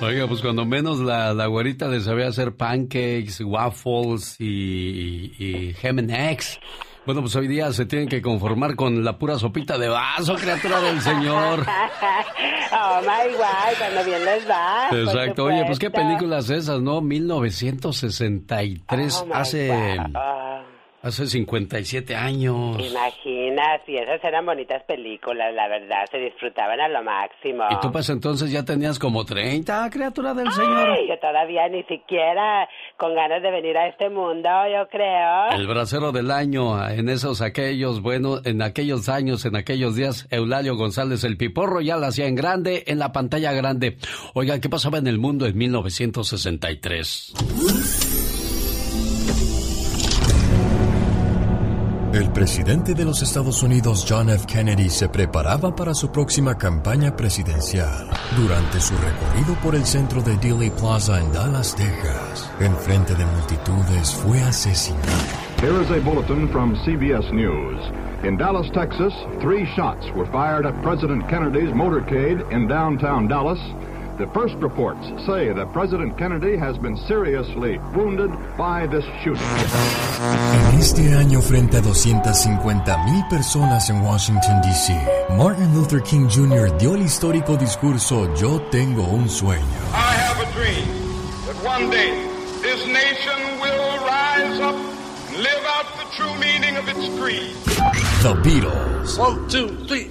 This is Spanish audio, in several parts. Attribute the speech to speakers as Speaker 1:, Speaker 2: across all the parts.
Speaker 1: Oiga, pues cuando menos la, la güerita de saber hacer pancakes, waffles y, y, y eggs. Bueno, pues hoy día se tienen que conformar con la pura sopita de vaso, criatura del Señor.
Speaker 2: oh my God, cuando bien les va.
Speaker 1: Exacto. Oye, pues qué películas esas, ¿no? 1963 hace. Hace 57 años.
Speaker 2: Imaginas, y esas eran bonitas películas, la verdad, se disfrutaban a lo máximo.
Speaker 1: ¿Y tú pues entonces ya tenías como 30, criatura del Señor?
Speaker 2: yo todavía ni siquiera con ganas de venir a este mundo, yo creo.
Speaker 1: El bracero del año, en esos aquellos, bueno, en aquellos años, en aquellos días, Eulalio González, el piporro ya la hacía en grande, en la pantalla grande. Oiga, ¿qué pasaba en el mundo en 1963?
Speaker 3: El presidente de los Estados Unidos, John F. Kennedy, se preparaba para su próxima campaña presidencial. Durante su recorrido por el centro de Dealey Plaza en Dallas, Texas, en frente de multitudes, fue asesinado.
Speaker 4: Here is a bulletin from CBS News. In Dallas, Texas, three shots were fired at President Kennedy's motorcade in downtown Dallas. The first reports say that President Kennedy has been seriously wounded by this shooting.
Speaker 3: En este año, frente a 250 mil personas en Washington, D.C., Martin Luther King Jr. dio el histórico discurso Yo tengo un sueño.
Speaker 5: I have a dream that one day this nation live out the true meaning of its creed.
Speaker 3: The Beatles.
Speaker 5: One, two, three,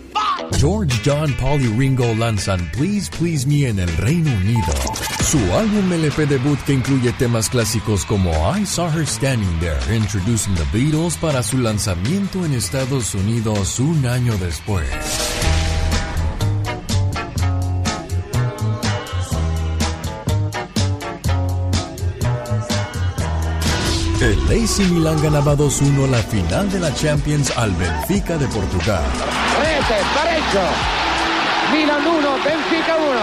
Speaker 3: George, John, Paul y Ringo lanzan Please Please Me en el Reino Unido. Su álbum LP debut que incluye temas clásicos como I Saw Her Standing There, Introducing the Beatles para su lanzamiento en Estados Unidos un año después. El AC Milan ganaba 2-1 la final de la Champions al Benfica de Portugal.
Speaker 6: Rete, pareggio. Milan 1, Benfica 1.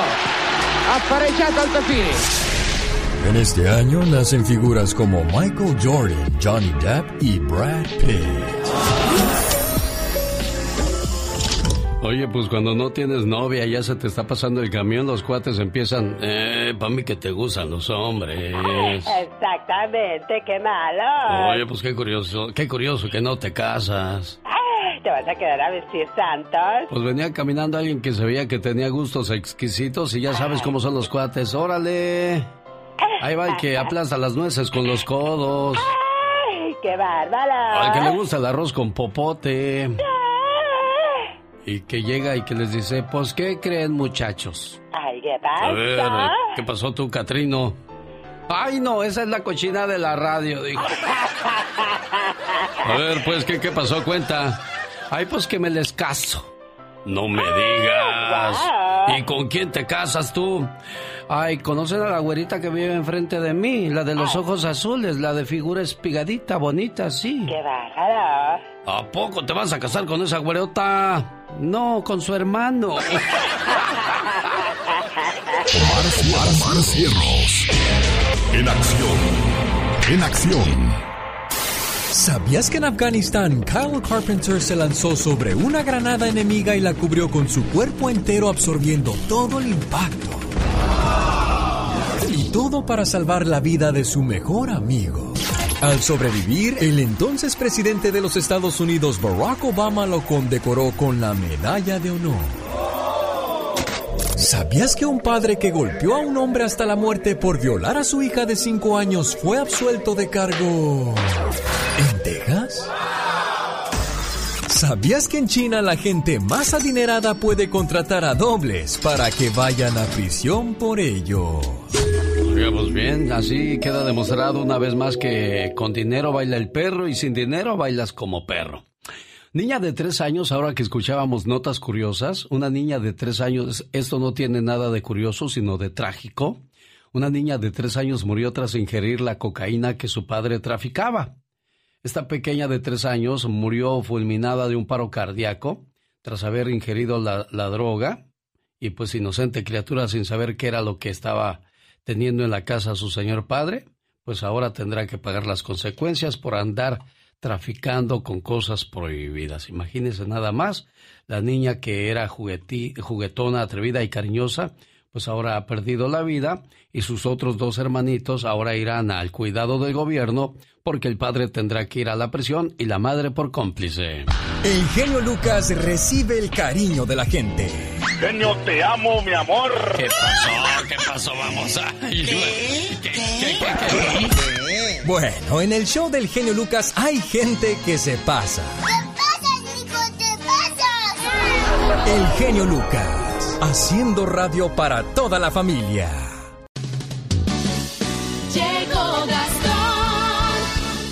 Speaker 6: Appareggiato Altafini.
Speaker 3: En este año nacen figuras como Michael Jordan, Johnny Depp y Brad Pitt.
Speaker 1: Oye, pues cuando no tienes novia, ya se te está pasando el camión, los cuates empiezan, eh, para mí que te gustan los hombres.
Speaker 2: Exactamente, qué malo.
Speaker 1: Oye, pues qué curioso, qué curioso que no te casas.
Speaker 2: ¿Te vas a quedar a vestir santos?
Speaker 1: Pues venía caminando alguien que se veía que tenía gustos exquisitos y ya sabes cómo son los cuates. ¡Órale! Ahí va el que aplasta las nueces con los codos.
Speaker 2: ¡Ay, qué bárbaro!
Speaker 1: Al que le gusta el arroz con popote. Y que llega y que les dice, pues, ¿qué creen muchachos?
Speaker 2: Ay, ¿qué pasa?
Speaker 1: A ver, ¿qué pasó tú, Catrino? Ay, no, esa es la cochina de la radio, dijo. A ver, pues, ¿qué, qué pasó? Cuenta. Ay, pues que me les caso. No me digas. ¿Y con quién te casas tú? Ay, ¿conocen a la güerita que vive enfrente de mí? La de los ojos azules, la de figura espigadita, bonita, sí.
Speaker 2: ¡Qué bárbaro!
Speaker 1: ¿A poco te vas a casar con esa güerota? No, con su hermano.
Speaker 7: Omar, Omar Cierros. En acción. En acción.
Speaker 3: ¿Sabías que en Afganistán Kyle Carpenter se lanzó sobre una granada enemiga y la cubrió con su cuerpo entero absorbiendo todo el impacto? Todo para salvar la vida de su mejor amigo. Al sobrevivir, el entonces presidente de los Estados Unidos, Barack Obama, lo condecoró con la Medalla de Honor. ¿Sabías que un padre que golpeó a un hombre hasta la muerte por violar a su hija de 5 años fue absuelto de cargo en Texas? ¿Sabías que en China la gente más adinerada puede contratar a dobles para que vayan a prisión por ello?
Speaker 1: Pues bien, así queda demostrado una vez más que con dinero baila el perro y sin dinero bailas como perro. Niña de tres años, ahora que escuchábamos notas curiosas, una niña de tres años, esto no tiene nada de curioso, sino de trágico. Una niña de tres años murió tras ingerir la cocaína que su padre traficaba. Esta pequeña de tres años murió fulminada de un paro cardíaco tras haber ingerido la, la droga y pues inocente criatura sin saber qué era lo que estaba teniendo en la casa su señor padre, pues ahora tendrá que pagar las consecuencias por andar traficando con cosas prohibidas. Imagínense nada más, la niña que era juguetona, atrevida y cariñosa, pues ahora ha perdido la vida y sus otros dos hermanitos ahora irán al cuidado del gobierno porque el padre tendrá que ir a la prisión y la madre por cómplice.
Speaker 3: El genio Lucas recibe el cariño de la gente.
Speaker 5: Genio, te amo, mi amor.
Speaker 1: ¿Qué pasó? ¿Qué pasó? Vamos a...
Speaker 3: Bueno, en el show del genio Lucas hay gente que se pasa.
Speaker 8: ¿Qué pasa, Nico? ¿Qué pasa?
Speaker 3: El genio Lucas haciendo radio para toda la familia.
Speaker 9: Llegó Gastón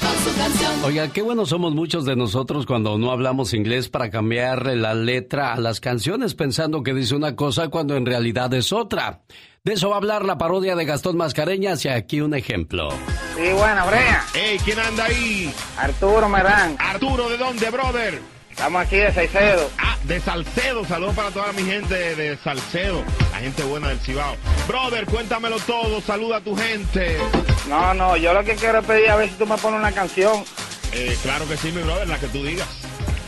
Speaker 9: con su canción.
Speaker 1: Oiga, qué bueno somos muchos de nosotros cuando no hablamos inglés para cambiarle la letra a las canciones pensando que dice una cosa cuando en realidad es otra. De eso va a hablar la parodia de Gastón Mascareñas y aquí un ejemplo.
Speaker 6: Sí, bueno, Brea.
Speaker 5: Ey, ¿quién anda ahí?
Speaker 6: Arturo Merán.
Speaker 5: Arturo, ¿de dónde, brother?
Speaker 6: Estamos aquí de Salcedo.
Speaker 5: Ah, de Salcedo. Saludos para toda mi gente de Salcedo. La gente buena del Cibao. Brother, cuéntamelo todo. Saluda a tu gente.
Speaker 6: No, no, yo lo que quiero pedir a ver si tú me pones una canción.
Speaker 5: Eh, claro que sí, mi brother, la que tú digas.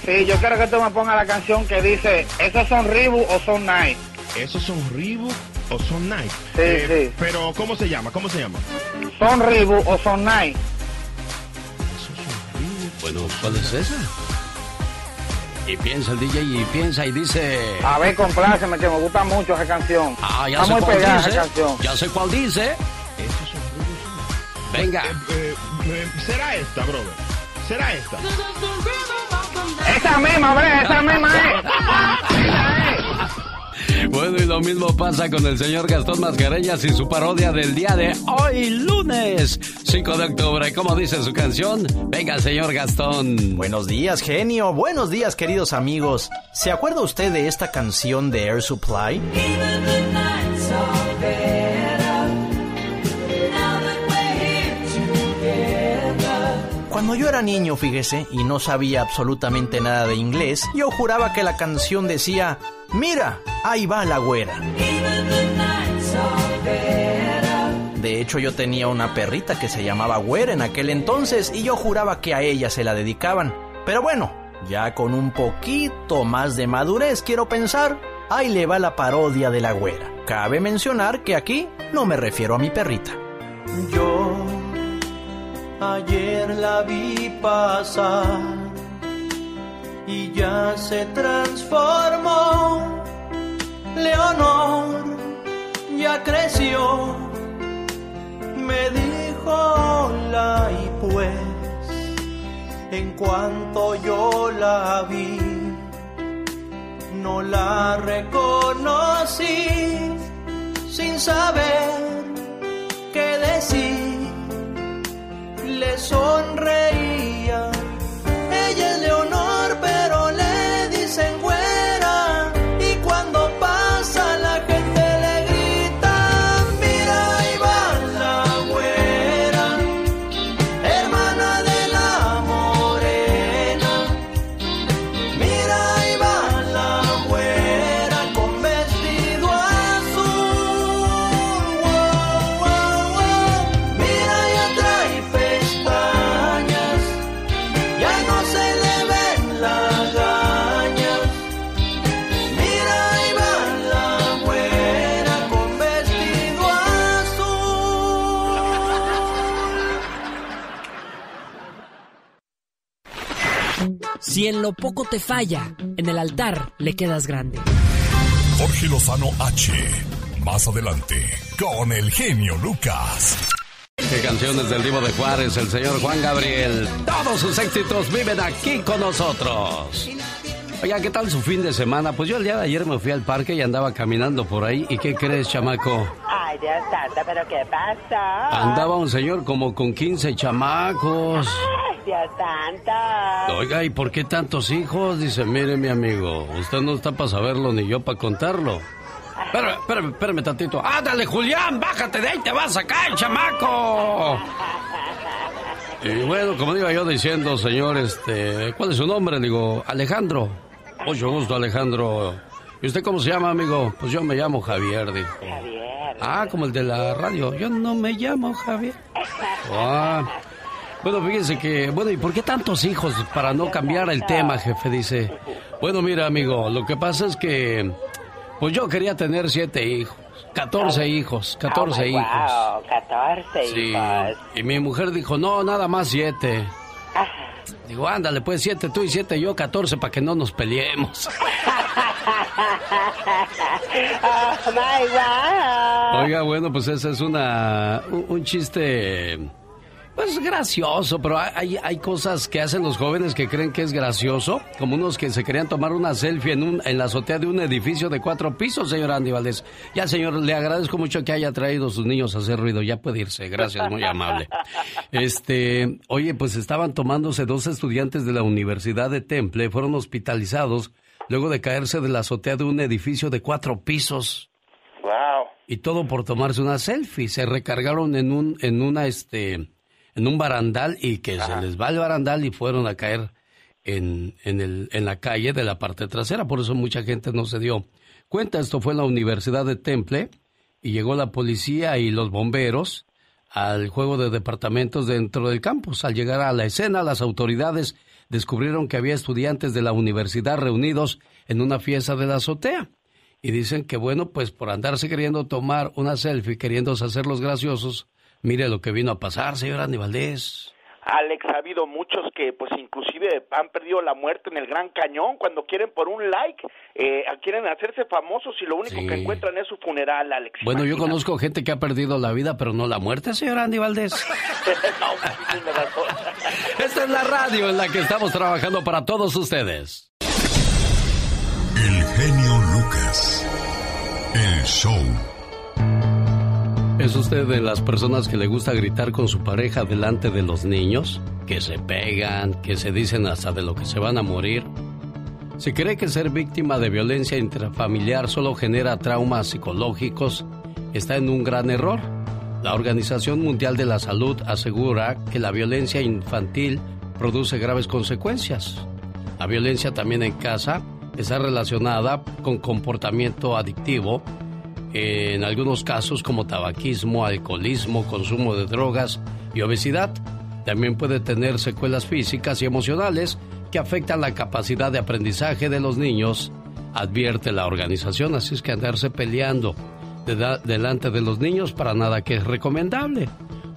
Speaker 6: Sí, yo quiero que tú me pongas la canción que dice, ¿esos son Reebok o son Nike?
Speaker 5: ¿Esos son Reebok o son Nike?
Speaker 6: Sí,
Speaker 5: Eh,
Speaker 6: sí.
Speaker 5: Pero, ¿cómo se llama? ¿Cómo se llama?
Speaker 6: ¿Son Reebok o son Nike?
Speaker 1: Bueno, ¿cuál es esa? Y piensa el DJ y piensa y dice...
Speaker 6: A ver, compláceme, que me gusta mucho esa canción.
Speaker 1: Ah, ya
Speaker 6: Está
Speaker 1: sé
Speaker 6: muy
Speaker 1: cuál
Speaker 6: pegada
Speaker 1: dice.
Speaker 6: esa canción.
Speaker 1: Ya sé cuál dice. Venga.
Speaker 5: Eh, eh, ¿Será esta, brother? ¿Será esta?
Speaker 6: Esa misma, Brea, esa misma es.
Speaker 1: Bueno, y lo mismo pasa con el señor Gastón Mascareñas y su parodia del día de hoy, lunes 5 de octubre. ¿Cómo dice su canción? Venga, señor Gastón.
Speaker 10: Buenos días, genio. Buenos días, queridos amigos. ¿Se acuerda usted de esta canción de Air Supply? Cuando yo era niño, fíjese, y no sabía absolutamente nada de inglés, yo juraba que la canción decía, mira, ahí va la güera. De hecho, yo tenía una perrita que se llamaba Güera en aquel entonces y yo juraba que a ella se la dedicaban. Pero bueno, ya con un poquito más de madurez, quiero pensar, ahí le va la parodia de la Güera. Cabe mencionar que aquí no me refiero a mi perrita. Yo ayer la vi pasar y ya se transformó. Leonor ya creció me dijo hola y pues en cuanto yo la vi no la reconocí sin saber qué decir le sonreía
Speaker 11: Si en lo poco te falla, en el altar le quedas grande.
Speaker 7: Jorge Lozano H. Más adelante, con el genio Lucas.
Speaker 1: Qué canciones del Divo de Juárez, el señor Juan Gabriel. Todos sus éxitos viven aquí con nosotros. Oiga, ¿qué tal su fin de semana? Pues yo el día de ayer me fui al parque y andaba caminando por ahí. ¿Y qué crees, chamaco?
Speaker 2: Ay, Dios santo, ¿pero qué pasa?
Speaker 1: Andaba un señor como con 15 chamacos.
Speaker 2: Ay, Dios santo.
Speaker 1: Oiga, ¿y por qué tantos hijos? Dice, mire mi amigo, usted no está para saberlo ni yo para contarlo. Espérame, espérame, espérame tantito. ¡Ándale, Julián! ¡Bájate de ahí! ¡Te vas a caer, chamaco! Y bueno, como iba yo diciendo, señor, este... ¿Cuál es su nombre? Digo, Alejandro. Mucho gusto, Alejandro. ¿Y usted cómo se llama, amigo? Pues yo me llamo Javier, dijo.
Speaker 2: Javier.
Speaker 1: Ah, como el de la radio. Yo no me llamo Javier. Ah. Bueno, fíjense que, bueno, ¿y por qué tantos hijos? Para no cambiar el tema, jefe, dice. Bueno, mira, amigo, lo que pasa es que, pues yo quería tener siete hijos. 14 hijos, 14
Speaker 2: Oh,
Speaker 1: hijos.
Speaker 2: Wow, 14
Speaker 1: Sí,
Speaker 2: hijos.
Speaker 1: y mi mujer dijo, no, nada más siete. Digo, ándale, pues siete tú y siete yo, 14, para que no nos peleemos.
Speaker 2: oh, my.
Speaker 1: Oiga, bueno, pues ese es una, un, un chiste, pues gracioso, pero hay, hay cosas que hacen los jóvenes que creen que es gracioso, como unos que se querían tomar una selfie en, un, en la azotea de un edificio de cuatro pisos, señor Andy Valdés. Ya, señor, le agradezco mucho que haya traído a sus niños a hacer ruido, ya puede irse, gracias, muy amable. Este, oye, pues estaban tomándose dos estudiantes de la Universidad de Temple, fueron hospitalizados luego de caerse de la azotea de un edificio de cuatro pisos.
Speaker 12: Wow.
Speaker 1: Y todo por tomarse una selfie. Se recargaron en un, en una, este, en un barandal y que se les va el barandal y fueron a caer en, en, el, en la calle de la parte trasera. Por eso mucha gente no se dio cuenta. Esto fue en la Universidad de Temple y llegó la policía y los bomberos al juego de departamentos dentro del campus. Al llegar a la escena, las autoridades descubrieron que había estudiantes de la universidad reunidos en una fiesta de la azotea. Y dicen que, bueno, pues por andarse queriendo tomar una selfie, queriéndose hacer los graciosos, mire lo que vino a pasar, señor Andy Valdés.
Speaker 12: Alex, ha habido muchos que pues inclusive han perdido la muerte en el Gran Cañón cuando quieren por un like, eh, quieren hacerse famosos y lo único
Speaker 1: Sí.
Speaker 12: que encuentran es su funeral, Alex.
Speaker 1: Bueno, yo conozco gente que ha perdido la vida, pero no la muerte, señor Andy Valdés.
Speaker 12: no, pues, sí tiene razón.
Speaker 1: Esta es la radio en la que estamos trabajando para todos ustedes.
Speaker 7: El genio Lucas. El show.
Speaker 1: ¿Es usted de las personas que le gusta gritar con su pareja delante de los niños? Que se pegan, que se dicen hasta de lo que se van a morir. Si cree que ser víctima de violencia intrafamiliar solo genera traumas psicológicos, está en un gran error. La Organización Mundial de la Salud asegura que la violencia infantil produce graves consecuencias. La violencia también en casa está relacionada con comportamiento adictivo, en algunos casos como tabaquismo, alcoholismo, consumo de drogas y obesidad. También puede tener secuelas físicas y emocionales que afectan la capacidad de aprendizaje de los niños, advierte la organización, así es que andarse peleando delante de los niños para nada que es recomendable.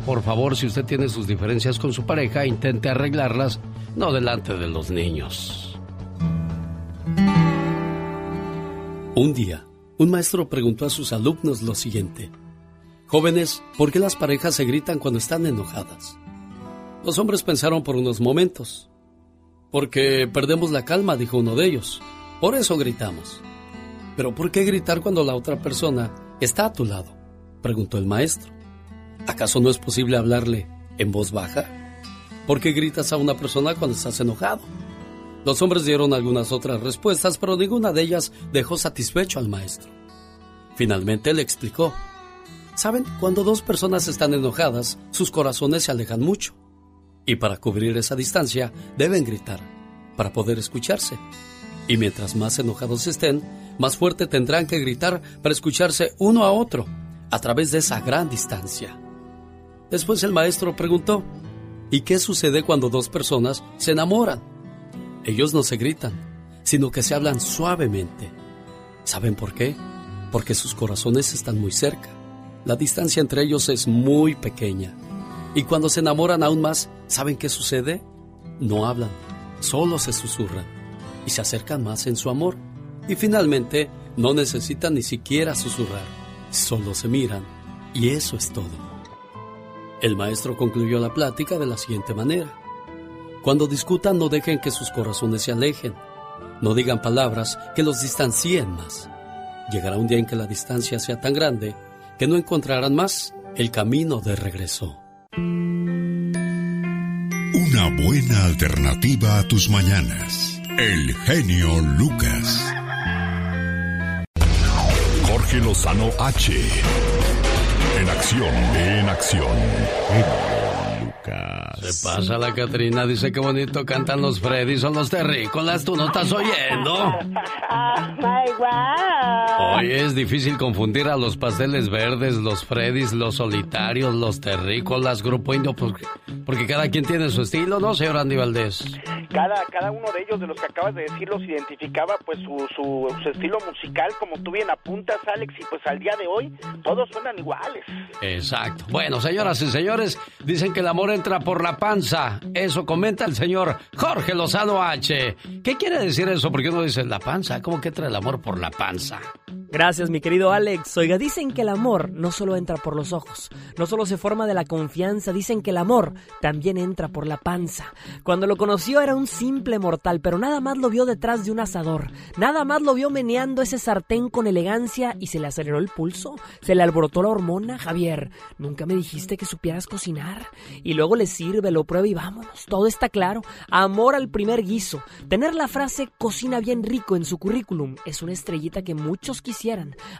Speaker 1: Por favor, si usted tiene sus diferencias con su pareja, intente arreglarlas, no delante de los niños. Un día, un maestro preguntó a sus alumnos lo siguiente. Jóvenes, ¿por qué las parejas se gritan cuando están enojadas? Los hombres pensaron por unos momentos. Porque perdemos la calma, dijo uno de ellos. Por eso gritamos. Pero ¿por qué gritar cuando la otra persona está a tu lado? preguntó el maestro. ¿Acaso no es posible hablarle en voz baja? ¿Por qué gritas a una persona cuando estás enojado? Los hombres dieron algunas otras respuestas, pero ninguna de ellas dejó satisfecho al maestro. Finalmente le explicó. Saben, cuando dos personas están enojadas, sus corazones se alejan mucho. Y para cubrir esa distancia, deben gritar, para poder escucharse. Y mientras más enojados estén, más fuerte tendrán que gritar para escucharse uno a otro, a través de esa gran distancia. Después el maestro preguntó, ¿y qué sucede cuando dos personas se enamoran? Ellos no se gritan, sino que se hablan suavemente. ¿Saben por qué? Porque sus corazones están muy cerca. La distancia entre ellos es muy pequeña. Y cuando se enamoran aún más, ¿saben qué sucede? No hablan, solo se susurran y se acercan más en su amor. Y finalmente, no necesitan ni siquiera susurrar, solo se miran. Y eso es todo. El maestro concluyó la plática de la siguiente manera. Cuando discutan no dejen que sus corazones se alejen. No digan palabras que los distancien más. Llegará un día en que la distancia sea tan grande que no encontrarán más el camino de regreso.
Speaker 7: Una buena alternativa a tus mañanas. El genio Lucas. Jorge Lozano H. En acción, en acción. Genio Lucas.
Speaker 1: Se pasa la Catrina, dice que bonito cantan los Freddy, son los terrícolas, tú no estás oyendo.
Speaker 2: Oh.
Speaker 1: Oye, es difícil confundir a los pasteles verdes, los Freddys, los solitarios, los terrícolas, grupo indio, porque, porque cada quien tiene su estilo, ¿no, señor Andy Valdés?
Speaker 12: cada, cada uno de ellos, de los que acabas de decir, los identificaba pues su, su, su estilo musical, como tú bien apuntas, Alex, y pues al día de hoy todos suenan iguales.
Speaker 1: Exacto. Bueno, señoras y señores, dicen que el amor entra por la panza. Eso comenta el señor Jorge Lozano H. ¿Qué quiere decir eso? Porque uno dice la panza. ¿Cómo que entra el amor por la panza?
Speaker 11: Gracias, mi querido Alex. Oiga, dicen que el amor no solo entra por los ojos, no solo se forma de la confianza, dicen que el amor también entra por la panza. Cuando lo conoció era un simple mortal, pero nada más lo vio detrás de un asador, nada más lo vio meneando ese sartén con elegancia y se le aceleró el pulso, se le alborotó la hormona, Javier. Nunca me dijiste que supieras cocinar. Y luego le sirve, lo prueba y vámonos. Todo está claro. Amor al primer guiso. Tener la frase cocina bien rico en su currículum es una estrellita que muchos quisieran.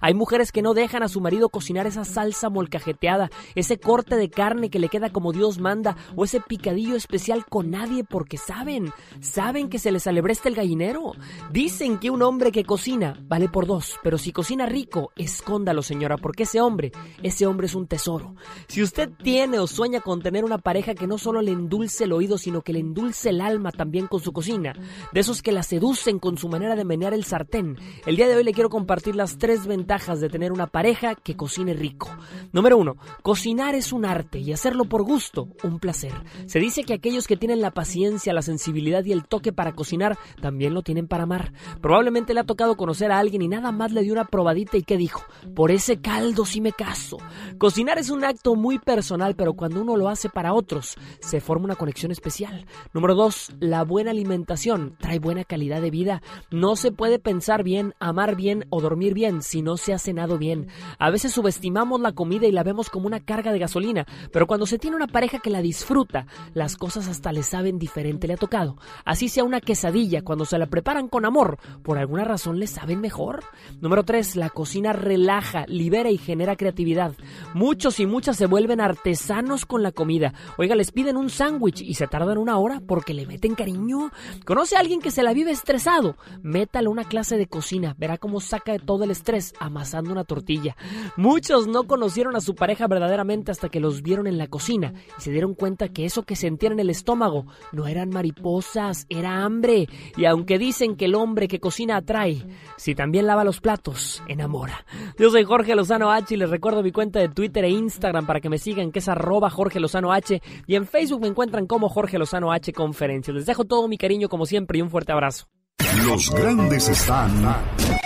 Speaker 11: Hay mujeres que no dejan a su marido cocinar esa salsa molcajeteada, ese corte de carne que le queda como Dios manda, o ese picadillo especial con nadie porque saben, saben que se les alebresta el gallinero. Dicen que un hombre que cocina vale por dos, pero si cocina rico, escóndalo señora, porque ese hombre, ese hombre es un tesoro. Si usted tiene o sueña con tener una pareja que no solo le endulce el oído, sino que le endulce el alma también con su cocina, de esos que la seducen con su manera de menear el sartén, el día de hoy le quiero compartir tres ventajas de tener una pareja que cocine rico. Número uno, cocinar es un arte y hacerlo por gusto, un placer. Se dice que aquellos que tienen la paciencia, la sensibilidad y el toque para cocinar, también lo tienen para amar. Probablemente le ha tocado conocer a alguien y nada más le dio una probadita y que dijo, por ese caldo sí me caso. Cocinar es un acto muy personal, pero cuando uno lo hace para otros, se forma una conexión especial. Número dos, la buena alimentación trae buena calidad de vida. No se puede pensar bien, amar bien o dormir bien si no se ha cenado bien. A veces subestimamos la comida y la vemos como una carga de gasolina, pero cuando se tiene una pareja que la disfruta, las cosas hasta le saben diferente, le ha tocado. Así sea una quesadilla, cuando se la preparan con amor, por alguna razón le saben mejor. Número 3. La cocina relaja, libera y genera creatividad. Muchos y muchas se vuelven artesanos con la comida. Oiga, les piden un sándwich y se tardan una hora porque le meten cariño. ¿Conoce a alguien que se la vive estresado? Métale una clase de cocina, verá cómo saca de todo el estrés amasando una tortilla. Muchos no conocieron a su pareja verdaderamente hasta que los vieron en la cocina y se dieron cuenta que eso que sentían en el estómago no eran mariposas, era hambre. Y aunque dicen que el hombre que cocina atrae, si también lava los platos, enamora. Yo soy Jorge Lozano H y les recuerdo mi cuenta de Twitter e Instagram para que me sigan, que es arroba Jorge Lozano H. Y en Facebook me encuentran como Jorge Lozano H Conferencias. Les dejo todo mi cariño como siempre y un fuerte abrazo.
Speaker 13: Los grandes están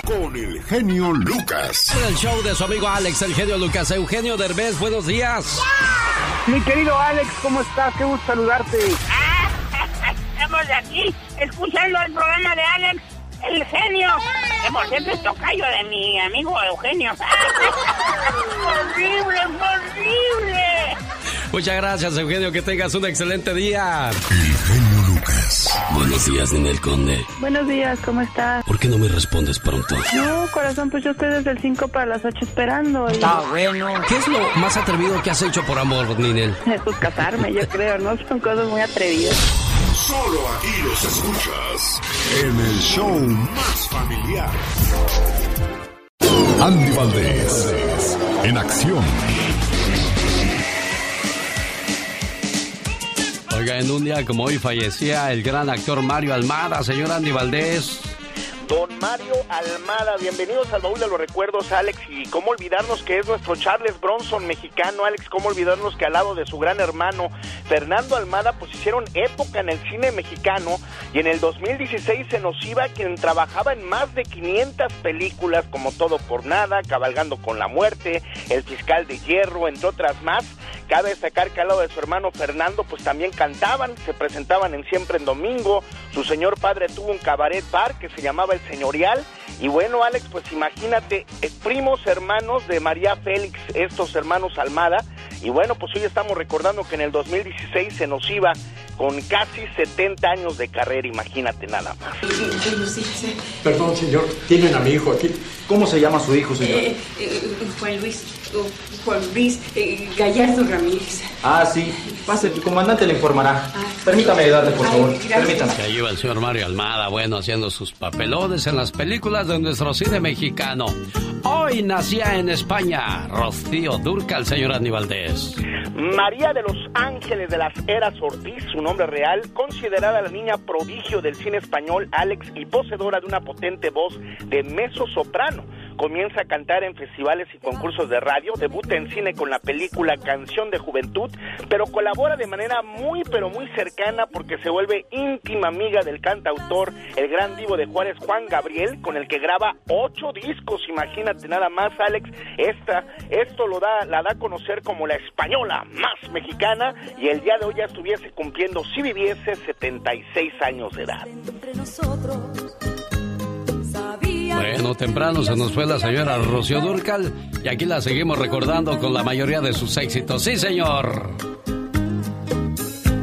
Speaker 13: con el genio Lucas.
Speaker 1: En el show de su amigo Alex, el genio Lucas. Eugenio Derbez, buenos días.
Speaker 6: Mi querido Alex, ¿cómo estás? Qué gusto saludarte.
Speaker 14: Estamos de aquí escuchando el programa de Alex, el genio. Que por cierto es tocayo de mi amigo Eugenio. ¡Horrible, horrible!
Speaker 1: Muchas gracias, Eugenio. Que tengas un excelente día.
Speaker 15: Buenos días, Ninel Conde.
Speaker 16: Buenos días, ¿cómo estás?
Speaker 15: ¿Por qué no me respondes pronto?
Speaker 16: No, corazón, pues yo estoy desde el 5 para las 8 esperando. Y...
Speaker 1: Está bueno. ¿Qué es lo más atrevido que has hecho por amor, Ninel?
Speaker 16: Pues casarme, yo creo, ¿no? Son cosas muy atrevidas.
Speaker 13: Solo aquí los escuchas en el show más familiar. Andy Valdés, en acción.
Speaker 1: Oiga, en un día como hoy fallecía el gran actor Mario Almada, señor Andy Valdés.
Speaker 12: Don Mario Almada, bienvenidos al baúl de los recuerdos, Alex. Y cómo olvidarnos que es nuestro Charles Bronson mexicano, Alex. Cómo olvidarnos que al lado de su gran hermano Fernando Almada, pues hicieron época en el cine mexicano. Y en el 2016 se nos iba quien trabajaba en más de 500 películas, como Todo por Nada, Cabalgando con la Muerte, El Fiscal de Hierro, entre otras más. Cabe destacar que al lado de su hermano Fernando, pues también cantaban, se presentaban en Siempre en Domingo. Su señor padre tuvo un cabaret bar que se llamaba El Señorial. Y bueno, Alex, pues imagínate, eh, primos hermanos de María Félix, estos hermanos Almada. Y bueno, pues hoy estamos recordando que en el 2016 se nos iba con casi 70 años de carrera, imagínate nada más.
Speaker 17: Perdón, señor, tienen a mi hijo aquí. ¿Cómo se llama su hijo, señor?
Speaker 18: Eh, eh, Juan Luis, Juan Luis eh, Gallardo Ramírez.
Speaker 17: Ah, sí. Pase, el comandante le informará. Permítame ayudarle, por favor. Permítame.
Speaker 1: Que lleva el señor Mario Almada, bueno, haciendo sus papelones en las películas de nuestro cine mexicano. Hoy y nacía en España. Rocío Durcal, señor Andy Valdés.
Speaker 12: María de los Ángeles de las Heras Ortiz, su nombre real, considerada la niña prodigio del cine español Alex y poseedora de una potente voz de mezzo soprano. Comienza a cantar en festivales y concursos de radio, debuta en cine con la película Canción de Juventud, pero colabora de manera muy pero muy cercana porque se vuelve íntima amiga del cantautor, el gran divo de Juárez, Juan Gabriel, con el que graba ocho discos, imagínate nada más, Alex, esta, esto lo da, la da a conocer como la española más mexicana y el día de hoy ya estuviese cumpliendo, si viviese, 76 años de edad.
Speaker 1: Bueno, temprano se nos fue la señora Rocío Durcal y aquí la seguimos recordando con la mayoría de sus éxitos. Sí, señor.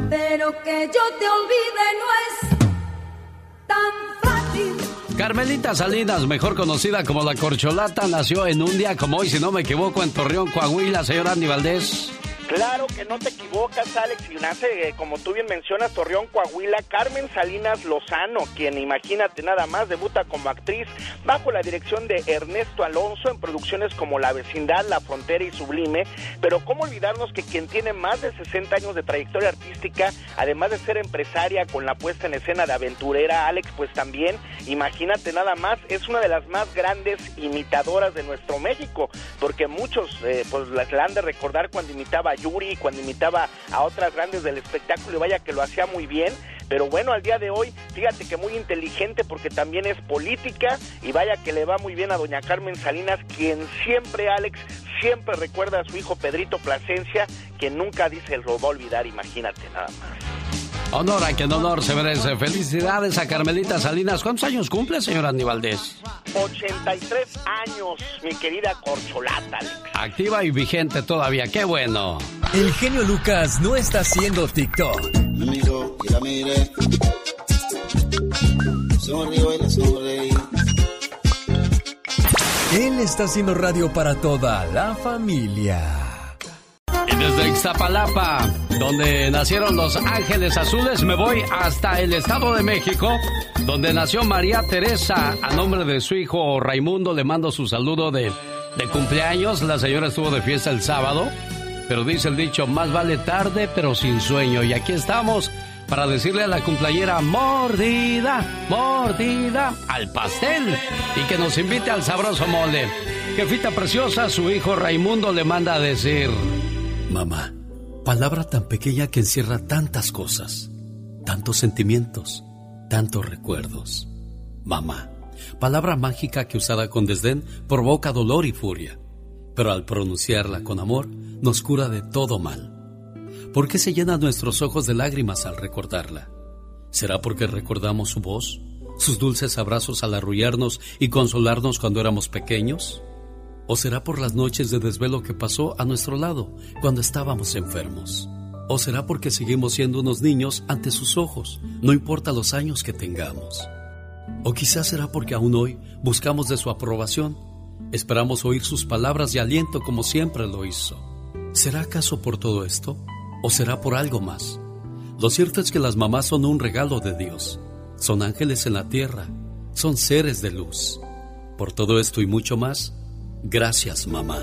Speaker 19: Pero que yo te olvide no es tan fácil.
Speaker 1: Carmelita Salinas, mejor conocida como la Corcholata, nació en un día como hoy, si no me equivoco, en Torreón, Coahuila, señor Andy Valdés.
Speaker 12: Claro que no te equivocas, Alex, y nace, eh, como tú bien mencionas, Torreón, Coahuila, Carmen Salinas Lozano, quien, imagínate nada más, debuta como actriz bajo la dirección de Ernesto Alonso en producciones como La Vecindad, La Frontera y Sublime, pero cómo olvidarnos que quien tiene más de 60 años de trayectoria artística, además de ser empresaria con la puesta en escena de aventurera, Alex, pues también, imagínate nada más, es una de las más grandes imitadoras de nuestro México, porque muchos, eh, pues la la han de recordar cuando imitaba Yuri, cuando imitaba a otras grandes del espectáculo y vaya que lo hacía muy bien. Pero bueno, al día de hoy, fíjate que muy inteligente porque también es política y vaya que le va muy bien a doña Carmen Salinas, quien siempre, Alex, siempre recuerda a su hijo Pedrito Plasencia, que nunca dice lo va a olvidar, imagínate nada más.
Speaker 1: Honor a quien honor se merece. Felicidades a Carmelita Salinas. ¿Cuántos años cumple, señor Andy Valdés?
Speaker 12: 83 años, mi querida corcholata, Alex.
Speaker 1: Activa y vigente todavía. ¡Qué bueno!
Speaker 3: El genio Lucas no está haciendo TikTok.
Speaker 20: Me miró y la miré. Sonrió y le sonreí.
Speaker 3: Él está haciendo radio para toda la familia.
Speaker 1: Desde Ixtapalapa, donde nacieron los Ángeles Azules, me voy hasta el Estado de México, donde nació María Teresa. A nombre de su hijo Raimundo le mando su saludo de, de cumpleaños. La señora estuvo de fiesta el sábado, pero dice el dicho, más vale tarde pero sin sueño. Y aquí estamos para decirle a la cumpleañera mordida, mordida al pastel y que nos invite al sabroso mole. Jefita preciosa, su hijo Raimundo le manda a decir...
Speaker 21: Mamá, palabra tan pequeña que encierra tantas cosas, tantos sentimientos, tantos recuerdos. Mamá, palabra mágica que usada con desdén provoca dolor y furia, pero al pronunciarla con amor nos cura de todo mal. ¿Por qué se llenan nuestros ojos de lágrimas al recordarla? ¿Será porque recordamos su voz, sus dulces abrazos al arrullarnos y consolarnos cuando éramos pequeños? ¿O será por las noches de desvelo que pasó a nuestro lado cuando estábamos enfermos? ¿O será porque seguimos siendo unos niños ante sus ojos, no importa los años que tengamos? ¿O quizás será porque aún hoy buscamos de su aprobación? Esperamos oír sus palabras de aliento como siempre lo hizo. ¿Será acaso por todo esto? ¿O será por algo más? Lo cierto es que las mamás son un regalo de Dios. Son ángeles en la tierra. Son seres de luz. Por todo esto y mucho más, gracias mamá.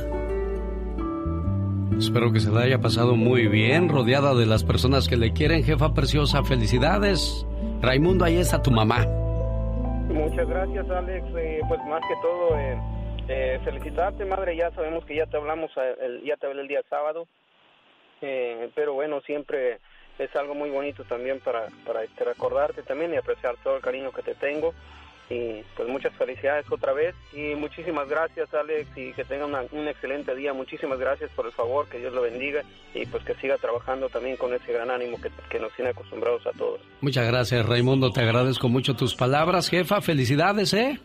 Speaker 1: Espero que se la haya pasado muy bien, rodeada de las personas que le quieren, jefa preciosa. Felicidades. Raimundo, ahí está tu mamá.
Speaker 22: Muchas gracias, Alex. Eh, pues más que todo, eh, eh, felicitarte, madre. Ya sabemos que ya te hablamos, eh, el, ya te hablé el día sábado. Eh, pero bueno, siempre es algo muy bonito también para, para este, recordarte también y apreciar todo el cariño que te tengo. Y pues muchas felicidades otra vez y muchísimas gracias Alex y que tenga una- un excelente día. Muchísimas gracias por el favor, que Dios lo bendiga y pues que siga trabajando también con ese gran ánimo que, que nos tiene acostumbrados a todos.
Speaker 1: Muchas gracias, Raimundo. Te agradezco mucho tus palabras, jefa. Felicidades, ¿eh?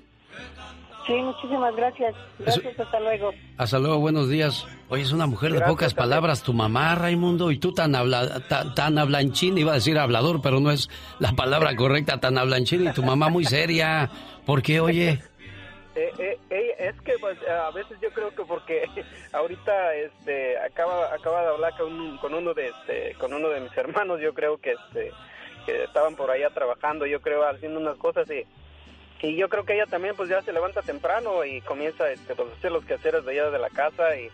Speaker 23: Sí, muchísimas gracias. Gracias, hasta luego.
Speaker 1: Hasta luego, buenos días. Oye, es una mujer de pocas palabras, tu mamá, Raimundo, y tú tan, habla, tan, tan hablanchín, iba a decir hablador, pero no es la palabra correcta, tan hablanchín, y tu mamá muy seria. ¿Por qué, oye?
Speaker 22: Eh, eh, eh, es que pues, a veces yo creo que porque ahorita este acaba acaba de hablar con, un- con uno de este con uno de mis hermanos yo creo que este que estaban por allá trabajando yo creo haciendo unas cosas y
Speaker 24: y yo creo que ella también pues ya se levanta temprano y comienza este, pues, a hacer los quehaceres de ella de la casa y,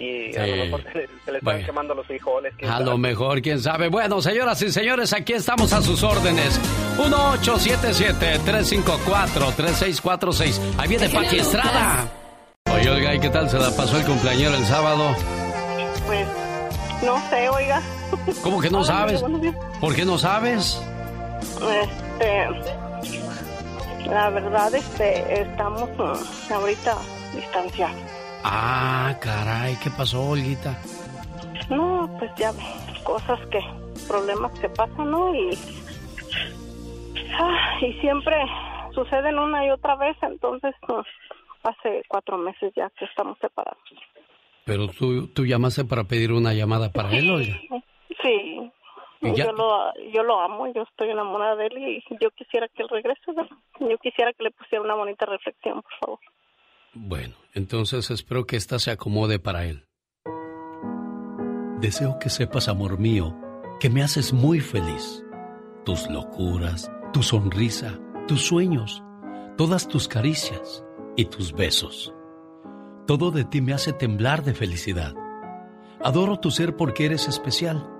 Speaker 24: y a lo mejor se, se le están
Speaker 1: Bueno.
Speaker 24: quemando los frijoles.
Speaker 1: A
Speaker 24: sabe.
Speaker 1: lo mejor, quién sabe. Bueno, señoras y señores, aquí estamos a sus órdenes. 1877-354-3646. Ahí viene Pati Estrada. Oye, Olga, ¿y qué tal se la pasó el cumpleañero el sábado?
Speaker 16: Pues, no sé, oiga.
Speaker 1: ¿Cómo que no sabes? ¿Por qué no sabes?
Speaker 16: Este, la verdad, este, estamos mm, ahorita distanciados.
Speaker 1: Ah, caray, ¿qué pasó, Olguita?
Speaker 16: No, pues ya cosas que, problemas que pasan, ¿no? Y, ah, y siempre suceden una y otra vez, entonces mm, hace cuatro meses ya que estamos separados.
Speaker 1: Pero tú, tú llamaste para pedir una llamada para él, Olga.
Speaker 16: Sí, Yo lo, yo lo amo, yo estoy enamorada de él y yo quisiera que él regrese, ¿verdad? yo quisiera que le pusiera una bonita reflexión, por favor.
Speaker 1: Bueno, entonces espero que esta se acomode para él. Deseo que sepas, amor mío, que me haces muy feliz. Tus locuras, tu sonrisa, tus sueños, todas tus caricias y tus besos. Todo de ti me hace temblar de felicidad. Adoro tu ser porque eres especial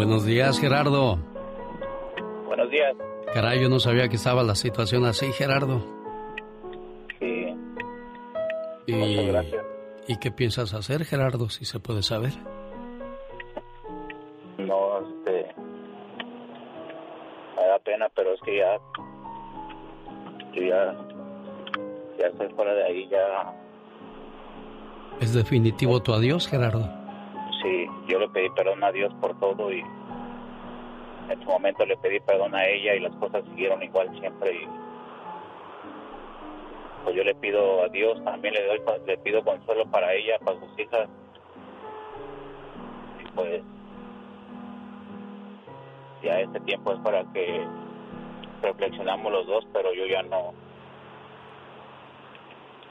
Speaker 1: Buenos días, Gerardo.
Speaker 25: Buenos días.
Speaker 1: Caray, yo no sabía que estaba la situación así, Gerardo.
Speaker 25: Sí,
Speaker 1: Y,
Speaker 25: muchas gracias.
Speaker 1: ¿Y qué piensas hacer, Gerardo, si se puede saber?
Speaker 25: No, este. Me da pena, pero es que ya. Yo ya. Ya estoy fuera de ahí, ya.
Speaker 1: ¿Es definitivo tu adiós, Gerardo?
Speaker 25: A Dios por todo y. En su momento le pedí perdón a ella y las cosas siguieron igual siempre y. Pues yo le pido a Dios, también le doy, le pido consuelo para ella, para sus hijas. Y pues. Ya este tiempo es para que reflexionamos los dos, pero yo ya no.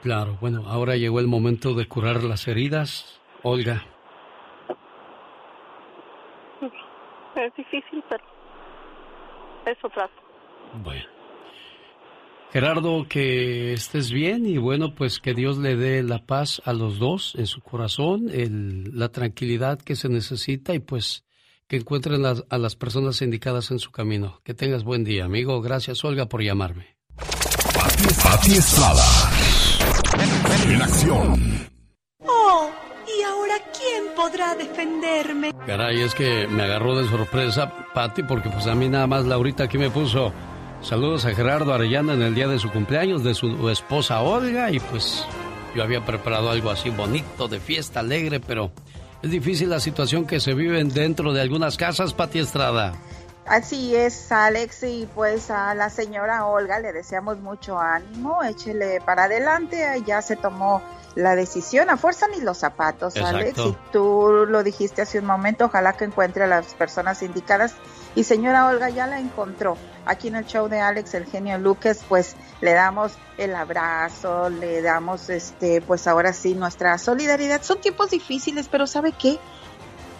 Speaker 1: Claro, bueno, ahora llegó el momento de curar las heridas. Olga,
Speaker 16: Es difícil, pero eso trato.
Speaker 1: bueno. Gerardo, que estés bien y bueno, pues que Dios le dé la paz a los dos en su corazón, el- la tranquilidad que se necesita y pues que encuentren las- a las personas indicadas en su camino. Que tengas buen día, amigo. Gracias, Olga, por llamarme.
Speaker 7: Pati Estrada. En acción.
Speaker 9: Podrá defenderme?
Speaker 1: Caray, es que me agarró de sorpresa, Patti, porque pues a mí nada más Laurita aquí me puso saludos a Gerardo Arellano en el día de su cumpleaños de su esposa Olga y pues yo había preparado algo así bonito, de fiesta alegre, pero es difícil la situación que se vive dentro de algunas casas, Pati Estrada.
Speaker 26: Así es, Alex, y pues a la señora Olga le deseamos mucho ánimo, échele para adelante, ya se tomó la decisión, a fuerza ni los zapatos, Alex,
Speaker 27: Exacto.
Speaker 26: y tú lo dijiste hace un momento, ojalá que encuentre a las personas indicadas, y señora Olga ya la encontró, aquí en el show de Alex, el genio Lucas, pues le damos el abrazo, le damos, este, pues ahora sí, nuestra solidaridad, son tiempos difíciles, pero ¿sabe qué?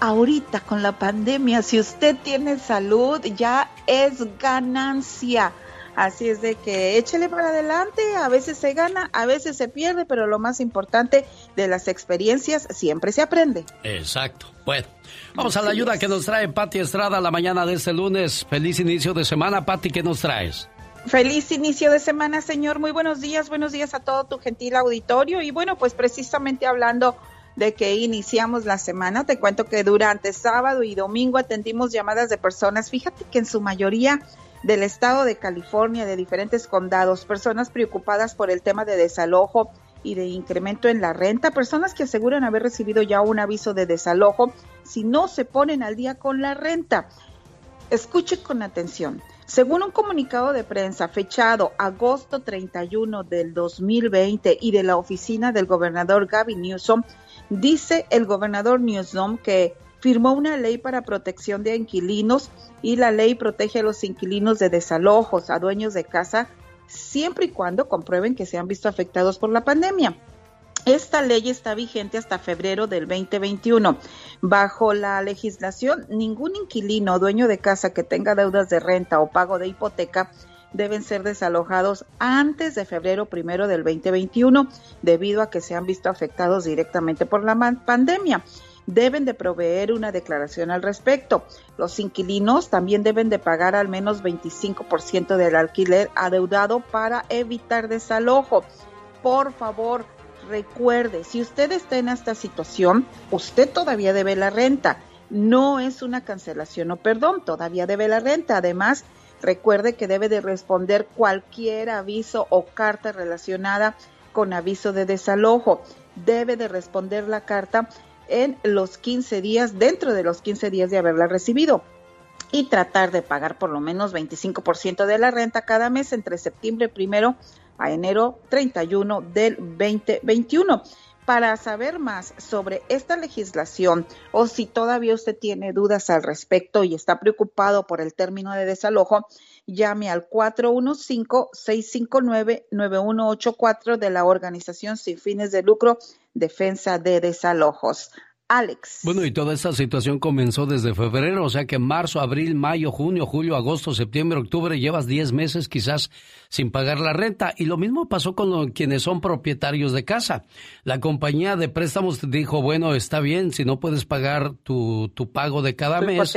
Speaker 26: Ahorita con la pandemia, si usted tiene salud, ya es ganancia. Así es de que échele para adelante, a veces se gana, a veces se pierde, pero lo más importante de las experiencias siempre se aprende.
Speaker 1: Exacto. Bueno, vamos a la ayuda que nos trae Pati Estrada la mañana de este lunes. Feliz inicio de semana, Pati, ¿qué nos traes?
Speaker 26: Feliz inicio de semana, señor. Muy buenos días, buenos días a todo tu gentil auditorio. Y bueno, pues precisamente hablando de que iniciamos la semana, te cuento que durante sábado y domingo atendimos llamadas de personas, fíjate que en su mayoría del estado de California, de diferentes condados, personas preocupadas por el tema de desalojo y de incremento en la renta, personas que aseguran haber recibido ya un aviso de desalojo si no se ponen al día con la renta. Escuche con atención. Según un comunicado de prensa fechado agosto 31 del 2020 y de la oficina del gobernador Gavin Newsom, dice el gobernador Newsom que firmó una ley para protección de inquilinos y la ley protege a los inquilinos de desalojos a dueños de casa siempre y cuando comprueben que se han visto afectados por la pandemia. Esta ley está vigente hasta febrero del 2021. Bajo la legislación, ningún inquilino o dueño de casa que tenga deudas de renta o pago de hipoteca deben ser desalojados antes de febrero primero del 2021 debido a que se han visto afectados directamente por la pandemia deben de proveer una declaración al respecto. Los inquilinos también deben de pagar al menos 25% del alquiler adeudado para evitar desalojo. Por favor, recuerde, si usted está en esta situación, usted todavía debe la renta. No es una cancelación o perdón, todavía debe la renta. Además, recuerde que debe de responder cualquier aviso o carta relacionada con aviso de desalojo. Debe de responder la carta en los 15 días, dentro de los 15 días de haberla recibido y tratar de pagar por lo menos 25% de la renta cada mes entre septiembre primero a enero 31 del 2021. Para saber más sobre esta legislación o si todavía usted tiene dudas al respecto y está preocupado por el término de desalojo, llame al 415-659-9184 de la organización sin fines de lucro Defensa de Desalojos. Alex.
Speaker 1: Bueno, y toda esta situación comenzó desde febrero, o sea que marzo, abril, mayo, junio, julio, agosto, septiembre, octubre, llevas 10 meses quizás sin pagar la renta. Y lo mismo pasó con quienes son propietarios de casa. La compañía de préstamos dijo, bueno, está bien, si no puedes pagar tu, tu pago de cada mes,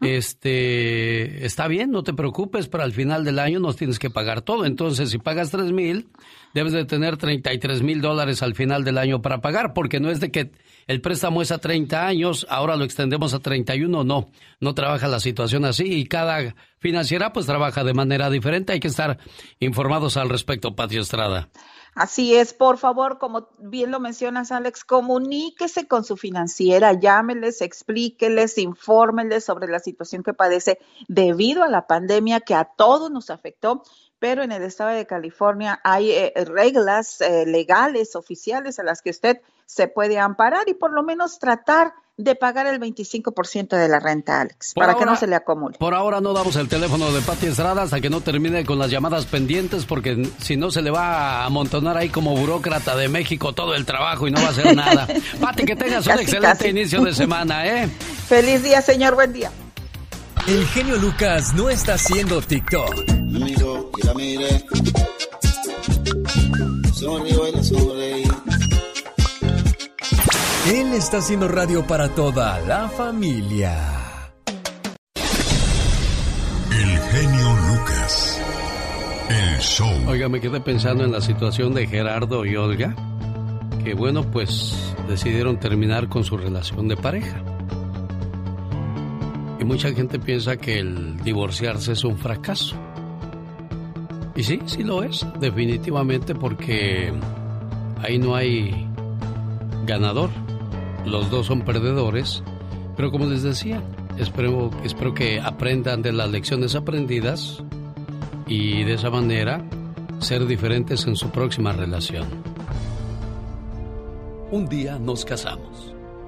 Speaker 1: este, está bien, no te preocupes, pero al final del año nos tienes que pagar todo. Entonces, si pagas tres mil, debes de tener 33 mil dólares al final del año para pagar, porque no es de que el préstamo es a 30 años, ahora lo extendemos a 31, no, no trabaja la situación así y cada financiera pues trabaja de manera diferente, hay que estar informados al respecto, Patio Estrada.
Speaker 26: Así es, por favor, como bien lo mencionas, Alex, comuníquese con su financiera, llámeles, explíqueles, infórmenles sobre la situación que padece debido a la pandemia que a todos nos afectó pero en el estado de California hay eh, reglas eh, legales, oficiales a las que usted se puede amparar y por lo menos tratar de pagar el 25% de la renta, Alex, para que no se le acumule.
Speaker 1: Por ahora no damos el teléfono de Pati Estrada hasta que no termine con las llamadas pendientes, porque si no se le va a amontonar ahí como burócrata de México todo el trabajo y no va a hacer nada. Pati, que tengas un excelente inicio de semana, ¿eh?
Speaker 26: Feliz día, señor, buen día.
Speaker 3: El genio Lucas no está haciendo TikTok. Él está haciendo radio para toda la familia.
Speaker 7: El genio Lucas. El show.
Speaker 1: Oiga, me quedé pensando en la situación de Gerardo y Olga. Que bueno, pues decidieron terminar con su relación de pareja. Mucha gente piensa que el divorciarse es un fracaso. Y sí, sí lo es, definitivamente, porque ahí no hay ganador. Los dos son perdedores. Pero como les decía, espero, espero que aprendan de las lecciones aprendidas y de esa manera ser diferentes en su próxima relación. Un día nos casamos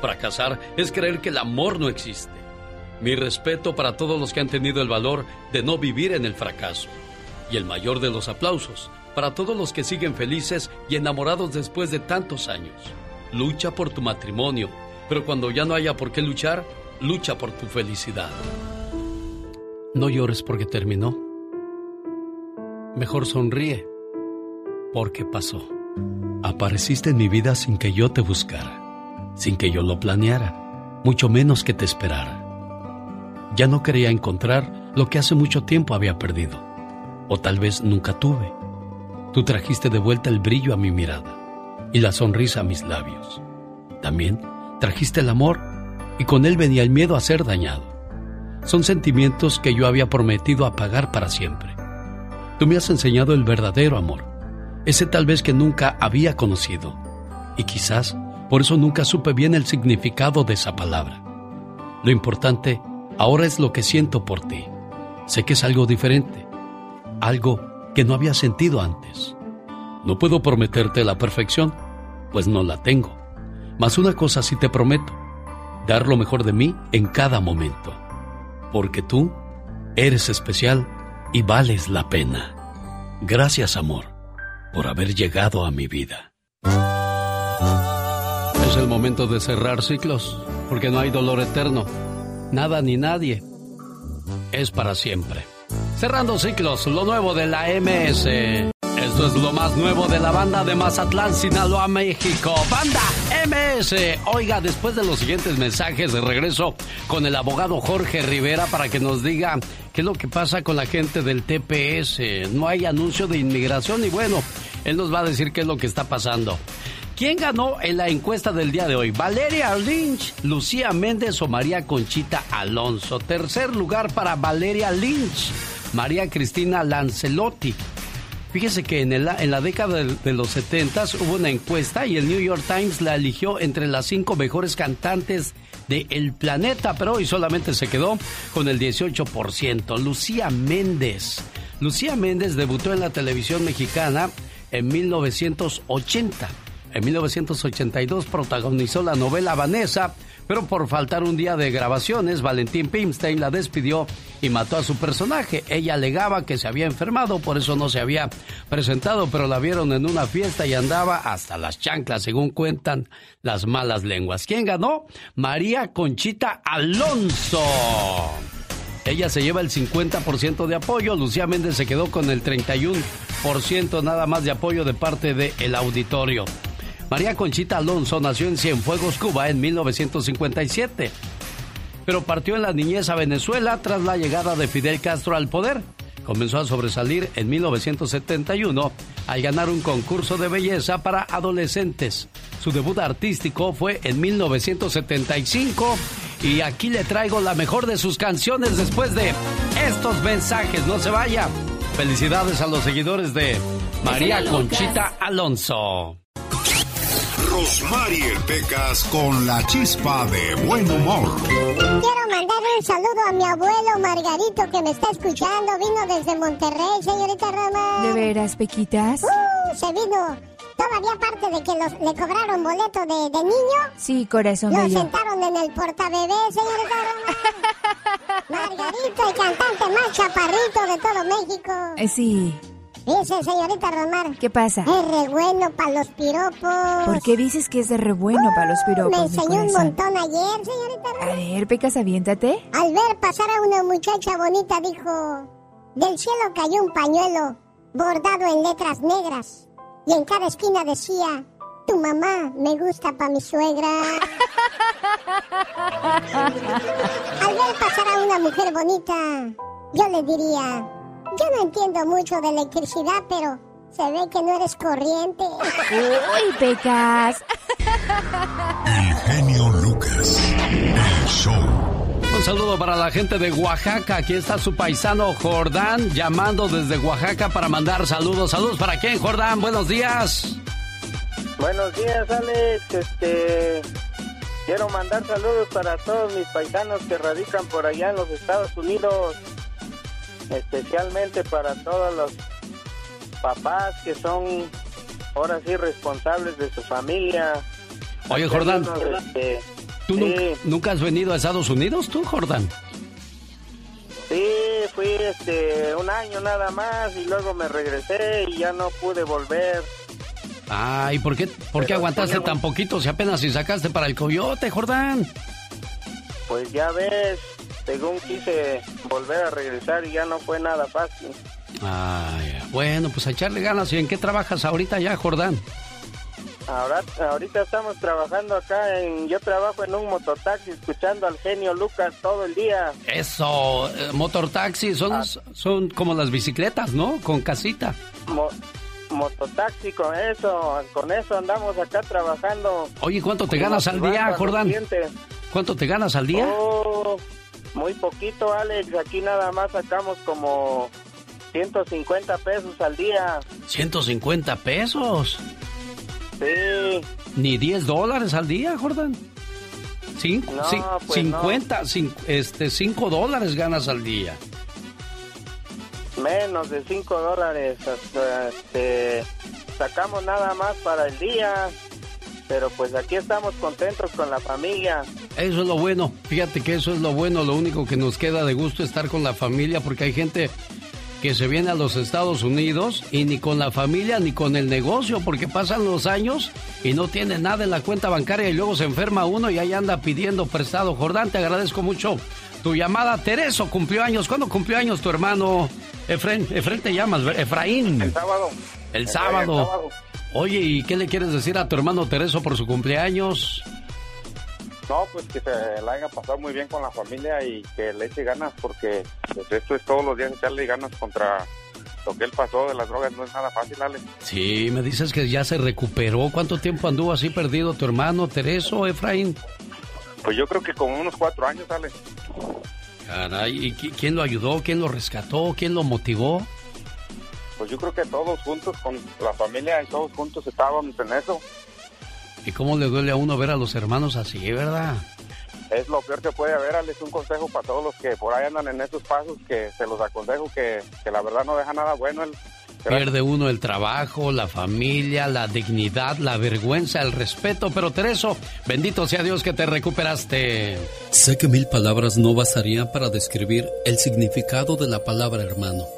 Speaker 1: Fracasar es creer que el amor no existe. Mi respeto para todos los que han tenido el valor de no vivir en el fracaso. y el mayor de los aplausos para todos los que siguen felices y enamorados después de tantos años. Lucha por tu matrimonio, pero cuando ya no haya por qué luchar, lucha por tu felicidad. No llores porque terminó. Mejor sonríe porque pasó. Apareciste en mi vida sin que yo te buscara, sin que yo lo planeara, mucho menos que te esperara. Ya no quería encontrar lo que hace mucho tiempo había perdido, o tal vez nunca tuve. Tú trajiste de vuelta el brillo a mi mirada y la sonrisa a mis labios. También trajiste el amor y con él venía el miedo a ser dañado. Son sentimientos que yo había prometido apagar para siempre. Tú me has enseñado el verdadero amor, ese tal vez que nunca había conocido. Y quizás por eso nunca supe bien el significado de esa palabra. Lo importante ahora es lo que siento por ti. Sé que es algo diferente, algo que no había sentido antes. No puedo prometerte la perfección, pues no la tengo. Mas una cosa sí te prometo, dar lo mejor de mí en cada momento. Porque tú eres especial y vales la pena. Gracias, amor, por haber llegado a mi vida. El momento de cerrar ciclos, porque no hay dolor eterno. Nada ni nadie es para siempre. Cerrando ciclos, lo nuevo de la MS. Esto es lo más nuevo de la banda de Mazatlán, Sinaloa, México. Banda MS. Oiga, después de los siguientes mensajes de regreso con el abogado Jorge Rivera para que nos diga qué es lo que pasa con la gente del TPS. No hay anuncio de inmigración y bueno, él nos va a decir qué es lo que está pasando. ¿Quién ganó en la encuesta del día de hoy? ¿Valeria Lynch, Lucía Méndez o María Conchita Alonso? Tercer lugar para Valeria Lynch, María Cristina Lancelotti. Fíjese que en, la década de, de los 70 hubo una encuesta y el New York Times la eligió entre las cinco mejores cantantes del planeta, pero hoy solamente se quedó con el 18%. Lucía Méndez. Lucía Méndez debutó en la televisión mexicana en 1980. En 1982 protagonizó la novela Vanessa, pero por faltar un día de grabaciones, Valentín Pimstein la despidió y mató a su personaje. Ella alegaba que se había enfermado, por eso no se había presentado, pero la vieron en una fiesta y andaba hasta las chanclas, según cuentan las malas lenguas. ¿Quién ganó? María Conchita Alonso. Ella se lleva el 50% de apoyo, Lucía Méndez se quedó con el 31% nada más de apoyo de parte del auditorio. María Conchita Alonso nació en Cienfuegos, Cuba, en 1957, pero partió en la niñez a Venezuela tras la llegada de Fidel Castro al poder. Comenzó a sobresalir en 1971 al ganar un concurso de belleza para adolescentes. Su debut artístico fue en 1975 y aquí le traigo la mejor de sus canciones después de estos mensajes. No se vaya. Felicidades a los seguidores de María Conchita Alonso.
Speaker 13: Rosmarie Pecas con la chispa de buen humor.
Speaker 28: Quiero mandar un saludo a mi abuelo Margarito que me está escuchando. Vino desde Monterrey, señorita Roma.
Speaker 29: ¿De veras, Pequitas?
Speaker 28: Uh, se vino. Todavía aparte de que los, le cobraron boleto de, de niño.
Speaker 29: Sí, corazón
Speaker 28: Lo
Speaker 29: bello.
Speaker 28: sentaron en el portabebé, señorita Roma. Margarito, el cantante más chaparrito de todo México.
Speaker 29: Eh, sí.
Speaker 28: Dice, señorita Romar.
Speaker 29: ¿Qué pasa?
Speaker 28: Es re bueno para los piropos.
Speaker 29: ¿Por qué dices que es de re bueno para los piropos,
Speaker 28: Me enseñó un montón ayer, señorita
Speaker 29: A
Speaker 28: Romar.
Speaker 29: ver, Pecas, aviéntate.
Speaker 28: Al ver pasar a una muchacha bonita dijo, del cielo cayó un pañuelo bordado en letras negras y en cada esquina decía, tu mamá me gusta pa' mi suegra. Al ver pasar a una mujer bonita, yo le diría, yo no entiendo mucho de electricidad, pero se ve que no eres corriente.
Speaker 29: Uy, Pecas.
Speaker 13: El genio Lucas. El show.
Speaker 1: Un saludo para la gente de Oaxaca. Aquí está su paisano Jordán llamando desde Oaxaca para mandar saludos. Saludos para quién, Jordán. Buenos días.
Speaker 24: Buenos días, Alex. Este, quiero mandar saludos para todos mis paisanos que radican por allá en los Estados Unidos, especialmente para todos los papás que son ahora sí responsables de su familia.
Speaker 1: Oye, Jordán.
Speaker 24: Este,
Speaker 1: ¿Tú
Speaker 24: sí,
Speaker 1: nunca, nunca has venido a Estados Unidos, tú, Jordán?
Speaker 24: Sí, fui este un año nada más y luego me regresé y ya no pude volver.
Speaker 1: Ah, ¿y por qué, por qué aguantaste tan poquito si apenas si sacaste para el coyote, Jordán?
Speaker 24: Pues ya ves, según quise volver a regresar y ya no fue nada fácil.
Speaker 1: Ah, bueno, pues a echarle ganas. ¿Y en qué trabajas ahorita ya, Jordán?
Speaker 24: Ahora, ahorita estamos trabajando acá en, yo trabajo en un mototaxi escuchando al genio Lucas todo el día.
Speaker 1: Eso, eh, motortaxi, son, ah. son como las bicicletas, ¿no? Con casita.
Speaker 24: mototaxi con eso, con eso andamos acá trabajando.
Speaker 1: Oye, ¿cuánto te ganas al día, Jordán? ¿Cuánto te ganas al día?
Speaker 24: Oh, muy poquito, Alex. Aquí nada más sacamos como 150 pesos al día.
Speaker 1: ¿150 pesos?
Speaker 24: Sí.
Speaker 1: ¿Ni 10 dólares al día, Jordan? ¿Sí?
Speaker 24: No,
Speaker 1: 50,
Speaker 24: pues
Speaker 1: este, 5 dólares ganas al día.
Speaker 24: Menos de 5 dólares. Este, sacamos nada más para el día. Pero pues aquí estamos contentos con la familia.
Speaker 1: Eso es lo bueno. Fíjate que eso es lo bueno. Lo único que nos queda de gusto es estar con la familia porque hay gente que se viene a los Estados Unidos y ni con la familia ni con el negocio, porque pasan los años y no tiene nada en la cuenta bancaria y luego se enferma uno y ahí anda pidiendo prestado. Jordán, te agradezco mucho tu llamada. Tereso cumplió años. ¿Cuándo cumplió años tu hermano Efraín? Efraín te llamas, Efraín.
Speaker 24: El sábado.
Speaker 1: El sábado. Oye, ¿y qué le quieres decir a tu hermano Tereso por su cumpleaños?
Speaker 24: No, pues que se la haya pasado muy bien con la familia y que le eche ganas porque pues esto es todos los días echarle ganas contra lo que él pasó de las drogas no es nada fácil, Ale.
Speaker 1: Sí, me dices que ya se recuperó. ¿Cuánto tiempo anduvo así perdido tu hermano Tereso, Efraín?
Speaker 24: Pues yo creo que como unos cuatro años, Ale.
Speaker 1: Caray, ¿y quién lo ayudó? ¿Quién lo rescató? ¿Quién lo motivó?
Speaker 24: Pues yo creo que todos juntos, con la familia y todos juntos estábamos en eso.
Speaker 1: ¿Y cómo le duele a uno ver a los hermanos así, verdad?
Speaker 24: Es lo peor que puede haber, es Un consejo para todos los que por ahí andan en esos pasos, que se los aconsejo que, la verdad no deja nada bueno. El,
Speaker 1: Pierde uno el trabajo, la familia, la dignidad, la vergüenza, el respeto, pero Tereso, bendito sea Dios que te recuperaste.
Speaker 15: Sé que mil palabras no bastarían para describir el significado de la palabra hermano.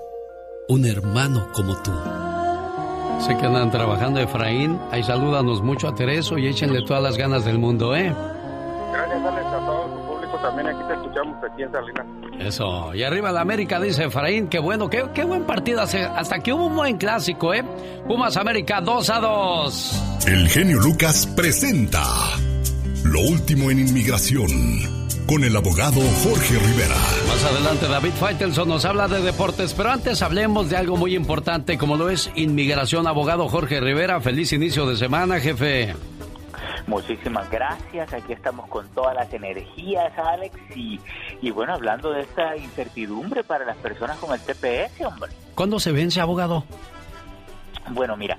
Speaker 15: un hermano como tú.
Speaker 1: Sé que andan trabajando, Efraín. Ahí salúdanos mucho a Tereso y échenle todas las ganas del mundo, ¿eh?
Speaker 24: Gracias, Alex, a todo tu público también. Aquí te escuchamos aquí en Salinas.
Speaker 1: Eso. Y arriba la América, dice Efraín. Qué bueno, qué, qué buen partido. Hasta que hubo un buen clásico, ¿eh? Pumas América 2 a 2.
Speaker 7: El genio Lucas presenta Lo último en inmigración con el abogado Jorge Rivera.
Speaker 1: Más adelante David Faitelson nos habla de deportes, pero antes hablemos de algo muy importante como lo es inmigración. Abogado Jorge Rivera, feliz inicio de semana, jefe.
Speaker 30: Muchísimas gracias, aquí estamos con todas las energías, Alex, y, y bueno, hablando de esta incertidumbre para las personas con el TPS, hombre.
Speaker 1: ¿Cuándo se vence, abogado?
Speaker 30: Bueno, mira,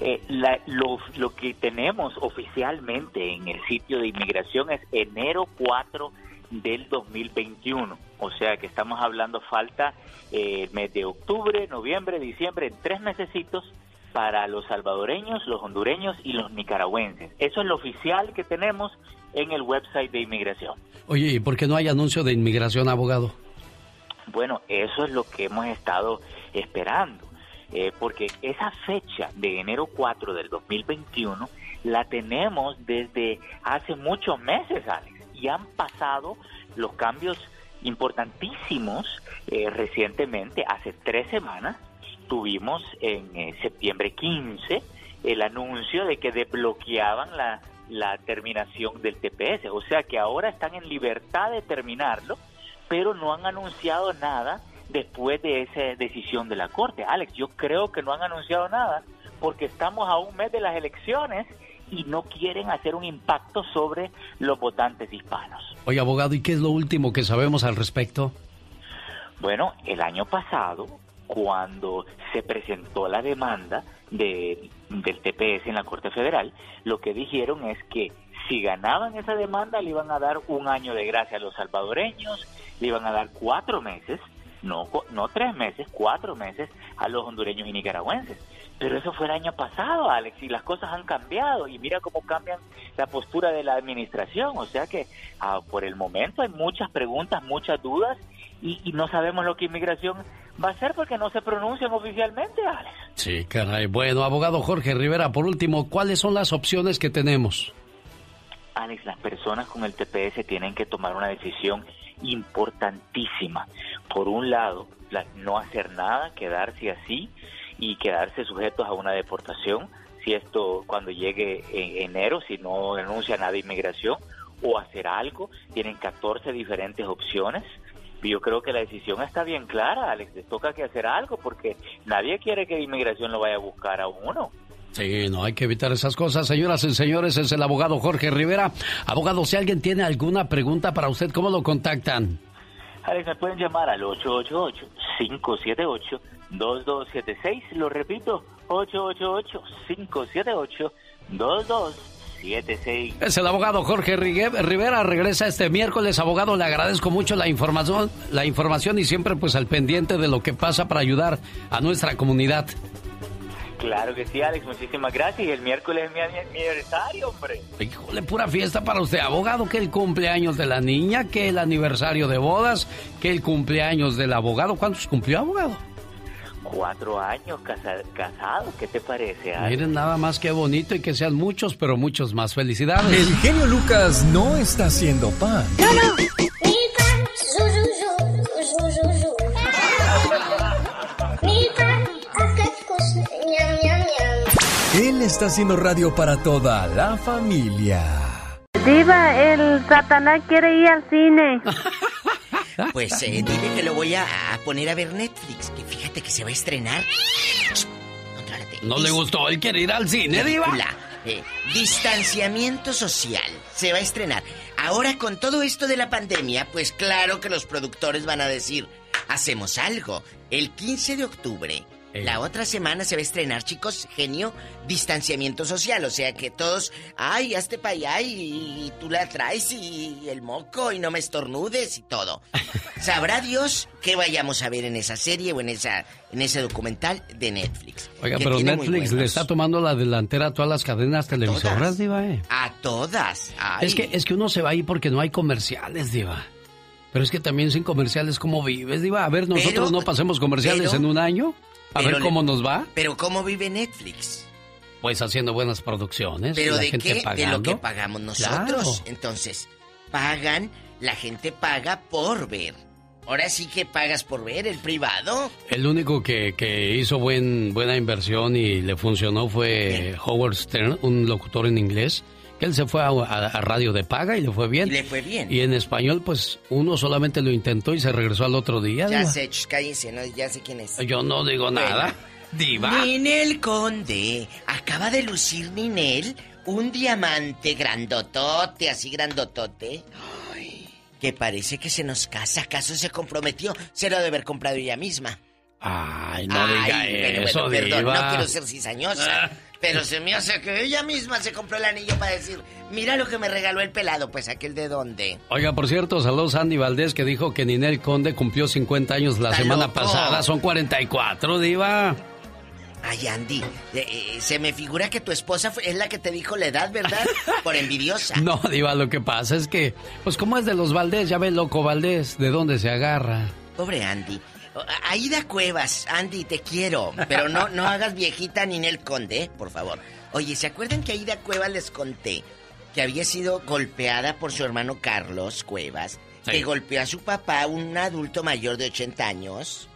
Speaker 30: eh, lo, que tenemos oficialmente en el sitio de inmigración es enero 4 del 2021. O sea que estamos hablando falta eh, el mes de octubre, noviembre, diciembre, en tres mesecitos para los salvadoreños, los hondureños y los nicaragüenses. Eso es lo oficial que tenemos en el website de inmigración.
Speaker 1: Oye, ¿y por qué no hay anuncio de inmigración, abogado?
Speaker 30: Bueno, eso es lo que hemos estado esperando. Eh, porque esa fecha de enero 4 del 2021 la tenemos desde hace muchos meses, Alex, y han pasado los cambios importantísimos eh, recientemente, hace tres semanas, tuvimos en eh, septiembre 15 el anuncio de que desbloqueaban la, la terminación del TPS, o sea que ahora están en libertad de terminarlo, pero no han anunciado nada después de esa decisión de la Corte. Alex, yo creo que no han anunciado nada porque estamos a un mes de las elecciones y no quieren hacer un impacto sobre los votantes hispanos.
Speaker 1: Oye, abogado, ¿y qué es lo último que sabemos al respecto?
Speaker 30: Bueno, el año pasado, cuando se presentó la demanda de, del TPS en la Corte Federal, lo que dijeron es que si ganaban esa demanda le iban a dar un año de gracia a los salvadoreños, le iban a dar cuatro meses, no, no tres meses, cuatro meses a los hondureños y nicaragüenses. Pero eso fue el año pasado, Alex, y las cosas han cambiado. Y mira cómo cambian la postura de la administración. O sea que ah, por el momento hay muchas preguntas, muchas dudas, y, y, no sabemos lo que inmigración va a hacer porque no se pronuncian oficialmente, Alex.
Speaker 1: Sí, caray. Bueno, abogado Jorge Rivera, por último, ¿cuáles son las opciones que tenemos?
Speaker 30: Alex, las personas con el TPS tienen que tomar una decisión importantísima. Por un lado, la, no hacer nada, quedarse así y quedarse sujetos a una deportación, si esto cuando llegue en enero, si no denuncia nada inmigración, o hacer algo, tienen 14 diferentes opciones. Yo creo que la decisión está bien clara, Alex, les toca que hacer algo porque nadie quiere que inmigración lo vaya a buscar a uno.
Speaker 1: Sí, no hay que evitar esas cosas. Señoras y señores, es el abogado Jorge Rivera. Abogado, si alguien tiene alguna pregunta para usted, ¿cómo lo contactan?
Speaker 30: Alex, me pueden llamar al 888-578-2276. Lo repito, 888-578-2276.
Speaker 1: Es el abogado Jorge Rivera. Regresa este miércoles. Abogado, le agradezco mucho la información, la información y siempre pues al pendiente de lo que pasa para ayudar a nuestra comunidad.
Speaker 30: Claro que sí, Alex, muchísimas gracias. Y el miércoles es mi, mi, aniversario, hombre.
Speaker 1: Híjole, pura fiesta para usted, abogado, que el cumpleaños de la niña, que el aniversario de bodas, que el cumpleaños del abogado. ¿Cuántos cumplió, abogado?
Speaker 30: Cuatro años casa, casado, ¿qué te parece? Alex?
Speaker 1: Miren, nada más que bonito y que sean muchos, pero muchos más. Felicidades.
Speaker 3: El genio Lucas no está haciendo pan.
Speaker 28: No, no.
Speaker 3: Él está haciendo radio para toda la familia.
Speaker 31: Diva, el Satanás quiere ir al cine.
Speaker 32: Pues eh, dile que lo voy a, a, poner a ver Netflix, que fíjate que se va a estrenar.
Speaker 1: ¿No le gustó? ¿Él quiere ir al cine, Diva?
Speaker 32: Eh, distanciamiento social. Se va a estrenar. Ahora con todo esto de la pandemia, pues claro que los productores van a decir, hacemos algo. El 15 de octubre eh. La otra semana se va a estrenar, chicos, genio, distanciamiento social. O sea que todos, ay, hazte para allá y, y, tú la traes y, el moco y no me estornudes y todo. Sabrá Dios qué vayamos a ver en esa serie o en esa en ese documental de Netflix.
Speaker 1: Oiga, pero Netflix le está tomando la delantera a todas las cadenas televisoras, Diva. Eh.
Speaker 32: A todas. Ay.
Speaker 1: Es que es que uno se va ahí porque no hay comerciales, Diva. Pero es que también sin comerciales, ¿cómo vives, Diva? A ver, nosotros pero, no pasemos comerciales pero, en un año. A ver cómo nos va.
Speaker 32: Pero ¿cómo vive Netflix?
Speaker 1: Pues haciendo buenas producciones.
Speaker 32: ¿Pero de qué?
Speaker 1: Pagando.
Speaker 32: De lo que pagamos nosotros.
Speaker 1: Claro.
Speaker 32: Entonces, pagan, la gente paga por ver. Ahora sí que pagas por ver, el privado.
Speaker 1: El único que, que hizo buen, buena inversión y le funcionó fue Howard Stern, un locutor en inglés. Que él se fue a, a, a, radio de paga y le fue bien.
Speaker 32: Y le fue bien.
Speaker 1: Y en español, pues uno solamente lo intentó y se regresó al otro día.
Speaker 32: Ya sé, cállense, ¿no? ya sé quién es.
Speaker 1: Yo no digo bueno. nada. Diva.
Speaker 32: Ninel Conde. Acaba de lucir Ninel un diamante grandotote, así grandotote. Ay, que parece que se nos casa. ¿Acaso se comprometió? Se lo debe haber comprado ella misma.
Speaker 1: Ay, no diga eso,
Speaker 32: bueno, perdón,
Speaker 1: diva.
Speaker 32: no quiero ser cizañosa. Pero se me hace que ella misma se compró el anillo para decir, mira lo que me regaló el pelado, pues aquel de dónde.
Speaker 1: Oiga, por cierto, saludos a Andy Valdés que dijo que Ninel Conde cumplió 50 años la semana
Speaker 32: loco.
Speaker 1: pasada. Son 44, diva.
Speaker 32: Ay, Andy, eh, eh, se me figura que tu esposa es la que te dijo la edad, ¿verdad? Por envidiosa.
Speaker 1: No, diva, lo que pasa es que, pues como es de los Valdés, ya ve loco Valdés, ¿de dónde se agarra?
Speaker 32: Pobre Andy. Aida Cuevas, Andy, te quiero. Pero no, no hagas viejita ni Nel Conde, ¿eh? por favor. Oye, ¿se acuerdan que Aida Cuevas les conté que había sido golpeada por su hermano Carlos Cuevas?
Speaker 1: Sí.
Speaker 32: Que golpeó a su papá, un adulto mayor de 80 años.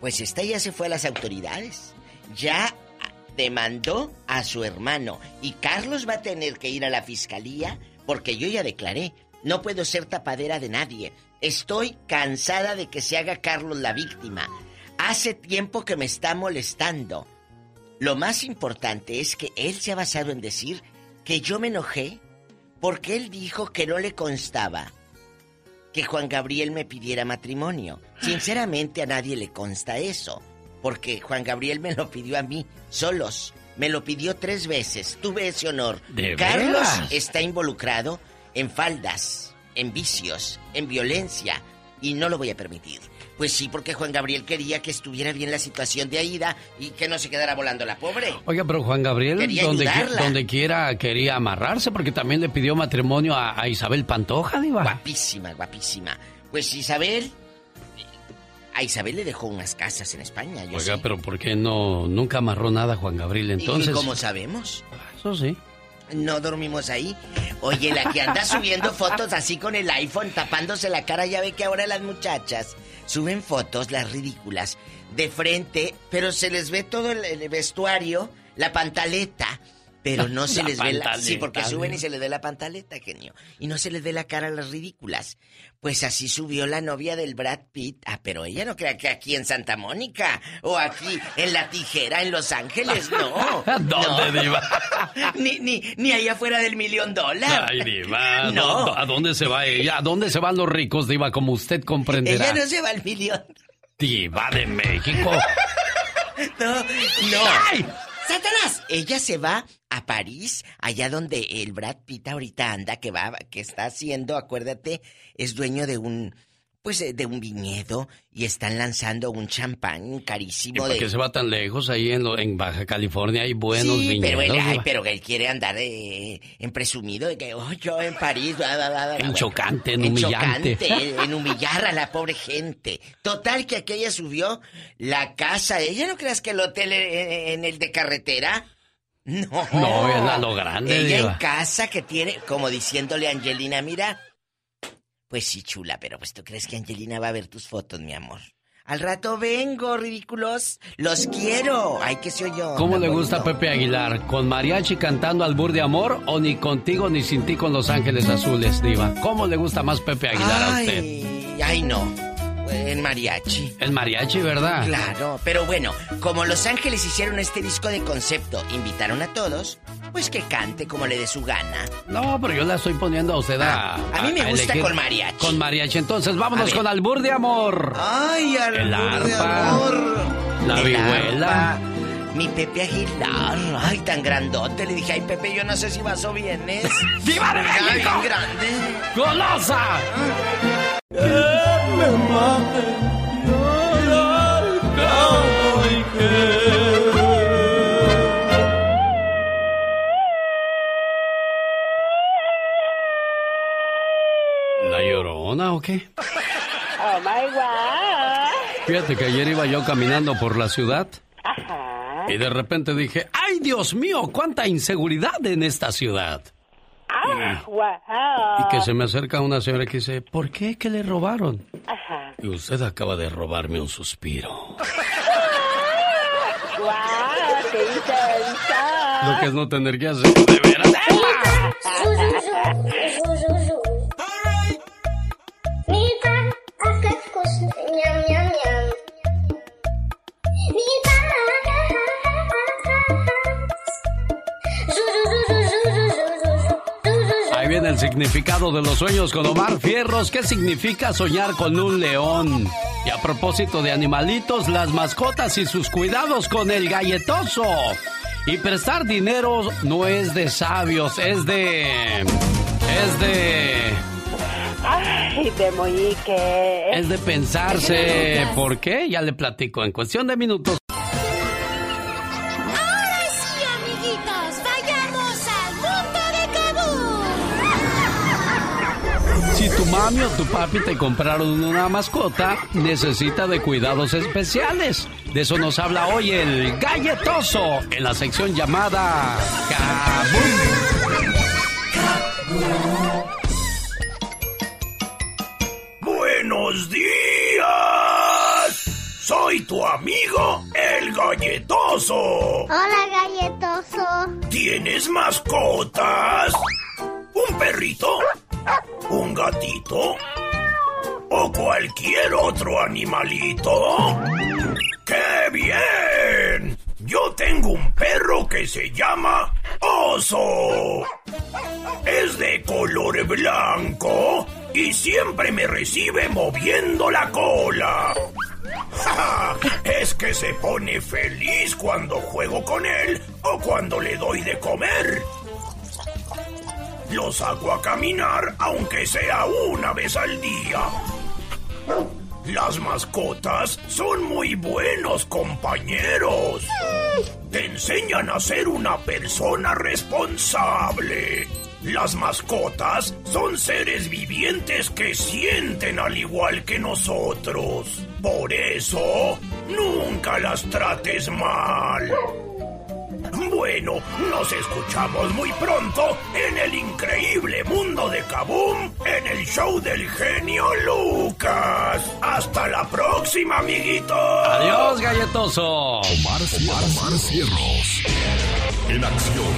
Speaker 32: Pues esta ya se fue a las autoridades. Ya demandó a su hermano. Y Carlos va a tener que ir a la fiscalía porque yo ya declaré. No puedo ser tapadera de nadie. Estoy cansada de que se haga Carlos la víctima. Hace tiempo que me está molestando. Lo más importante es que él se ha basado en decir que yo me enojé porque él dijo que no le constaba que Juan Gabriel me pidiera matrimonio. Sinceramente a nadie le consta eso, porque Juan Gabriel me lo pidió a mí, solos. Me lo pidió tres veces. Tuve ese honor.
Speaker 1: ¿De
Speaker 32: Carlos
Speaker 1: veras?
Speaker 32: está involucrado en faldas, en vicios, en violencia, y no lo voy a permitir. Pues sí, porque Juan Gabriel quería que estuviera bien la situación de Aida y que no se quedara volando la pobre.
Speaker 1: Oiga, pero Juan Gabriel,
Speaker 32: Quería
Speaker 1: donde, qui- donde quiera quería amarrarse, porque también le pidió matrimonio a, a Isabel Pantoja, Diva.
Speaker 32: Guapísima, guapísima. Pues Isabel. A Isabel le dejó unas casas en España, yo
Speaker 1: Oiga,
Speaker 32: sé.
Speaker 1: pero ¿por qué no nunca amarró nada Juan Gabriel entonces?
Speaker 32: ¿Y cómo sabemos?
Speaker 1: Eso sí.
Speaker 32: No dormimos ahí. Oye, la que anda subiendo fotos así con el iPhone tapándose la cara, ya ve que ahora las muchachas suben fotos, las ridículas, de frente, pero se les ve todo el, el vestuario, la pantaleta, pero no se les ve la... Sí, porque suben y se les ve la pantaleta, genio. Y no se les ve la cara a las ridículas. Pues así subió la novia del Brad Pitt. Ah, pero ella no crea que aquí en Santa Mónica o aquí en La Tijera, en Los Ángeles, no.
Speaker 1: ¿Dónde,
Speaker 32: No.
Speaker 1: Diva?
Speaker 32: ni, ni, ni allá afuera del millón dólar.
Speaker 1: Ay, Diva.
Speaker 32: No.
Speaker 1: ¿A dónde se va ella? ¿A dónde se van los ricos, Diva? Como usted comprenderá.
Speaker 32: Ella no se va al millón.
Speaker 1: Diva de México.
Speaker 32: No, no. ¡Satanás! Ella se va a París, allá donde el Brad Pitt ahorita anda, que va, que está haciendo, acuérdate, es dueño de un, pues eh, de un viñedo y están lanzando un champán
Speaker 1: ¿Y
Speaker 32: carísimo
Speaker 1: por
Speaker 32: de.
Speaker 1: qué se va tan lejos? Ahí en, lo- en Baja California hay buenos
Speaker 32: sí,
Speaker 1: viñedos.
Speaker 32: pero él, ay,
Speaker 1: Diva.
Speaker 32: pero él quiere andar eh, en presumido de que, oh, yo en París, bla, bla, bla, bla,
Speaker 1: En
Speaker 32: bueno.
Speaker 1: chocante, en
Speaker 32: en
Speaker 1: humillante.
Speaker 32: chocante, en humillar a la pobre gente. Total que aquella subió la casa. ¿Ella no creas que el hotel en, en el de carretera? No.
Speaker 1: No, es a lo grande,
Speaker 32: Ella
Speaker 1: Diva.
Speaker 32: en casa que tiene, como diciéndole a Angelina, mira. Pues sí, chula, pero pues tú crees que Angelina va a ver tus fotos, mi amor. Al rato vengo, ridículos. Los quiero. Ay, que se oyó.
Speaker 1: ¿Cómo le gusta a. Pepe Aguilar? ¿Con mariachi cantando albur de amor o ni contigo ni sin ti con Los Ángeles Azules, Diva? ¿Cómo le gusta más Pepe Aguilar a usted?
Speaker 32: Ay, no. En mariachi.
Speaker 1: El mariachi, ¿verdad?
Speaker 32: Claro, pero bueno, como Los Ángeles hicieron este disco de concepto, invitaron a todos, pues que cante como le dé su gana.
Speaker 1: No, pero yo la estoy poniendo a usted a.
Speaker 32: a mí me gusta con mariachi.
Speaker 1: Con mariachi. Entonces, vámonos con albur de amor.
Speaker 32: Ay, al
Speaker 1: El
Speaker 32: de amor.
Speaker 1: La
Speaker 32: El
Speaker 1: vihuela.
Speaker 32: arpa. Mi Pepe Aguilar, ay, tan grandote. Le dije, ay, Pepe, yo no sé si vas o vienes.
Speaker 1: ¡Viva de México!
Speaker 32: bien grande.
Speaker 1: ¡Golosa!
Speaker 16: Oh my God.
Speaker 1: Fíjate que ayer iba yo caminando por la ciudad
Speaker 16: Ajá.
Speaker 1: y de repente dije, ¡ay Dios mío! ¡Cuánta inseguridad en esta ciudad!
Speaker 16: Ah, wow.
Speaker 1: Y que se me acerca una señora que dice, ¿por qué? ¿Qué le robaron?
Speaker 16: Ajá.
Speaker 1: Y usted acaba de robarme un suspiro.
Speaker 16: Wow, qué intensa.
Speaker 1: Lo que es no tener que hacer, de veras. Significado de los sueños con Omar Fierros. ¿Qué significa soñar con un león? Y a propósito de animalitos, las mascotas y sus cuidados con el galletoso. Y prestar dinero no es de sabios, es de... Es de...
Speaker 16: Ay, de moñique.
Speaker 1: Es de pensarse. ¿Por qué? Ya le platico en cuestión de minutos. Mami o tu papi te compraron una mascota, necesita de cuidados especiales. De eso nos habla hoy el galletoso en la sección llamada Kabum.
Speaker 13: Buenos días. Soy tu amigo, el galletoso.
Speaker 28: Hola, galletoso.
Speaker 13: ¿Tienes mascotas? ¿Un perrito? ¿Un gatito? ¿O cualquier otro animalito? ¡Qué bien! Yo tengo un perro que se llama Oso. Es de color blanco
Speaker 33: y siempre me recibe moviendo la cola. es que se pone feliz cuando juego con él o cuando le doy de comer. Lo saco a caminar aunque sea una vez al día. Las mascotas son muy buenos compañeros. Te enseñan a ser una persona responsable. Las mascotas son seres vivientes que sienten al igual que nosotros. Por eso, nunca las trates mal. Bueno, nos escuchamos muy pronto en el increíble mundo de Kaboom en el show del genio Lucas. Hasta la próxima, amiguitos.
Speaker 1: Adiós, galletoso.
Speaker 7: Omar, Omar Cierros. En acción.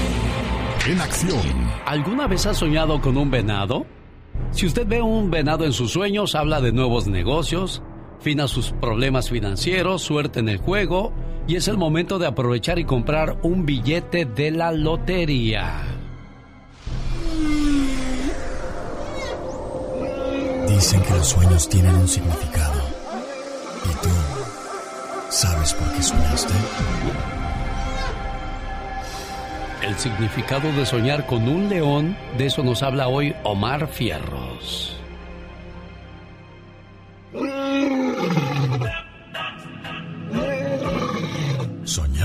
Speaker 7: En acción.
Speaker 1: ¿Alguna vez ha soñado con un venado? Si usted ve un venado en sus sueños, habla de nuevos negocios, fina sus problemas financieros, suerte en el juego y es el momento de aprovechar y comprar un billete de la lotería.
Speaker 3: Dicen que los sueños tienen un significado. ¿Y tú sabes por qué soñaste?
Speaker 1: El significado de soñar con un león, de eso nos habla hoy Omar Fierros.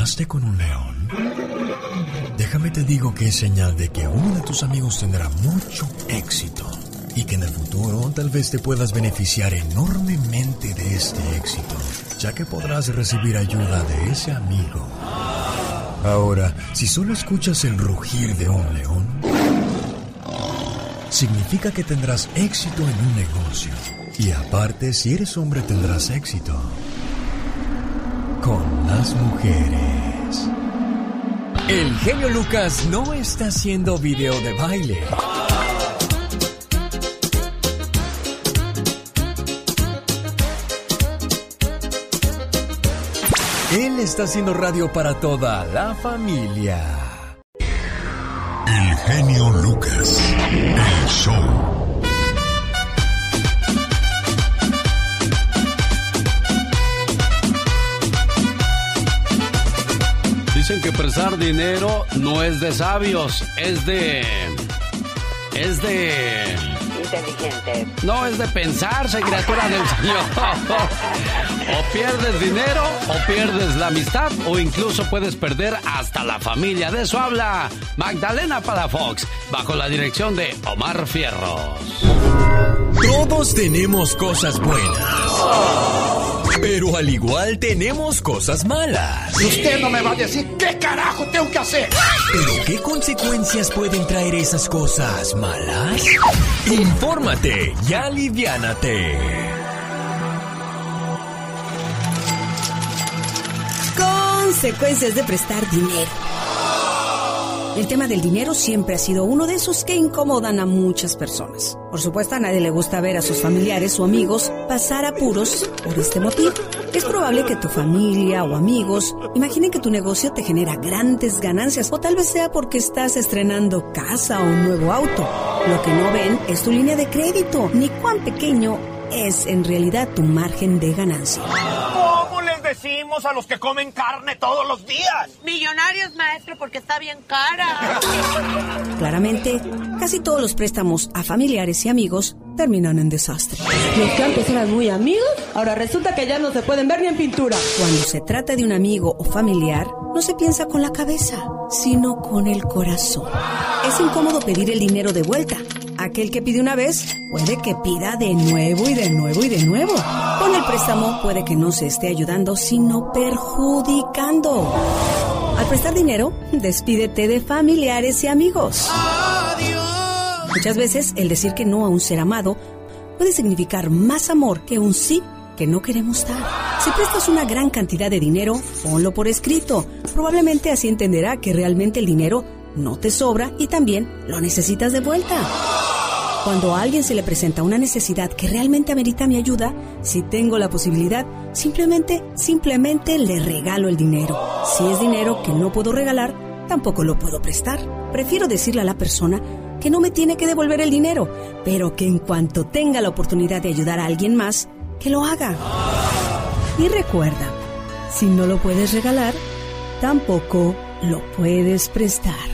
Speaker 3: ¿Soñaste con un león? Déjame te digo que es señal de que uno de tus amigos tendrá mucho éxito y que en el futuro tal vez te puedas beneficiar enormemente de este éxito, ya que podrás recibir ayuda de ese amigo. Ahora, si solo escuchas el rugir de un león, significa que tendrás éxito en un negocio. Y aparte, si eres hombre, tendrás éxito con las mujeres. El genio Lucas no está haciendo video de baile. Él está haciendo radio para toda la familia.
Speaker 7: El genio Lucas. El show.
Speaker 1: Dicen que prestar dinero no es de sabios, es de. Es de.
Speaker 34: Inteligente.
Speaker 1: No, es de pensarse, criatura del Señor. o pierdes dinero, o pierdes la amistad, o incluso puedes perder hasta la familia. De eso habla Magdalena Palafox, bajo la dirección de Omar Fierros.
Speaker 3: Todos tenemos cosas buenas. Pero al igual tenemos cosas malas.
Speaker 27: Usted no me va a decir qué carajo tengo que hacer.
Speaker 3: ¿Pero qué consecuencias pueden traer esas cosas malas? Infórmate y aliviánate.
Speaker 35: Consecuencias de prestar dinero. El tema del dinero siempre ha sido uno de esos que incomodan a muchas personas. Por supuesto, a nadie le gusta ver a sus familiares o amigos pasar apuros por este motivo. Es probable que tu familia o amigos imaginen que tu negocio te genera grandes ganancias o tal vez sea porque estás estrenando casa o un nuevo auto. Lo que no ven es tu línea de crédito, ni cuán pequeño es en realidad tu margen de ganancia.
Speaker 27: ¿Cómo les decimos a los que comen carne todos los días?
Speaker 36: Millonarios, maestro, porque está bien cara.
Speaker 35: Claramente, casi todos los préstamos a familiares y amigos terminan en desastre.
Speaker 36: Los que antes eran muy amigos, ahora resulta que ya no se pueden ver ni en pintura.
Speaker 35: Cuando se trata de un amigo o familiar, no se piensa con la cabeza, sino con el corazón. Es incómodo pedir el dinero de vuelta. Aquel que pide una vez puede que pida de nuevo y de nuevo y de nuevo. Con el préstamo puede que no se esté ayudando, sino perjudicando. Al prestar dinero, despídete de familiares y amigos. Muchas veces el decir que no a un ser amado puede significar más amor que un sí que no queremos dar. Si prestas una gran cantidad de dinero, ponlo por escrito. Probablemente así entenderá que realmente el dinero no te sobra y también lo necesitas de vuelta. Cuando a alguien se le presenta una necesidad que realmente amerita mi ayuda, si tengo la posibilidad, simplemente, simplemente le regalo el dinero. Si es dinero que no puedo regalar, tampoco lo puedo prestar. Prefiero decirle a la persona que no me tiene que devolver el dinero, pero que en cuanto tenga la oportunidad de ayudar a alguien más, que lo haga. Y recuerda, si no lo puedes regalar, tampoco lo puedes prestar.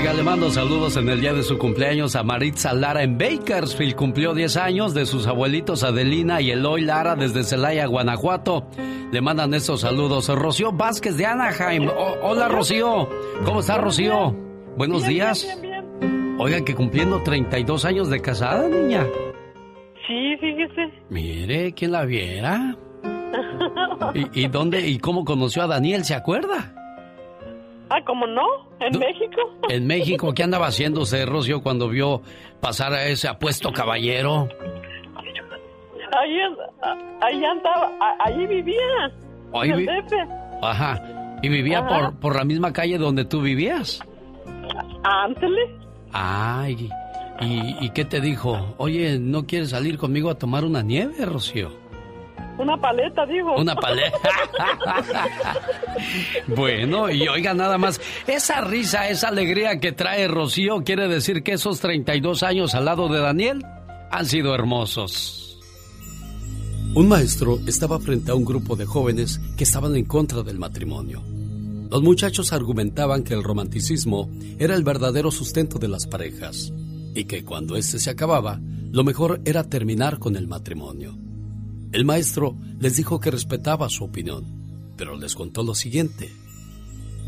Speaker 1: Oiga, le mando saludos en el día de su cumpleaños a Maritza Lara en Bakersfield. Cumplió 10 años de sus abuelitos Adelina y Eloy Lara desde Celaya, Guanajuato. Le mandan estos saludos. Rocío Vázquez de Anaheim. hola, Rocío. ¿Cómo está, Rocío? Buenos días. Oiga, que cumpliendo 32 años de casada, niña.
Speaker 16: Sí, fíjese.
Speaker 1: Mire, ¿quién la viera? ¿Y, ¿Y, dónde y cómo conoció a Daniel? ¿Se acuerda?
Speaker 16: Ah, ¿cómo no? ¿En México?
Speaker 1: En México, ¿qué andaba haciendo usted, Rocío, cuando vio pasar a ese apuesto caballero?
Speaker 16: Ahí, ahí andaba, ahí vivía.
Speaker 1: Ahí vi... Ajá. ¿Y vivía Por, por la misma calle donde tú vivías?
Speaker 16: Ántele.
Speaker 1: Ay, ¿y, ¿y qué te dijo? Oye, ¿no quieres salir conmigo a tomar una nieve, Rocío?
Speaker 16: Una paleta, digo.
Speaker 1: Una paleta. bueno, y oiga nada más, esa risa, esa alegría que trae Rocío quiere decir que esos 32 años al lado de Daniel han sido hermosos. Un maestro estaba frente a un grupo de jóvenes que estaban en contra del matrimonio. Los muchachos argumentaban que el romanticismo era el verdadero sustento de las parejas y que cuando éste se acababa, lo mejor era terminar con el matrimonio. El maestro les dijo que respetaba su opinión, pero les contó lo siguiente.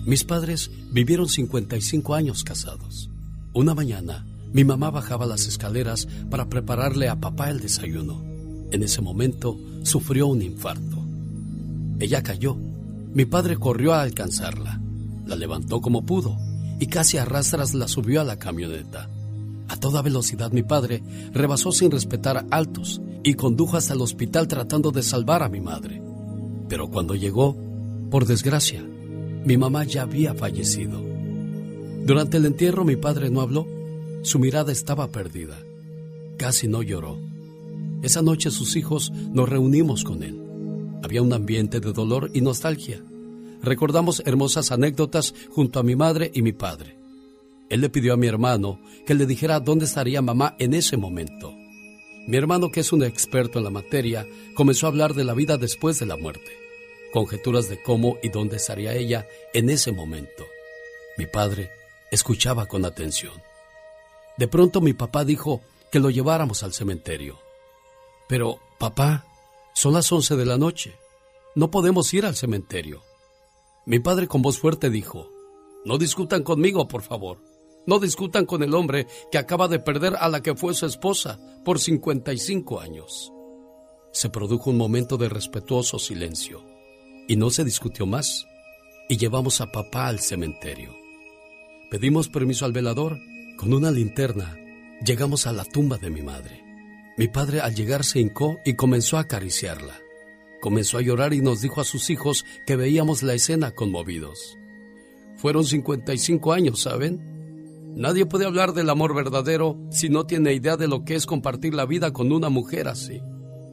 Speaker 1: Mis padres vivieron 55 años casados. Una mañana, mi mamá bajaba las escaleras para prepararle a papá el desayuno. En ese momento, sufrió un infarto. Ella cayó. Mi padre corrió a alcanzarla. La levantó como pudo y casi a rastras la subió a la camioneta. A toda velocidad mi padre rebasó sin respetar altos y condujo hasta el hospital tratando de salvar a mi madre. Pero cuando llegó, por desgracia, mi mamá ya había fallecido. Durante el entierro mi padre no habló, su mirada estaba perdida. Casi no lloró. Esa noche sus hijos nos reunimos con él. Había un ambiente de dolor y nostalgia. Recordamos hermosas anécdotas junto a mi madre y mi padre. Él le pidió a mi hermano que le dijera dónde estaría mamá en ese momento. Mi hermano, que es un experto en la materia, comenzó a hablar de la vida después de la muerte, conjeturas de cómo y dónde estaría ella en ese momento. Mi padre escuchaba con atención. De pronto mi papá dijo que lo lleváramos al cementerio. Pero, papá, son las once de la noche. No podemos ir al cementerio. Mi padre con voz fuerte dijo, no discutan conmigo, por favor. No discutan con el hombre que acaba de perder a la que fue su esposa por 55 años. Se produjo un momento de respetuoso silencio y no se discutió más y llevamos a papá al cementerio. Pedimos permiso al velador. Con una linterna llegamos a la tumba de mi madre. Mi padre al llegar se hincó y comenzó a acariciarla. Comenzó a llorar y nos dijo a sus hijos que veíamos la escena conmovidos. Fueron 55 años, ¿saben? Nadie puede hablar del amor verdadero si no tiene idea de lo que es compartir la vida con una mujer así.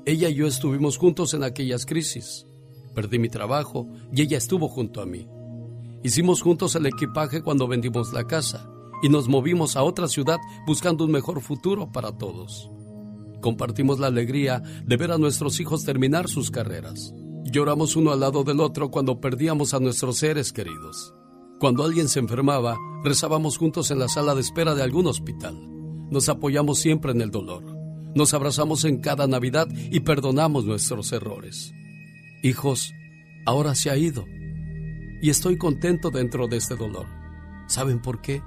Speaker 1: Ella y yo estuvimos juntos en aquellas crisis. Perdí mi trabajo y ella estuvo junto a mí. Hicimos juntos el equipaje cuando vendimos la casa y nos movimos a otra ciudad buscando un mejor futuro para todos. Compartimos la alegría de ver a nuestros hijos terminar sus carreras. Lloramos uno al lado del otro cuando perdíamos a nuestros seres queridos. Cuando alguien se enfermaba, rezábamos juntos en la sala de espera de algún hospital. Nos apoyamos siempre en el dolor. Nos abrazamos en cada Navidad y perdonamos nuestros errores. Hijos, ahora se ha ido. Y estoy contento dentro de este dolor. ¿Saben por qué?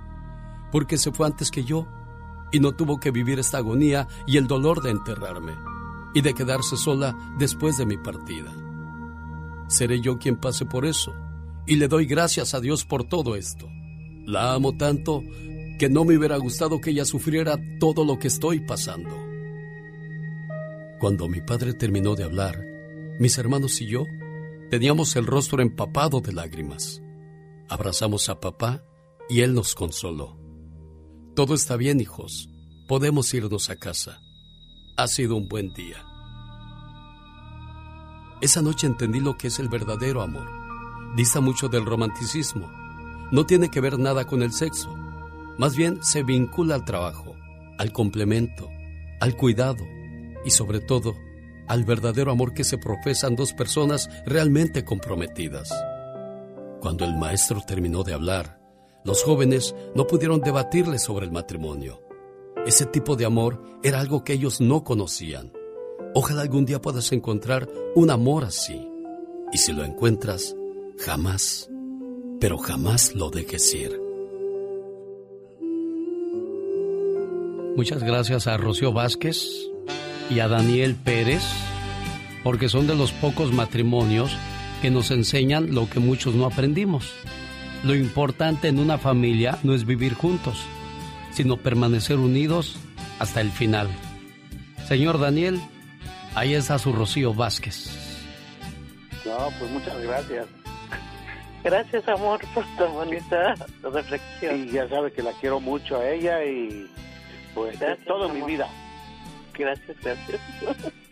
Speaker 1: Porque se fue antes que yo y no tuvo que vivir esta agonía y el dolor de enterrarme y de quedarse sola después de mi partida. Seré yo quien pase por eso y le doy gracias a Dios por todo esto. La amo tanto que no me hubiera gustado que ella sufriera todo lo que estoy pasando. Cuando mi padre terminó de hablar, mis hermanos y yo teníamos el rostro empapado de lágrimas. Abrazamos a papá y él nos consoló. Todo está bien, hijos. Podemos irnos a casa. Ha sido un buen día. Esa noche entendí lo que es el verdadero amor dista mucho del romanticismo. No tiene que ver nada con el sexo.
Speaker 15: Más bien se vincula al trabajo, al complemento, al cuidado y sobre todo al verdadero amor que se profesan dos personas realmente comprometidas. Cuando el maestro terminó de hablar, los jóvenes no pudieron debatirle sobre el matrimonio. Ese tipo de amor era algo que ellos no conocían. Ojalá algún día puedas encontrar un amor así. Y si lo encuentras, jamás, pero jamás lo dejes ir.
Speaker 1: Muchas gracias a Rocío Vázquez y a Daniel Pérez, porque son de los pocos matrimonios que nos enseñan lo que muchos no aprendimos. Lo importante en una familia no es vivir juntos, sino permanecer unidos hasta el final. Señor Daniel, ahí está su Rocío Vázquez.
Speaker 34: No, pues muchas gracias.
Speaker 37: Gracias, amor, por tu bonita reflexión.
Speaker 34: Y ya sabe que la quiero mucho a ella y pues
Speaker 37: Gracias,
Speaker 34: toda mi vida.
Speaker 37: Gracias, gracias.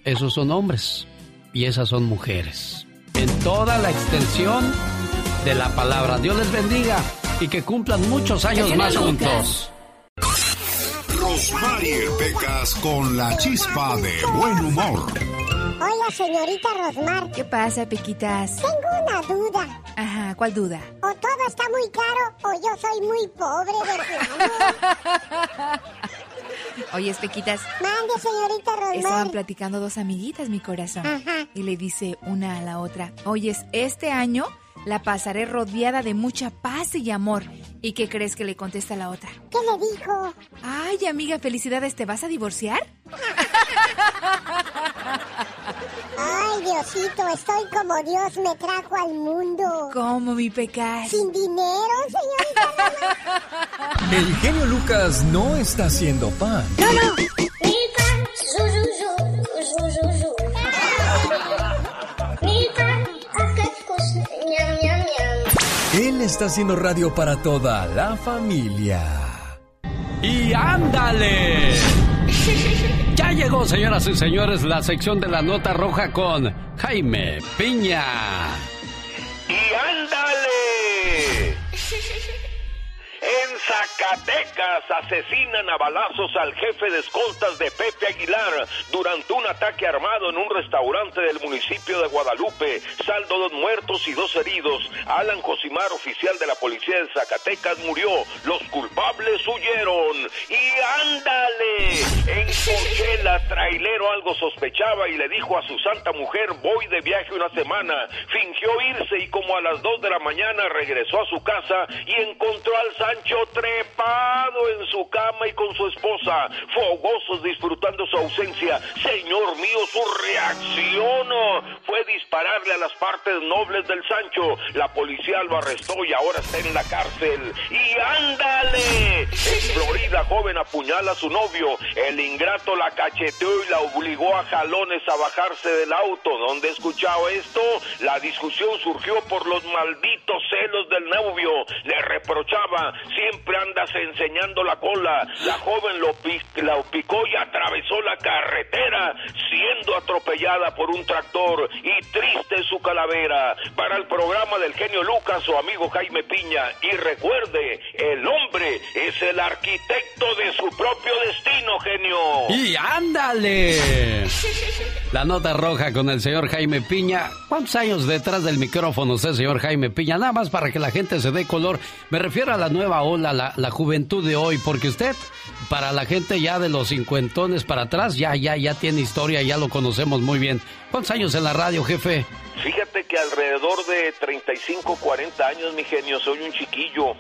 Speaker 1: Esos son hombres y esas son mujeres. En toda la extensión de la palabra. Dios les bendiga y que cumplan muchos años más juntos.
Speaker 13: Rosmarie Pecas con la chispa de buen humor.
Speaker 28: Hola, señorita Rosmar.
Speaker 29: ¿Qué pasa, Pequitas?
Speaker 28: Tengo una duda.
Speaker 29: Ajá, ¿cuál duda?
Speaker 28: O todo está muy caro o yo soy muy pobre de plano.
Speaker 29: Oye, Pequitas,
Speaker 28: Mande, señorita
Speaker 29: estaban
Speaker 28: Rosmar.
Speaker 29: platicando dos amiguitas, mi corazón.
Speaker 28: Ajá.
Speaker 29: Y le dice una a la otra, oyes, este año la pasaré rodeada de mucha paz y amor. ¿Y qué crees que le contesta la otra?
Speaker 28: ¿Qué le dijo?
Speaker 29: Ay, amiga, felicidades, ¿te vas a divorciar?
Speaker 28: Ay, Diosito, estoy como Dios me trajo al mundo.
Speaker 29: ¿Cómo, mi pecas?
Speaker 28: Sin dinero, señorita.
Speaker 3: El genio Lucas no está haciendo pan.
Speaker 28: No, no.
Speaker 3: Él está haciendo radio para toda la familia.
Speaker 1: ¡Y ándale! Ya llegó, señoras y señores, la sección de la nota roja con Jaime Piña.
Speaker 38: ¡Y ándale! En Zacatecas asesinan a balazos al jefe de escoltas de Pepe Aguilar durante un ataque armado en un restaurante del municipio de Guadalupe. Saldo dos muertos y dos heridos. Alan Josimar, oficial de la policía de Zacatecas, murió. Los culpables huyeron. ¡Y ándale! En Conchela, trailero algo sospechaba y le dijo a su santa mujer, voy de viaje una semana. Fingió irse y como a las dos de la mañana regresó a su casa y encontró al Sancho trepado en su cama y con su esposa, fogosos disfrutando su ausencia. Señor mío, su reacción oh, fue dispararle a las partes nobles del Sancho. La policía lo arrestó y ahora está en la cárcel. ¡Y ándale! En Florida, joven apuñala a su novio. El ingrato la cacheteó y la obligó a jalones a bajarse del auto. ¿Dónde he escuchado esto? La discusión surgió por los malditos celos del novio. Le reprochaba, siempre andas enseñando la cola. La joven lo, la picó y atravesó la carretera, siendo atropellada por un tractor. Y triste su calavera. Para el programa del genio Lucas, su amigo Jaime Piña. Y recuerde, el hombre es el arquitecto de su propio destino, genio.
Speaker 1: ¡Y ándale! La nota roja con el señor Jaime Piña. ¿Cuántos años detrás del micrófono usted, señor Jaime Piña? Nada más para que la gente se dé color. Me refiero a la nueva ola, la, la juventud de hoy, porque usted, para la gente ya de los cincuentones para atrás, ya, ya, ya tiene historia, ya lo conocemos muy bien. ¿Cuántos años en la radio, jefe?
Speaker 38: Fíjate que alrededor de 35, 40 años, mi genio, soy un chiquillo.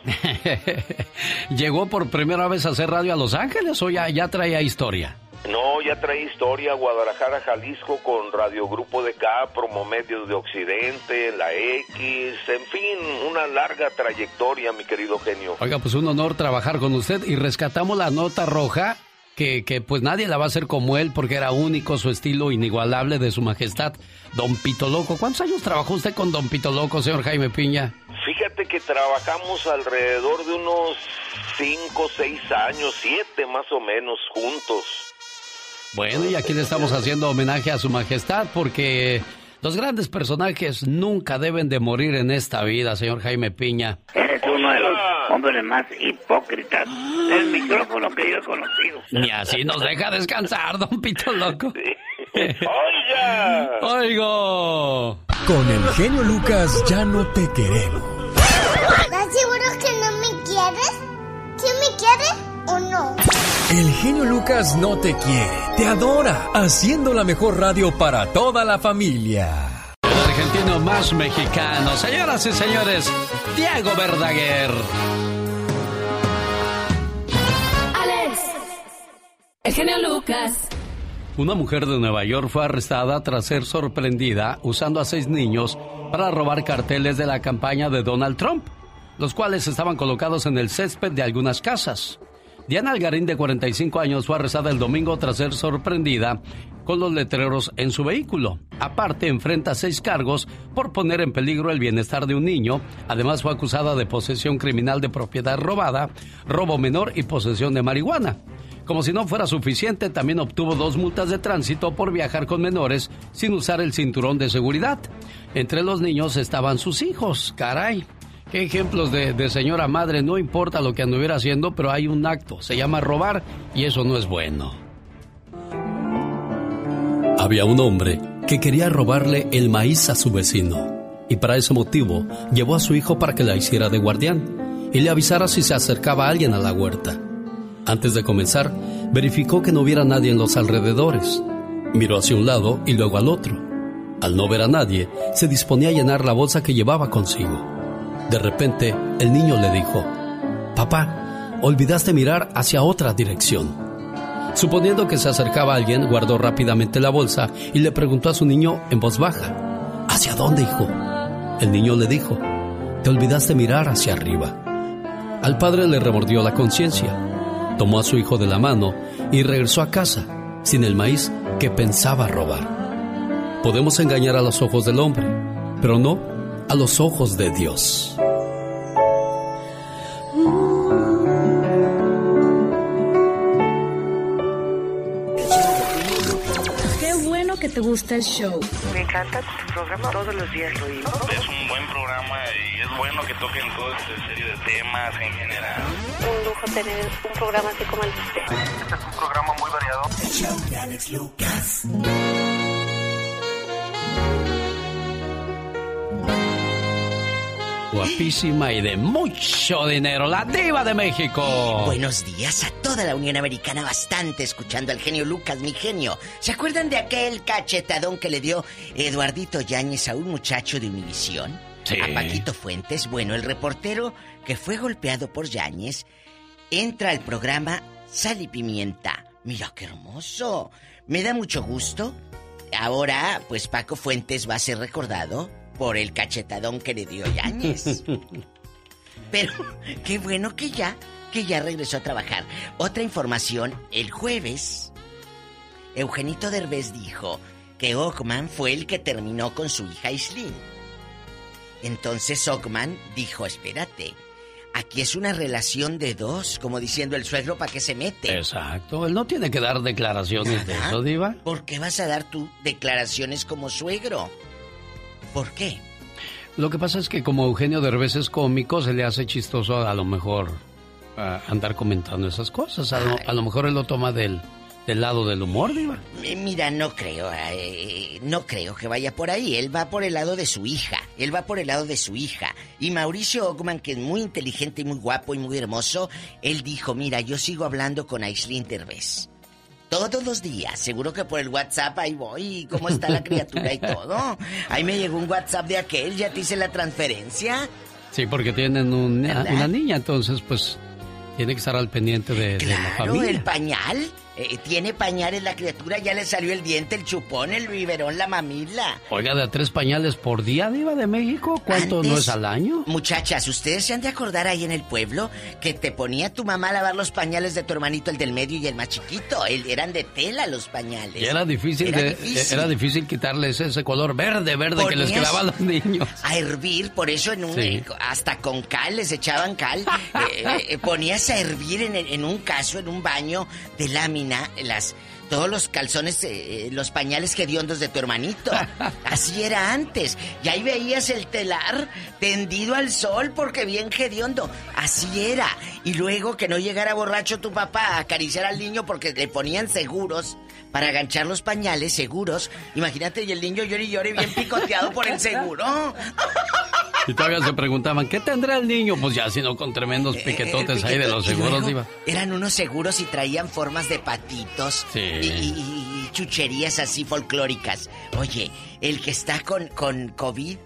Speaker 1: ¿Llegó por primera vez a hacer radio a Los Ángeles o ya, ya traía historia?
Speaker 38: No, ya trae historia Guadalajara, Jalisco con Radio Grupo de K, Promomedios de Occidente, la X, en fin, una larga trayectoria, mi querido genio.
Speaker 1: Oiga, pues un honor trabajar con usted y rescatamos la nota roja. Que, que pues nadie la va a hacer como él porque era único su estilo inigualable de su majestad, Don Pito Loco. ¿Cuántos años trabajó usted con Don Pito Loco, señor Jaime Piña?
Speaker 38: Fíjate que trabajamos alrededor de unos 5, 6 años, 7 más o menos juntos.
Speaker 1: Bueno, y aquí le estamos haciendo homenaje a su majestad porque los grandes personajes nunca deben de morir en esta vida, señor Jaime Piña.
Speaker 38: Eres uno de los
Speaker 39: hombres más hipócritas del micrófono que yo he conocido.
Speaker 1: Ni así nos deja descansar, don Pito Loco.
Speaker 38: ¡Oiga!
Speaker 1: ¡Oigo!
Speaker 3: Con el genio Lucas ya no te queremos.
Speaker 28: ¿Estás seguro que no me quieres? ¿Quién me quiere o no?
Speaker 3: El genio Lucas no te quiere, te adora, haciendo la mejor radio para toda la familia.
Speaker 1: El argentino más mexicano, señoras y señores, Diego Verdaguer.
Speaker 40: Alex, el genio Lucas.
Speaker 1: Una mujer de Nueva York fue arrestada tras ser sorprendida usando a seis niños para robar carteles de la campaña de Donald Trump, los cuales estaban colocados en el césped de algunas casas. Diana Algarín, de 45 años, fue arrestada el domingo tras ser sorprendida con los letreros en su vehículo. Aparte, enfrenta seis cargos por poner en peligro el bienestar de un niño. Además, fue acusada de posesión criminal de propiedad robada, robo menor y posesión de marihuana. Como si no fuera suficiente, también obtuvo dos multas de tránsito por viajar con menores sin usar el cinturón de seguridad. Entre los niños estaban sus hijos, caray. Qué ejemplos de, de, señora madre, no importa lo que anduviera haciendo, pero hay un acto, se llama robar y eso no es bueno.
Speaker 15: Había un hombre que quería robarle el maíz a su vecino y para ese motivo llevó a su hijo para que la hiciera de guardián y le avisara si se acercaba alguien a la huerta. Antes de comenzar, verificó que no hubiera nadie en los alrededores. Miró hacia un lado y luego al otro. Al no ver a nadie, se disponía a llenar la bolsa que llevaba consigo. De repente, el niño le dijo, Papá, olvidaste mirar hacia otra dirección. Suponiendo que se acercaba alguien, guardó rápidamente la bolsa y le preguntó a su niño en voz baja, ¿Hacia dónde, hijo? El niño le dijo, Te olvidaste mirar hacia arriba. Al padre le remordió la conciencia tomó a su hijo de la mano y regresó a casa sin el maíz que pensaba robar. Podemos engañar a los ojos del hombre, pero no a los ojos de Dios.
Speaker 40: Qué bueno que te gusta el show.
Speaker 37: Me encanta tu programa, todos los días lo oigo.
Speaker 41: Es un buen programa y es bueno que toquen toda esta serie de temas en general.
Speaker 16: Un lujo tener un programa así como el de usted.
Speaker 41: Este es un programa muy variado.
Speaker 7: El show de Alex Lucas.
Speaker 1: Guapísima y de mucho dinero, la diva de México.
Speaker 32: Buenos días a toda la Unión Americana, bastante escuchando al genio Lucas, mi genio. ¿Se acuerdan de aquel cachetadón que le dio Eduardito Yáñez a un muchacho de Univisión?
Speaker 1: Sí.
Speaker 32: A Paquito Fuentes. Bueno, el reportero que fue golpeado por Yáñez entra al programa Sal y Pimienta. Mira qué hermoso. Me da mucho gusto. Ahora, pues Paco Fuentes va a ser recordado por el cachetadón que le dio Yáñez. Pero qué bueno que ya, que ya regresó a trabajar. Otra información, el jueves, Eugenito Derbez dijo que Ockman fue el que terminó con su hija Islin. Entonces Ockman dijo, espérate, aquí es una relación de dos, como diciendo el suegro para qué se mete.
Speaker 1: Exacto, él no tiene que dar declaraciones de eso, diva.
Speaker 32: ¿Por qué vas a dar tú declaraciones como suegro? ¿Por qué?
Speaker 1: Lo que pasa es que como Eugenio Derbez es cómico, se le hace chistoso a, lo mejor a andar comentando esas cosas. A lo, a lo, mejor él lo toma del, del lado del humor, Diva.
Speaker 32: Mira, no creo, eh, no creo que vaya por ahí. Él va por el lado de su hija. Él va por el lado de su hija. Y Mauricio Ockman, que es muy inteligente y muy guapo y muy hermoso, él dijo, mira, yo sigo hablando con Aislinn Derbez. Todos los días, seguro que por el WhatsApp ahí voy, cómo está la criatura y todo. Ahí me llegó un WhatsApp de aquel, ya te hice la transferencia.
Speaker 1: Sí, porque tienen una, una niña, entonces pues tiene que estar al pendiente de,
Speaker 32: claro,
Speaker 1: de la familia.
Speaker 32: el pañal. Eh, tiene pañales la criatura, ya le salió el diente, el chupón, el biberón, la mamila.
Speaker 1: Oiga, de a tres pañales por día, Diva de México, ¿cuánto
Speaker 32: Antes,
Speaker 1: no es al año?
Speaker 32: Muchachas, ustedes se han de acordar ahí en el pueblo que te ponía tu mamá a lavar los pañales de tu hermanito, el del medio y el más chiquito. El, eran de tela los pañales.
Speaker 1: Y era difícil,
Speaker 32: Era
Speaker 1: de-
Speaker 32: difícil.
Speaker 1: era difícil quitarles ese color verde, verde que les
Speaker 32: Ponías
Speaker 1: quedaba a los niños.
Speaker 32: A hervir, por eso en un,
Speaker 1: Sí.
Speaker 32: hasta con cal les echaban cal. Eh, eh, ponías a hervir en, en un caso, en un baño de lámina, las todos los calzones, eh, eh, los pañales hediondos de tu hermanito. Así era antes. Y ahí veías el telar tendido al sol porque bien hediondo. Así era. Y luego que no llegara borracho tu papá a acariciar al niño porque le ponían seguros para aganchar los pañales seguros. Imagínate, y el niño llore y llore bien picoteado por el seguro.
Speaker 1: Y todavía se preguntaban, ¿qué tendrá el niño? Pues ya, sino con tremendos
Speaker 32: Eh,
Speaker 1: piquetotes ahí de los seguros, Diva.
Speaker 32: Eran unos seguros y traían formas de patitos
Speaker 1: Sí.
Speaker 32: y, y- y chucherías así folclóricas. Oye, el que está con, con COVID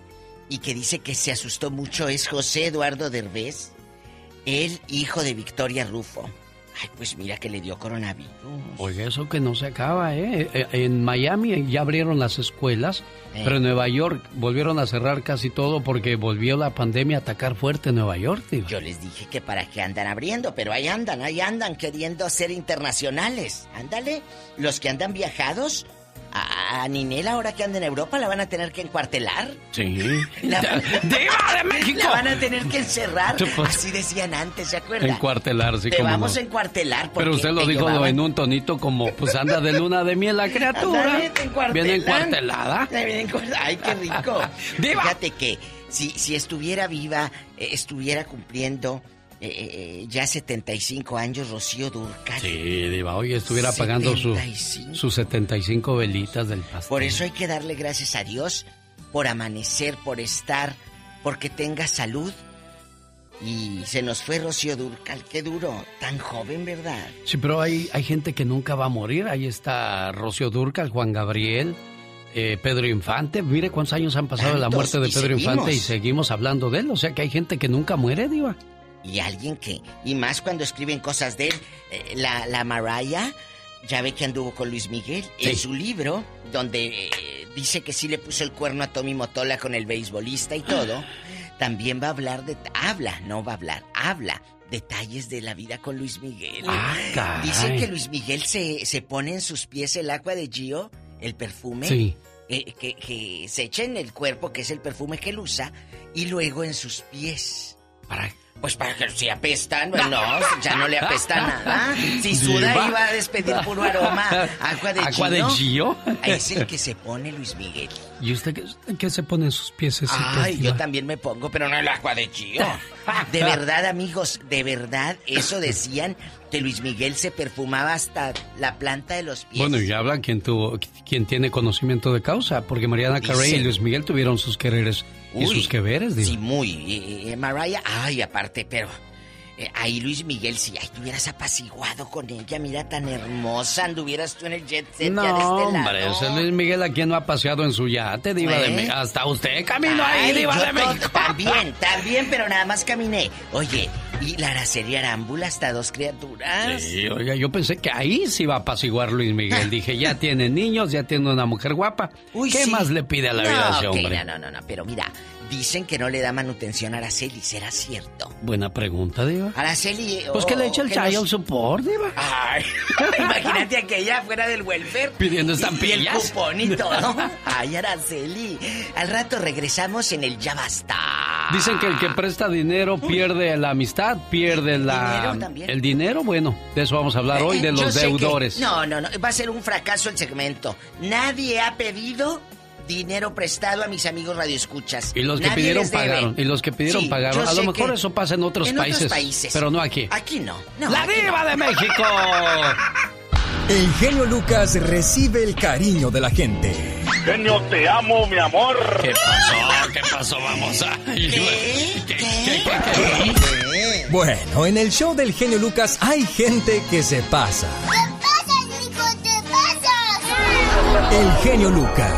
Speaker 32: y que dice que se asustó mucho es José Eduardo Derbez, el hijo de Victoria Rufo. Ay, pues mira que le dio coronavirus.
Speaker 1: Oiga, eso que no se acaba, ¿eh? Eh, En Miami ya abrieron las escuelas,
Speaker 32: Eh.
Speaker 1: pero en Nueva York volvieron a cerrar casi todo porque volvió la pandemia a atacar fuerte en Nueva York, Diva.
Speaker 32: Yo les dije que para qué andan abriendo, pero ahí andan, ahí andan queriendo ser internacionales. Ándale, los que andan viajados, a, Ninel ahora que anda en Europa la van a tener que encuartelar.
Speaker 1: Sí.
Speaker 32: La,
Speaker 1: ¡Diva de México!
Speaker 32: La van a tener que encerrar.
Speaker 1: Sí.
Speaker 32: Así decían antes, ¿se acuerda?
Speaker 1: Encuartelar, sí,
Speaker 32: Te
Speaker 1: cómo
Speaker 32: vamos
Speaker 1: no.
Speaker 32: a encuartelar.
Speaker 1: Pero usted lo dijo
Speaker 32: llevaban-
Speaker 1: en un tonito como, pues anda de luna de miel la criatura.
Speaker 32: Encuartelan.
Speaker 1: Viene encuartelada.
Speaker 32: Ay, qué rico.
Speaker 1: Diva.
Speaker 32: Fíjate que si, si estuviera viva, eh, estuviera cumpliendo eh, eh, ya 75 años Rocío Durcal.
Speaker 1: Sí, Diva, hoy estuviera pagando su,
Speaker 32: 75.
Speaker 1: sus 75 velitas del pastel.
Speaker 32: Por eso hay que darle gracias a Dios por amanecer, por estar, porque tenga salud. Y se nos fue Rocío Durcal, qué duro, tan joven, ¿verdad?
Speaker 1: Sí, pero hay, hay gente que nunca va a morir. Ahí está Rocío Durcal, Juan Gabriel, eh, Pedro Infante. Mire cuántos años han pasado de la muerte de Pedro Infante y
Speaker 32: seguimos
Speaker 1: hablando de él. O sea que hay gente que nunca muere, Diva.
Speaker 32: Y alguien que, y más cuando escriben cosas de él, eh, la, la Mariah, ya ve que anduvo con Luis Miguel, en su libro, donde eh, dice que sí le puso el cuerno a Tommy Motola con el beisbolista y todo, también va a hablar de, habla, no va a hablar, habla detalles de la vida con Luis Miguel.
Speaker 1: Ah, caray.
Speaker 32: Dice que Luis Miguel se, se pone en sus pies el agua de Gio, el perfume.
Speaker 1: Sí.
Speaker 32: eh, que, que se echa en el cuerpo, que es el perfume que él usa, y luego en sus pies.
Speaker 1: ¿Para
Speaker 32: Pues para que si apestan, pues no, ya no le apesta nada. Si suda iba a despedir puro aroma. Agua de
Speaker 1: ¿Agua de.
Speaker 32: Gio? Es el que se pone Luis Miguel.
Speaker 1: ¿Y usted qué, qué se pone en sus piececitos?
Speaker 32: Ay, yo también me pongo, pero no el agua de Gio. De verdad, amigos, de verdad, eso decían que Luis Miguel se perfumaba hasta la planta de los pies.
Speaker 1: Bueno, y habla quien tuvo, quien tiene conocimiento de causa, porque Mariana Carey y. Luis Miguel tuvieron sus quereres y sus que veres.
Speaker 32: Sí, muy. Y, y Mariah, ay, aparte, pero eh, ahí Luis Miguel, si ay, te hubieras apaciguado con ella, mira tan hermosa, anduvieras tú en el jet set
Speaker 1: No,
Speaker 32: ya de este
Speaker 1: hombre,
Speaker 32: lado.
Speaker 1: ese Luis Miguel a quien no ha paseado en su yate, Diva de
Speaker 32: ¿Eh?
Speaker 1: México. Hasta usted caminó ahí, Diva de México.
Speaker 32: También, también, pero nada más caminé. Oye, y la Araceli Arámbula, hasta dos criaturas.
Speaker 1: Sí, oiga, yo pensé que ahí se iba a apaciguar Luis Miguel. Dije, ya tiene niños, ya tiene una mujer guapa.
Speaker 32: Uy,
Speaker 1: ¿Qué
Speaker 32: sí.
Speaker 1: más le pide a la
Speaker 32: no,
Speaker 1: vida a ese hombre?
Speaker 32: no, no, no, no, pero mira, dicen que no le da manutención a Araceli, ¿será cierto?
Speaker 1: Buena pregunta, Diva.
Speaker 32: Araceli...
Speaker 1: Pues que
Speaker 32: oh,
Speaker 1: le eche el
Speaker 32: que nos-
Speaker 1: child support, Diva.
Speaker 32: Ay, imagínate aquella fuera del welfare.
Speaker 1: Pidiendo
Speaker 32: Y el
Speaker 1: estampillas.
Speaker 32: y todo. Ay, Araceli. Al rato regresamos en el Ya Basta.
Speaker 1: Dicen que el que presta dinero pierde la amistad, pierde la
Speaker 32: dinero también.
Speaker 1: el dinero. Bueno, de eso vamos a hablar hoy, de
Speaker 32: Eh,
Speaker 1: los
Speaker 32: que-
Speaker 1: deudores.
Speaker 32: no, no, no. Va a ser un fracaso el segmento. Nadie ha pedido dinero prestado a mis amigos radioescuchas.
Speaker 1: Y los que
Speaker 32: Nadie
Speaker 1: pidieron pagaron. Y los que pidieron
Speaker 32: Sí,
Speaker 1: pagaron. A lo mejor eso pasa en otros,
Speaker 32: en
Speaker 1: países,
Speaker 32: otros países.
Speaker 1: Pero no aquí.
Speaker 32: Aquí no. no
Speaker 1: ¡La
Speaker 32: aquí
Speaker 1: diva
Speaker 32: no.
Speaker 1: de México!
Speaker 3: El genio Lucas recibe el cariño de la gente.
Speaker 41: Genio, te amo, mi amor.
Speaker 1: ¿Qué pasó? ¿Qué pasó? Vamos a...
Speaker 3: Bueno, en el show del genio Lucas hay gente que se pasa. El genio Lucas,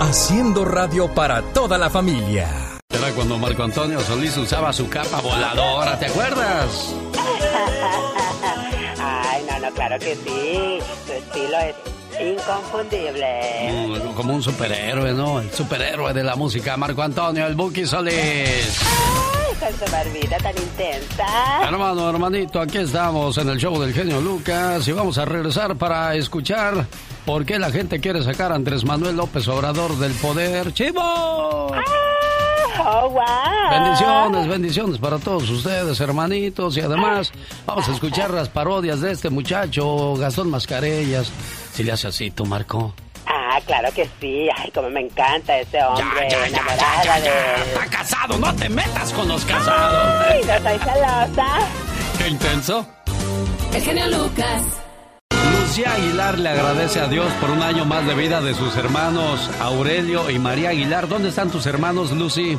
Speaker 3: haciendo radio para toda la familia.
Speaker 1: Era cuando Marco Antonio Solís usaba su capa voladora, ¿te acuerdas?
Speaker 42: Ay, no, no, claro que sí. Su estilo es inconfundible.
Speaker 1: Como un superhéroe, ¿no? El superhéroe de la música, Marco Antonio, el Buki Solís.
Speaker 42: Ay, con su barbita tan intensa.
Speaker 1: Hermano, hermanito, aquí estamos en el show del genio Lucas y vamos a regresar para escuchar por qué la gente quiere sacar a Andrés Manuel López Obrador del poder. ¡Chivo!
Speaker 42: Oh, wow.
Speaker 1: Bendiciones, bendiciones para todos ustedes, hermanitos. Y además, vamos a escuchar las parodias de este muchacho, Gastón Mascarellas. ¿Sí le hace así tú, Marco?
Speaker 42: Ah, claro que sí. Ay, como me encanta ese hombre.
Speaker 1: Ya, ya, ya, ya, ya, ya. Está casado, no te metas con los casados.
Speaker 42: Ay, no soy celosa.
Speaker 1: Qué intenso.
Speaker 40: El genio Lucas.
Speaker 1: Lucía Aguilar le agradece a Dios por un año más de vida de sus hermanos Aurelio y María Aguilar. ¿Dónde están tus hermanos, Lucy?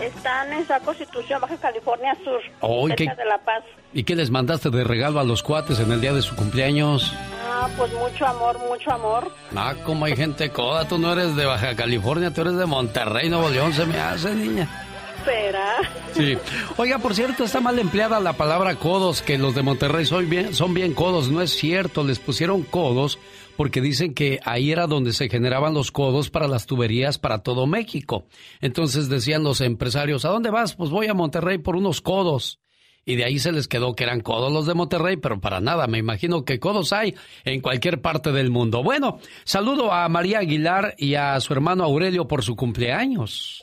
Speaker 16: Están en esa Constitución, Baja California Sur,
Speaker 1: Oh, ¿y
Speaker 16: cerca
Speaker 1: qué-
Speaker 16: de La Paz.
Speaker 1: ¿Y qué les mandaste de regalo a los cuates en el día de su cumpleaños?
Speaker 16: Ah, pues mucho amor, mucho amor.
Speaker 1: Ah, como hay gente coda, tú no eres de Baja California, tú eres de Monterrey, Nuevo León, se me hace, niña. Sí. Oiga, por cierto, está mal empleada la palabra codos, que los de Monterrey son bien, son bien codos. No es cierto, les pusieron codos porque dicen que ahí era donde se generaban los codos para las tuberías para todo México. Entonces decían los empresarios, ¿a dónde vas? Pues voy a Monterrey por unos codos. Y de ahí se les quedó que eran codos los de Monterrey, pero para nada, me imagino que codos hay en cualquier parte del mundo. Bueno, saludo a María Aguilar y a su hermano Aurelio por su cumpleaños.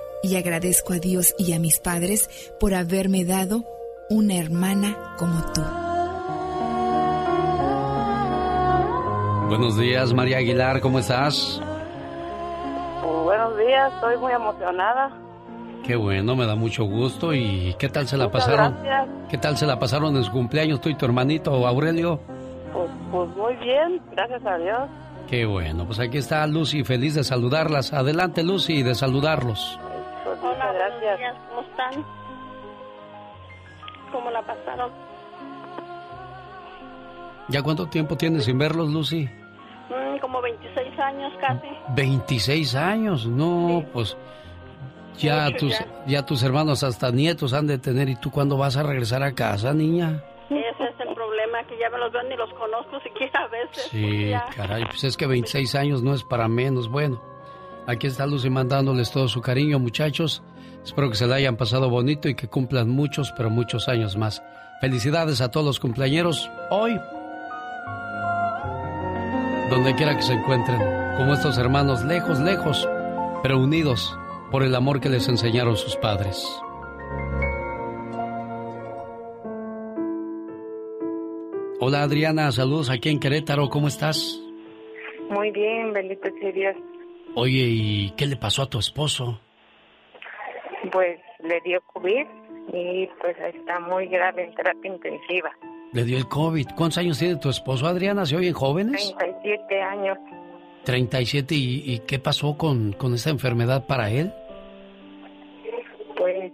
Speaker 29: y agradezco a Dios y a mis padres por haberme dado una hermana como tú.
Speaker 1: Buenos días, María Aguilar, ¿cómo estás?
Speaker 16: Pues, buenos días, estoy muy emocionada.
Speaker 1: Qué bueno, me da mucho gusto. ¿Y qué tal se la
Speaker 16: Muchas
Speaker 1: pasaron?
Speaker 16: gracias.
Speaker 1: ¿Qué tal se la pasaron en su cumpleaños tú y tu hermanito Aurelio?
Speaker 16: Pues, pues muy bien, gracias a Dios.
Speaker 1: Qué bueno, pues aquí está Lucy, feliz de saludarlas. Adelante Lucy, de saludarlos.
Speaker 16: Pues, muchas gracias. ¿Cómo están? ¿Cómo la pasaron?
Speaker 1: ¿Ya cuánto tiempo tienes sin verlos, Lucy?
Speaker 16: Mm, como 26 años casi.
Speaker 1: 26 años, no, pues ya
Speaker 16: Mucho
Speaker 1: tus, ya. tus hermanos hasta nietos han de tener. ¿Y tú cuándo vas a regresar a casa, niña?
Speaker 16: Ese es el problema, que ya me los veo ni los conozco siquiera a veces.
Speaker 1: Sí,
Speaker 16: Ya.
Speaker 1: caray, pues es que 26 años no es para menos. Bueno, aquí está Lucy mandándoles todo su cariño, muchachos. Espero que se la hayan pasado bonito y que cumplan muchos, pero muchos años más. Felicidades a todos los cumpleañeros hoy. Donde quiera que se encuentren, como estos hermanos lejos, lejos, pero unidos por el amor que les enseñaron sus padres. Hola Adriana, saludos aquí en Querétaro, ¿cómo estás?
Speaker 37: Muy bien, bendito sea Dios.
Speaker 1: Oye, ¿y qué le pasó a tu esposo?
Speaker 37: Pues le dio COVID y pues está muy grave en terapia intensiva.
Speaker 1: Le dio el COVID. ¿Cuántos años tiene tu esposo, Adriana? ¿Se oyen jóvenes?
Speaker 37: 37 años.
Speaker 1: 37. ¿Y, y qué pasó con, con esa enfermedad para él?
Speaker 37: Pues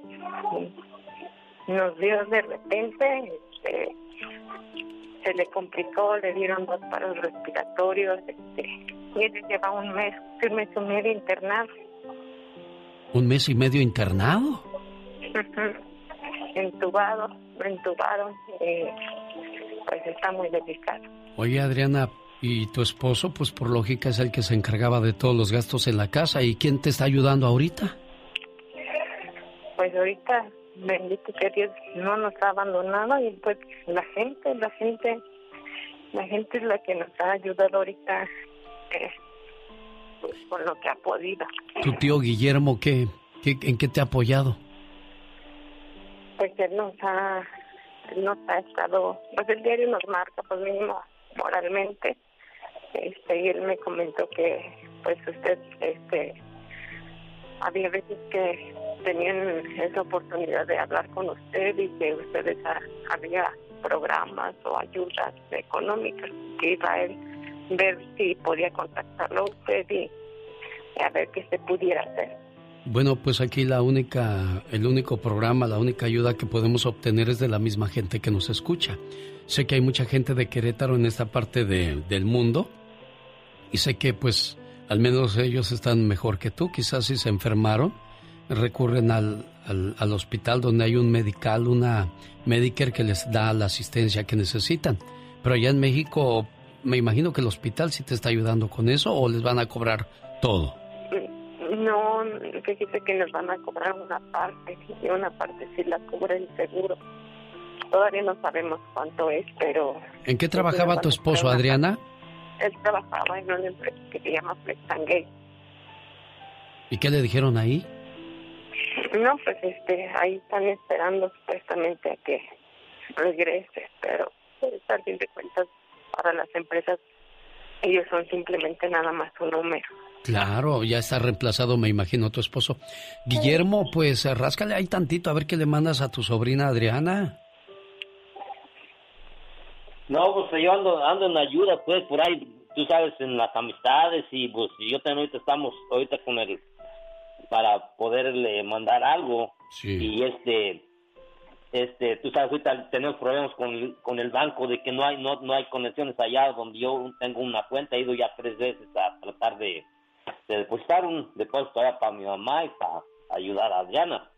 Speaker 37: nos dio de repente, este, se le complicó, le dieron dos paros respiratorios, este, y él lleva un mes, un mes y medio internado.
Speaker 1: ¿Un mes y medio internado?
Speaker 37: Entubado, lo entubaron, eh, pues está muy delicado.
Speaker 1: Oye, Adriana, ¿y tu esposo, pues por lógica, es el que se encargaba de todos los gastos en la casa? ¿Y quién te está ayudando ahorita?
Speaker 37: Pues ahorita, bendito sea Dios, no nos ha abandonado y pues la gente, la gente, la gente es la que nos ha ayudado ahorita eh, pues, con lo que ha podido.
Speaker 1: ¿Tu tío Guillermo qué, qué, en qué te ha apoyado?
Speaker 37: Pues él nos ha, él nos ha estado, pues el diario nos marca, pues mínimo moralmente, este, y él me comentó que pues usted, este, había veces que tenían esa oportunidad de hablar con usted y que ustedes ha- había programas o ayudas económicas que iba a ver si podía contactarlo a usted y, a ver qué se pudiera hacer.
Speaker 1: Bueno, pues aquí la única, el único programa, la única ayuda que podemos obtener es de la misma gente que nos escucha. Sé que hay mucha gente de Querétaro en esta parte de- del mundo y sé que pues al menos ellos están mejor que tú. Quizás si se enfermaron, recurren al, al, al hospital donde hay un medical, una Medicare que les da la asistencia que necesitan. Pero allá en México me imagino que el hospital sí te está ayudando con eso o les van a cobrar todo.
Speaker 37: No, fíjese que nos van a cobrar una parte y una parte sí la cubre el seguro. Todavía no sabemos cuánto es, pero...
Speaker 1: ¿En qué trabajaba tu esposo, Adriana?
Speaker 37: Él trabajaba en una empresa que se llama Flexangay.
Speaker 1: ¿Y qué le dijeron ahí?
Speaker 37: No, pues este, ahí están esperando supuestamente a que regrese, pero pues, al fin de cuentas para las empresas ellos son simplemente nada más un número.
Speaker 1: Claro, ya está reemplazado, me imagino, tu esposo. Guillermo, pues ráscale ahí tantito a ver qué le mandas a tu sobrina Adriana.
Speaker 43: No, pues yo ando, ando en ayuda, pues, por ahí, tú sabes, en las amistades y pues yo también ahorita estamos, ahorita con el, para poderle mandar algo.
Speaker 1: Sí.
Speaker 43: Y este, este, tú sabes, ahorita tenemos problemas con, con el banco de que no hay, no, no hay conexiones allá donde yo tengo una cuenta, he ido ya tres veces a tratar de, de depositar un depósito allá para mi mamá y para ayudar a Adriana.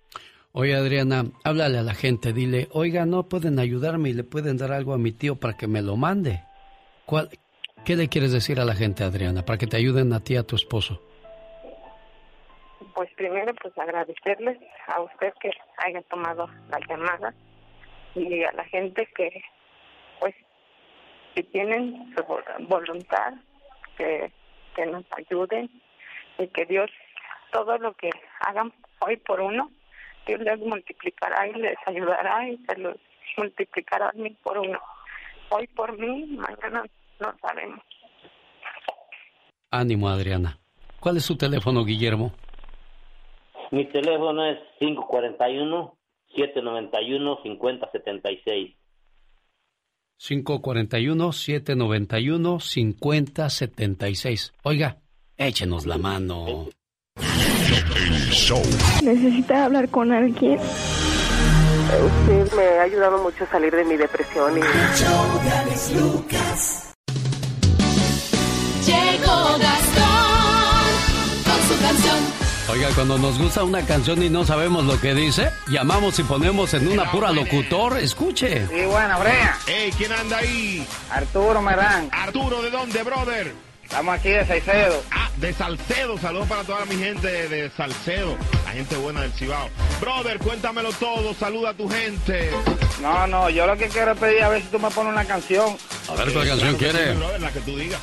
Speaker 1: Oye, Adriana, háblale a la gente, dile, oiga, no pueden ayudarme y le pueden dar algo a mi tío para que me lo mande. ¿Cuál, ¿Qué le quieres decir a la gente, Adriana, para que te ayuden a ti y a tu esposo?
Speaker 37: Pues primero, pues agradecerles a usted que haya tomado la llamada y a la gente que, pues, si tienen su voluntad, que, que nos ayuden y que Dios, todo lo que hagan hoy por uno, Dios les multiplicará y les ayudará y se los multiplicará mil por uno. Hoy por mí, mañana no sabemos.
Speaker 1: Ánimo, Adriana. ¿Cuál es su teléfono, Guillermo?
Speaker 43: Mi teléfono es 541-791-5076.
Speaker 1: 541-791-5076. Oiga, échenos la mano.
Speaker 7: El show.
Speaker 44: Necesita hablar con alguien.
Speaker 37: Usted me ha ayudado mucho a salir de mi depresión y...
Speaker 45: Llegó Gastón con su canción.
Speaker 1: Oiga, cuando nos gusta una canción y no sabemos lo que dice, llamamos y ponemos en una pura locutor. Escuche.
Speaker 6: Sí, bueno, Brea.
Speaker 5: Ey, ¿quién anda ahí?
Speaker 6: Arturo Merán.
Speaker 5: Arturo, ¿de dónde, brother?
Speaker 6: Estamos aquí de Saicedo.
Speaker 5: Ah, de Salcedo. Saludos para toda mi gente de Salcedo, la gente buena del Cibao. Brother, cuéntamelo todo. Saluda a tu gente.
Speaker 6: No, no, yo lo que quiero es pedir a ver si tú me pones una canción.
Speaker 1: A ver, ¿cuál canción
Speaker 5: Claro
Speaker 1: quiere?
Speaker 5: sí, brother, la que tú digas.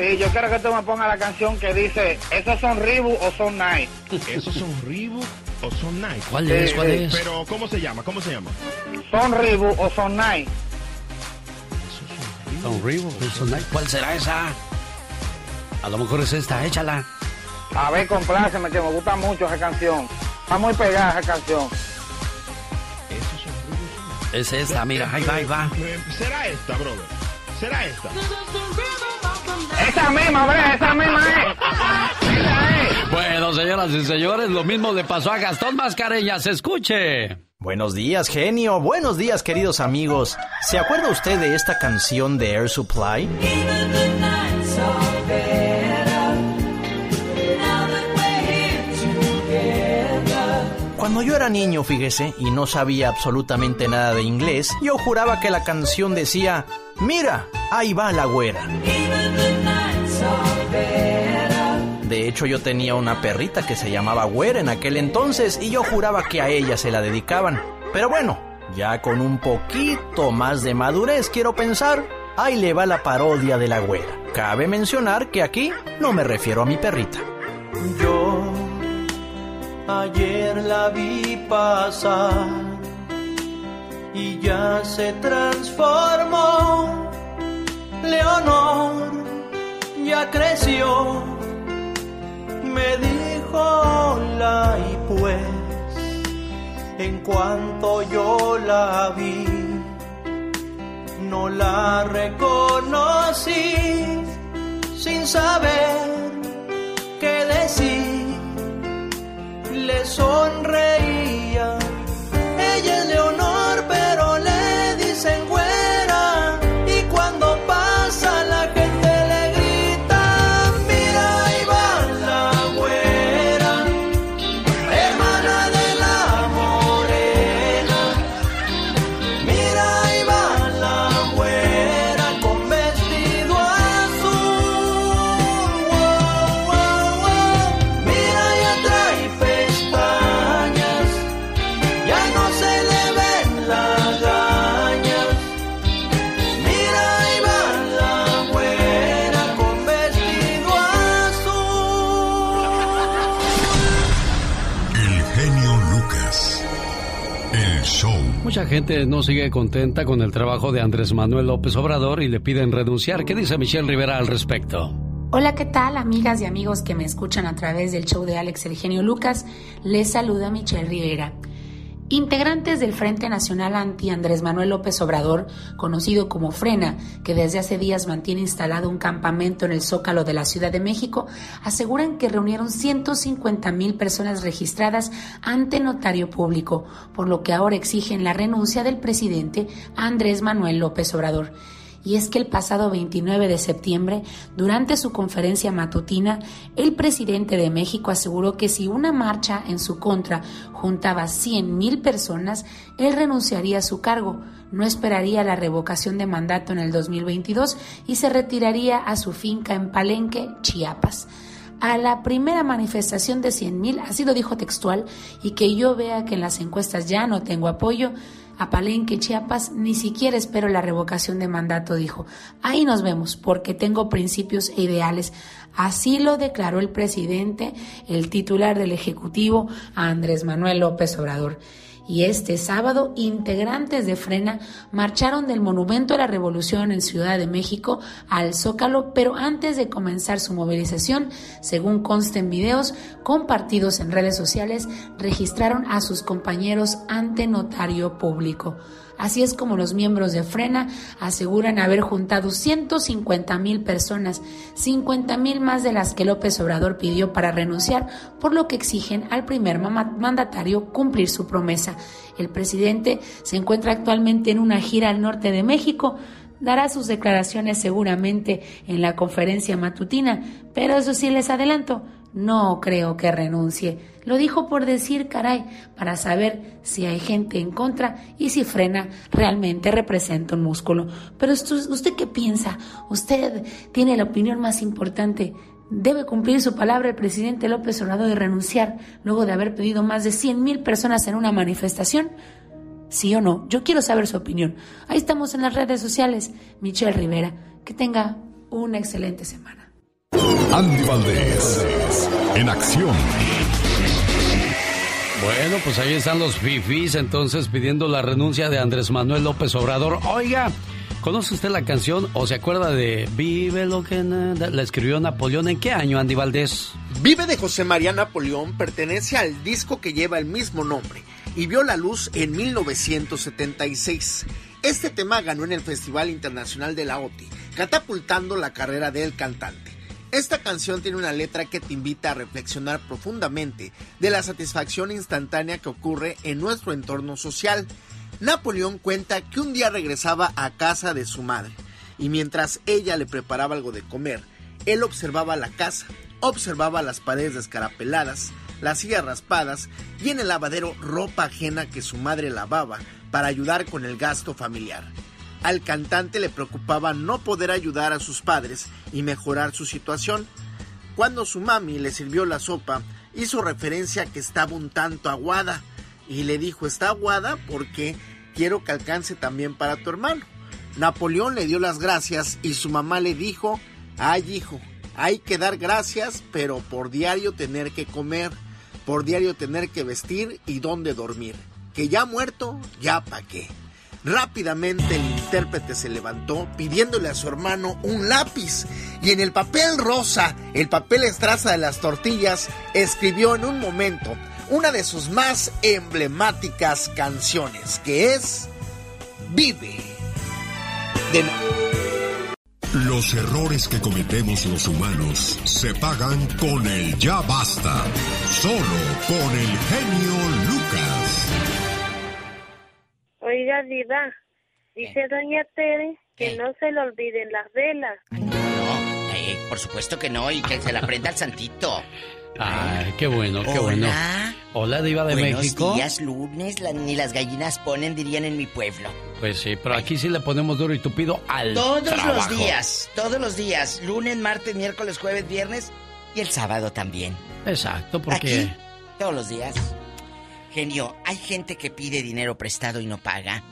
Speaker 6: Sí, yo quiero que tú me pongas la canción que dice, ¿esos son Reebok o son Nike?
Speaker 5: ¿Esos son Reebok o son Nike?
Speaker 1: ¿Cuál es? ¿Cuál es?
Speaker 5: Pero, ¿cómo se llama? ¿Cómo se llama?
Speaker 6: ¿Son Reebok o son Nike?
Speaker 1: Don Reebok, Wilson Knight. ¿Cuál será esa? A lo mejor es esta, échala.
Speaker 6: A ver, compláceme, que me gusta mucho esa canción. Está muy pegada esa canción.
Speaker 1: Es esta, mira, ahí va, ahí va.
Speaker 5: ¿Será esta, brother? ¿Será esta?
Speaker 6: Esa misma, Brea, esa misma es.
Speaker 1: Bueno, señoras y señores, lo mismo le pasó a Gastón Mascareñas. Escuche.
Speaker 10: Buenos días, genio. Buenos días, queridos amigos. ¿Se acuerda usted de esta canción de Air Supply? Cuando yo era niño, fíjese, y no sabía absolutamente nada de inglés, yo juraba que la canción decía, mira, ahí va la güera. De hecho, yo tenía una perrita que se llamaba Güera en aquel entonces y yo juraba que a ella se la dedicaban. Pero bueno, ya con un poquito más de madurez, quiero pensar, ahí le va la parodia de la Güera. Cabe mencionar que aquí no me refiero a mi perrita. Yo ayer la vi pasar y ya se transformó. Leonor ya creció me dijo hola y pues en cuanto yo la vi no la reconocí sin saber qué decir le sonreía gente
Speaker 1: no sigue contenta con el trabajo de Andrés Manuel López Obrador y le piden renunciar. ¿Qué dice Michelle Rivera al respecto?
Speaker 46: Hola, ¿qué tal amigas y amigos que me escuchan a través del show de Alex El Genio Lucas? Les saluda Michelle Rivera. Integrantes del Frente Nacional Anti Andrés Manuel López Obrador, conocido como Frena, que desde hace días mantiene instalado un campamento en el Zócalo de la Ciudad de México, aseguran que reunieron 150 mil personas registradas ante notario público, por lo que ahora exigen la renuncia del presidente Andrés Manuel López Obrador y es que el pasado 29 de septiembre, durante su conferencia matutina, el presidente de México aseguró que si una marcha en su contra juntaba 100 mil personas, él renunciaría a su cargo, no esperaría la revocación de mandato en el 2022 y se retiraría a su finca en Palenque, Chiapas. A la primera manifestación de 100.000, así lo dijo textual, y que yo vea que en las encuestas ya no tengo apoyo, a Palenque, Chiapas, ni siquiera espero la revocación de mandato, dijo. Ahí nos vemos, porque tengo principios e ideales. Así lo declaró el presidente, el titular del Ejecutivo, Andrés Manuel López Obrador y este sábado integrantes de Frena marcharon del Monumento a la Revolución en Ciudad de México al Zócalo, pero antes de comenzar su movilización, según consta en videos compartidos en redes sociales, registraron a sus compañeros ante notario público. Así es como los miembros de Frena aseguran haber juntado 150 mil personas, 50 mil más de las que López Obrador pidió para renunciar, por lo que exigen al primer mandatario cumplir su promesa. El presidente se encuentra actualmente en una gira al norte de México, dará sus declaraciones seguramente en la conferencia matutina, pero eso sí les adelanto, no creo que renuncie. Lo dijo por decir, caray, para saber si hay gente en contra y si frena realmente representa un músculo. Pero usted qué piensa? Usted tiene la opinión más importante. ¿Debe cumplir su palabra el presidente López Obrador de renunciar luego de haber pedido más de 100 mil personas en una manifestación? ¿Sí o no? Yo quiero saber su opinión. Ahí estamos en las redes sociales. Michelle Rivera. Que tenga una excelente semana.
Speaker 7: Andy Valdés, en acción.
Speaker 1: Bueno, pues ahí están los fifis entonces pidiendo la renuncia de Andrés Manuel López Obrador. Oiga, ¿conoce usted la canción o se acuerda de Vive lo que nada? La escribió Napoleón. ¿En qué año, Andy Valdés?
Speaker 47: Vive de José María Napoleón pertenece al disco que lleva el mismo nombre y vio la luz en 1976. Este tema ganó en el Festival Internacional de la OTI, catapultando la carrera del cantante. Esta canción tiene una letra que te invita a reflexionar profundamente de la satisfacción instantánea que ocurre en nuestro entorno social. Napoleón cuenta que un día regresaba a casa de su madre y mientras ella le preparaba algo de comer, él observaba la casa, observaba las paredes descarapeladas, las sillas raspadas y en el lavadero ropa ajena que su madre lavaba para ayudar con el gasto familiar. Al cantante le preocupaba no poder ayudar a sus padres y mejorar su situación. Cuando su mami le sirvió la sopa, hizo referencia a que estaba un tanto aguada y le dijo, está aguada porque quiero que alcance también para tu hermano. Napoleón le dio las gracias y su mamá le dijo, ay hijo, hay que dar gracias, pero por diario tener que comer, por diario tener que vestir y dónde dormir. Que ya muerto, ya pa' qué. Rápidamente el intérprete se levantó pidiéndole a su hermano un lápiz y en el papel rosa, el papel estraza de las tortillas, escribió en un momento una de sus más emblemáticas canciones, que es Vive. De...
Speaker 7: Los errores que cometemos los humanos se pagan con el ya basta, solo con el genio Lucas.
Speaker 37: Oiga, Diva, dice Doña Tere que no se le olviden las velas.
Speaker 32: No, eh, por supuesto que no, y que se la prenda al santito.
Speaker 1: Ay, qué bueno, qué bueno.
Speaker 32: Hola.
Speaker 1: Hola, Diva de
Speaker 32: Buenos
Speaker 1: México.
Speaker 32: días, lunes, la- ni las gallinas ponen, dirían en mi pueblo.
Speaker 1: Pues sí, pero aquí sí le ponemos duro y tupido al
Speaker 32: Todos
Speaker 1: trabajo.
Speaker 32: los días, todos los días, lunes, martes, miércoles, jueves, viernes y el sábado también.
Speaker 1: Exacto, porque
Speaker 32: Aquí, todos los días. Genio, hay gente que pide dinero prestado y no paga.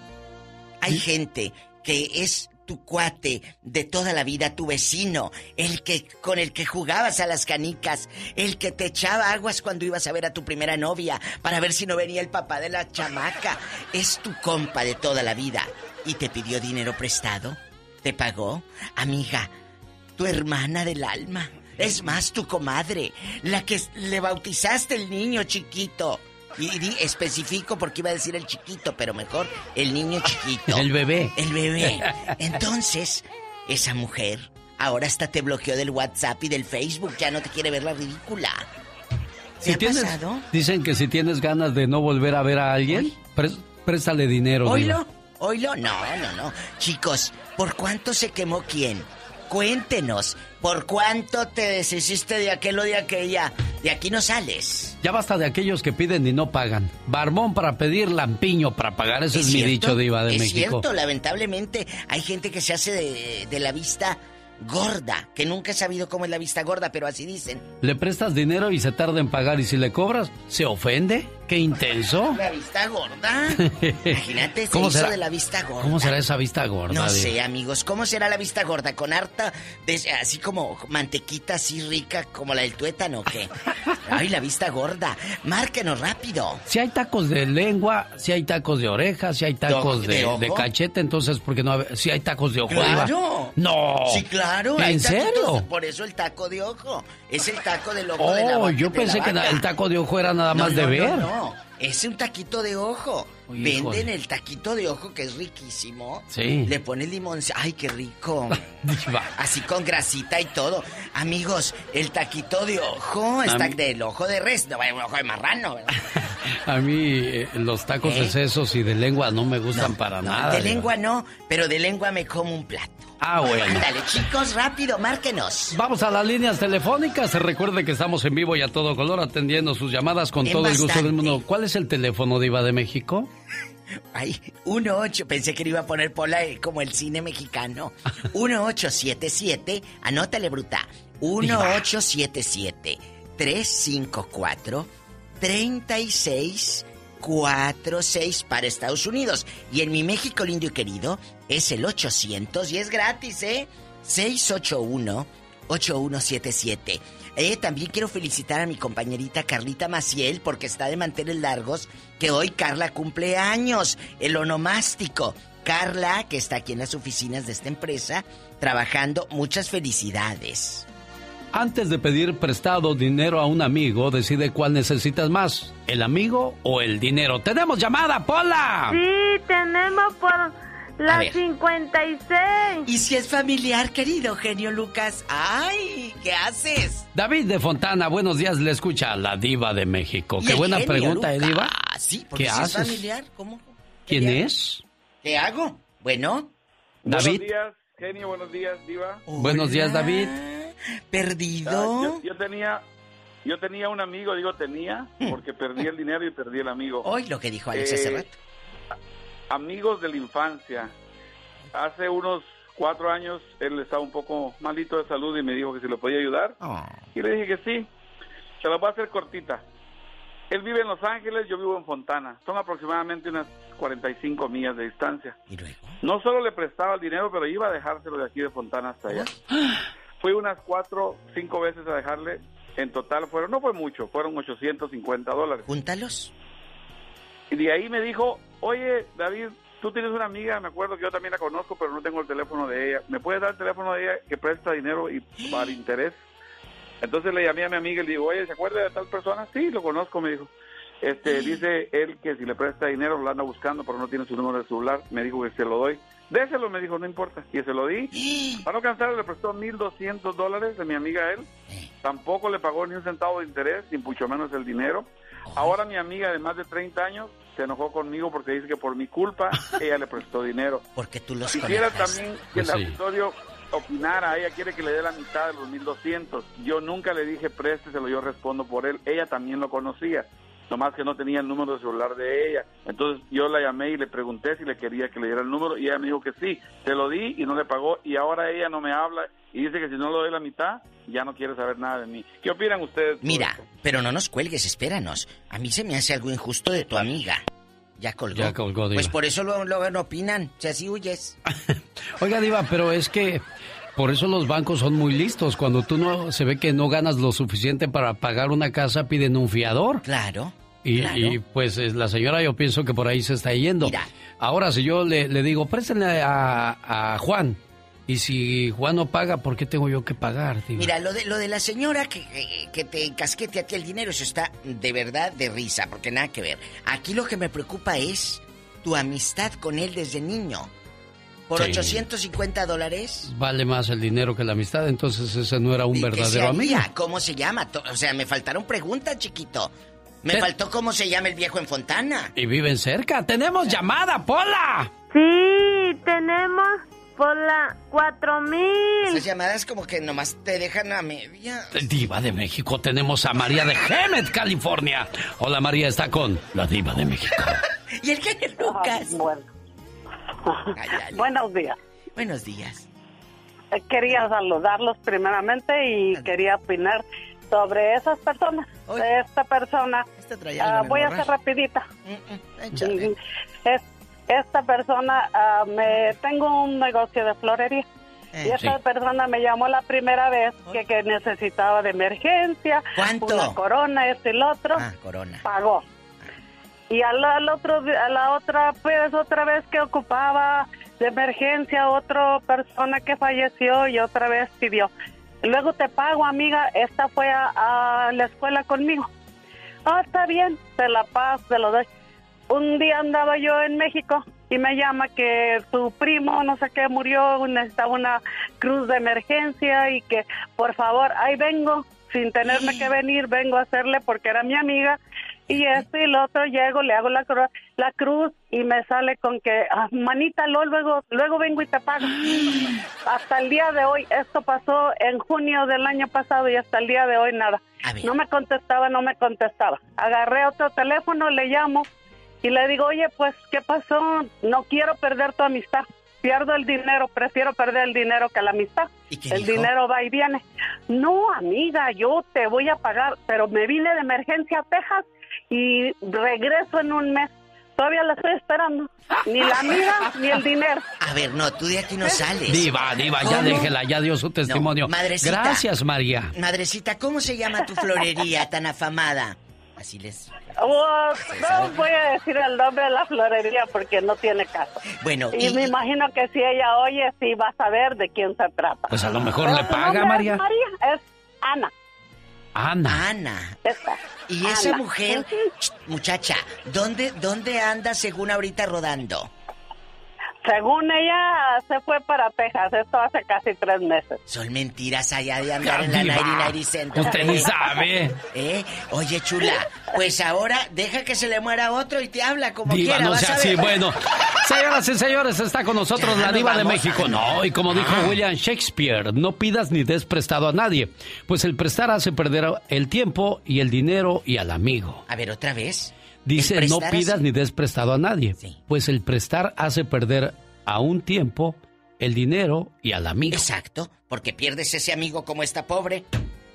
Speaker 32: Hay gente que es tu cuate de toda la vida, tu vecino, el que con el que jugabas a las canicas, el que te echaba aguas cuando ibas a ver a tu primera novia para ver si no venía el papá de la chamaca, es tu compa de toda la vida. Y te pidió dinero prestado, te pagó, amiga, tu hermana del alma, es más tu comadre, la que le bautizaste el niño chiquito. Y, di- especifico porque iba a decir el chiquito, pero mejor el niño chiquito.
Speaker 1: El bebé.
Speaker 32: El bebé. Entonces, esa mujer ahora hasta te bloqueó del WhatsApp y del Facebook, ya no te quiere ver la ridícula. ¿Te
Speaker 1: Si
Speaker 32: ha
Speaker 1: tienes,
Speaker 32: pasado?
Speaker 1: dicen que si tienes ganas de no volver a ver a alguien, préstale dinero. Diva.
Speaker 32: ¿Oílo? ¿Oílo? No, no, no. Chicos, ¿por cuánto se quemó quién? Cuéntenos, ¿por cuánto te deshiciste de aquel o de aquella? De aquí no sales.
Speaker 1: Ya basta de aquellos que piden y no pagan. Barbón para pedir, lampiño para pagar. Ese es, mi
Speaker 32: cierto?
Speaker 1: dicho, Diva de
Speaker 32: es
Speaker 1: México.
Speaker 32: cierto, lamentablemente hay gente que se hace de, de la vista gorda, que nunca he sabido cómo es la vista gorda, pero así dicen.
Speaker 1: Le prestas dinero y se tarda en pagar y si le cobras, ¿se ofende? ¡Qué intenso!
Speaker 32: ¿La vista gorda? Imagínate, se
Speaker 1: ¿Cómo será?
Speaker 32: de la vista gorda.
Speaker 1: ¿Cómo será esa vista gorda?
Speaker 32: No sé, amigos, ¿cómo será la vista gorda? ¿Con harta, de- así como mantequita así rica como la del tuétano o qué? Ay, la vista gorda. Márquenos rápido.
Speaker 1: Si hay tacos de lengua, si hay tacos de oreja, si hay tacos
Speaker 32: ¿De
Speaker 1: de,
Speaker 32: ojo?
Speaker 1: de cachete, entonces, ¿por qué no? hay- Si hay tacos de ojo?
Speaker 32: ¡Claro!
Speaker 1: No.
Speaker 32: Sí, claro. hay
Speaker 1: ¿En
Speaker 32: taquitos,
Speaker 1: serio?
Speaker 32: Por eso el taco de ojo. Es el taco del ojo de la
Speaker 1: Oh,
Speaker 32: vaca-
Speaker 1: yo pensé que el taco de ojo era nada
Speaker 32: No,
Speaker 1: más
Speaker 32: no,
Speaker 1: de
Speaker 32: no,
Speaker 1: ver.
Speaker 32: No, es un taquito de ojo. Venden el taquito de ojo que es riquísimo.
Speaker 1: Sí.
Speaker 32: Le ponen limón. Ay, qué rico. Así con grasita y todo. Amigos, el taquito de ojo está
Speaker 1: mí-
Speaker 32: del ojo de res, no, un ojo de marrano, ¿verdad?
Speaker 1: A mí eh, los tacos de
Speaker 32: ¿Eh?
Speaker 1: sesos y de lengua no me gustan para nada.
Speaker 32: de lengua no, pero de lengua me como un plato.
Speaker 1: Ah, bueno.
Speaker 32: Ándale, chicos, rápido, márquenos.
Speaker 1: Vamos a las líneas telefónicas. Se recuerde que estamos en vivo y a todo color atendiendo sus llamadas con
Speaker 32: En
Speaker 1: todo el gusto del mundo. ¿Cuál es el teléfono, Diva de México?
Speaker 32: Ay, 18, pensé que le iba a poner Pola eh, como el cine mexicano. 1877, anótale bruta. 1877 354 3646 para Estados Unidos. Y en mi México lindo y querido es el 800 y es gratis, ¿eh? 681 8177. Eh, también quiero felicitar a mi compañerita Carlita Maciel porque está de mantener largos, que hoy Carla cumple años, el onomástico. Carla, que está aquí en las oficinas de esta empresa, trabajando, muchas felicidades.
Speaker 1: Antes de pedir prestado dinero a un amigo, decide cuál necesitas más, el amigo o el dinero. ¡Tenemos llamada, Pola!
Speaker 48: Sí, tenemos por la
Speaker 32: ver.
Speaker 48: 56.
Speaker 32: ¿Y si es familiar, querido genio Lucas? ¡Ay! ¿Qué haces?
Speaker 1: David de Fontana, buenos días, le escucha la diva de México.
Speaker 32: Y
Speaker 1: Qué
Speaker 32: el
Speaker 1: buena
Speaker 32: genio
Speaker 1: pregunta, ¿eh,
Speaker 32: Lucas.
Speaker 1: diva?
Speaker 32: Sí, porque
Speaker 1: ¿Qué
Speaker 32: si es
Speaker 1: haces?
Speaker 32: familiar, ¿cómo?
Speaker 1: ¿Quién
Speaker 32: ¿Qué
Speaker 1: es?
Speaker 32: ¿Qué hago? Bueno.
Speaker 1: David.
Speaker 49: Buenos días, genio, buenos días, diva.
Speaker 1: Buenos días, David.
Speaker 32: ¿Perdido?
Speaker 49: Ah, yo, yo tenía yo tenía un amigo, digo tenía, porque perdí el dinero y perdí el amigo.
Speaker 32: Hoy lo que dijo Alex hace
Speaker 49: Eh,
Speaker 32: rato.
Speaker 49: Amigos de la infancia. Hace unos cuatro años él estaba un poco malito de salud y me dijo que si lo podía ayudar. Y le dije que sí. Se lo voy a hacer cortita. Él vive en Los Ángeles, yo vivo en Fontana. Son aproximadamente unas 45 millas de distancia. No solo le prestaba el dinero, pero iba a dejárselo de aquí de Fontana hasta allá. Fui unas cuatro, cinco veces a dejarle. En total fueron, no fue mucho, fueron 850 dólares.
Speaker 32: Júntalos.
Speaker 49: Y de ahí me dijo, oye, David, tú tienes una amiga, me acuerdo que yo también la conozco, pero no tengo el teléfono de ella. ¿Me puedes dar el teléfono de ella que presta dinero y para interés? Entonces le llamé a mi amiga y le digo, oye, ¿se acuerda de tal persona? Sí, lo conozco, me dijo. Este, dice él que si le presta dinero lo anda buscando, pero no tiene su número de celular. Me dijo que se lo doy. Déselo, me dijo, no importa. Y se lo di. Para no cansar, le prestó 1.200 dólares de mi amiga a él. Tampoco le pagó ni un centavo de interés, ni mucho menos el dinero. Ahora mi amiga de más de 30 años se enojó conmigo porque dice que por mi culpa ella le prestó dinero.
Speaker 32: Porque tú los
Speaker 49: Quisiera
Speaker 32: conectas.
Speaker 49: también que
Speaker 1: Pues
Speaker 49: el
Speaker 1: sí.
Speaker 49: auditorio opinara. Ella quiere que le dé la mitad de los 1.200. Yo nunca le dije présteselo, yo respondo por él. Ella también lo conocía. Nomás que no tenía el número de celular de ella. Entonces yo la llamé y le pregunté si le quería que le diera el número y ella me dijo que sí. Se lo di y no le pagó y ahora ella no me habla y dice que si no le doy la mitad ya no quiere saber nada de mí. ¿Qué opinan ustedes?
Speaker 32: Mira, pero no nos cuelgues, espéranos. A mí se me hace algo injusto de tu amiga. Ya colgó.
Speaker 1: Ya colgó, diva.
Speaker 32: Pues por eso luego, luego no opinan, si así huyes.
Speaker 1: Oiga, Diva, pero es que por eso los bancos son muy listos. Cuando tú no se ve que no ganas lo suficiente para pagar una casa, piden un fiador.
Speaker 32: Claro.
Speaker 1: Y, y, pues la señora yo pienso que por ahí se está yendo. Ahora, si yo le, le digo, préstenle a, a Juan, y si Juan no paga, ¿por qué tengo yo que pagar? Diva?
Speaker 32: Mira, lo de, lo de la señora que, que, que te casquete a ti el dinero, eso está de verdad de risa, porque nada que ver. Aquí lo que me preocupa es tu amistad con él desde niño. Por
Speaker 1: Sí.
Speaker 32: 850 dólares.
Speaker 1: Vale más el dinero que la amistad, entonces ese no era un
Speaker 32: ¿Y qué se
Speaker 1: verdadero amigo.
Speaker 32: ¿Cómo se llama? To- O sea, me faltaron preguntas, chiquito. Me faltó cómo se llama el viejo en Fontana.
Speaker 1: Y viven cerca. ¡Tenemos llamada, Pola!
Speaker 48: Sí, tenemos por la 4000.
Speaker 32: Esas llamadas como que nomás te dejan a media.
Speaker 1: Diva de México, tenemos a María de Hemet, California. Hola María, está con la Diva de México.
Speaker 32: ¿Y el genio Lucas?
Speaker 23: bueno. Buenos días.
Speaker 32: Buenos días.
Speaker 23: Eh, Quería saludarlos primeramente y quería opinar sobre esas personas. Esta persona.
Speaker 32: algo en
Speaker 23: voy a ser
Speaker 32: morral.
Speaker 23: rapidita.
Speaker 32: échale.
Speaker 23: Es- esta persona, ah, me tengo un negocio de florería.
Speaker 32: Eh,
Speaker 23: y esta
Speaker 32: sí.
Speaker 23: persona me llamó la primera vez que, que necesitaba de emergencia.
Speaker 32: ¿Cuánto?
Speaker 23: Una corona, este y el otro.
Speaker 32: Ah, corona.
Speaker 23: Pagó. Y al, al otro, a la otra, pues otra vez que ocupaba de emergencia, otra persona que falleció y otra vez pidió. Luego te pago, amiga, esta fue a, a la escuela conmigo. Ah, está bien, te la paso, te lo doy. Un día andaba yo en México y me llama que su primo, no sé qué, murió, necesitaba una cruz de emergencia y que, por favor, ahí vengo, sin tenerme que venir, vengo a hacerle porque era mi amiga. Y este y el otro llego, le hago la, cru- la cruz y me sale con que, ah, manita, lo- luego, luego vengo y te pago. Hasta el día de hoy, esto pasó en junio del año pasado y hasta el día de hoy nada. No me contestaba, no me contestaba. Agarré otro teléfono, le llamo y le digo, oye, pues, ¿qué pasó? No quiero perder tu amistad. Pierdo el dinero, prefiero perder el dinero que la amistad. El dinero va y viene. No, amiga, yo te voy a pagar, pero me vine de emergencia a Texas y regreso en un mes. Todavía la estoy esperando. Ni la amiga ni el dinero.
Speaker 32: A ver, no, tú de aquí no sales.
Speaker 1: Diva, diva, ya
Speaker 32: ¿Cómo?
Speaker 1: déjela, ya dio su testimonio.
Speaker 32: madrecita.
Speaker 1: Gracias, María.
Speaker 32: Madrecita, ¿cómo se llama tu florería tan afamada? Así les...
Speaker 23: Oh, no voy a decir el nombre de la florería porque no tiene caso.
Speaker 32: Bueno,
Speaker 23: Y, me imagino que si ella oye, sí va a saber de quién se trata.
Speaker 1: Pues a lo mejor
Speaker 23: Pero
Speaker 1: le paga,
Speaker 23: nombre es
Speaker 1: María.
Speaker 23: María, es Ana.
Speaker 1: Ana.
Speaker 32: Ana.
Speaker 23: Esta.
Speaker 32: Y esa mujer, Ch, muchacha, ¿dónde, ¿dónde anda según ahorita rodando?
Speaker 23: Según ella, se fue para Texas. Esto hace casi tres meses.
Speaker 32: Son mentiras allá de andar en la Nairi Nairi Center.
Speaker 1: usted ni sabe.
Speaker 32: ¿Eh? Oye, chula, pues ahora deja que se le muera otro y te habla como
Speaker 1: Diva,
Speaker 32: quiera.
Speaker 1: no sea así. Bueno, señoras y señores, está con nosotros
Speaker 32: Ya
Speaker 1: la diva de. México. No, y como dijo
Speaker 32: Ah.
Speaker 1: William Shakespeare, no pidas ni des prestado a nadie, pues el prestar hace perder el tiempo y el dinero y al amigo.
Speaker 32: A ver, otra vez.
Speaker 1: Dice, no pidas ni des prestado a nadie, pues el prestar hace perder a un tiempo, el dinero y al amigo.
Speaker 32: Exacto, porque pierdes ese amigo como esta pobre.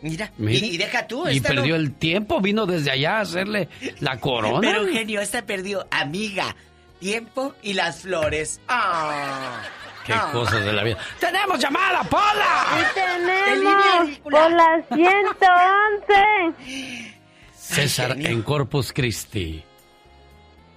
Speaker 32: Mira,
Speaker 1: Mire.
Speaker 32: y, y deja tú.
Speaker 1: Y
Speaker 32: no-
Speaker 1: perdió el tiempo, vino desde allá a hacerle la corona.
Speaker 32: Pero Eugenio, esta perdió amiga, tiempo y las flores. ¡Ah!
Speaker 1: Qué cosas de la vida. ¡Tenemos llamada, Pola!
Speaker 48: Y tenemos por la 111.
Speaker 1: César en Corpus Christi.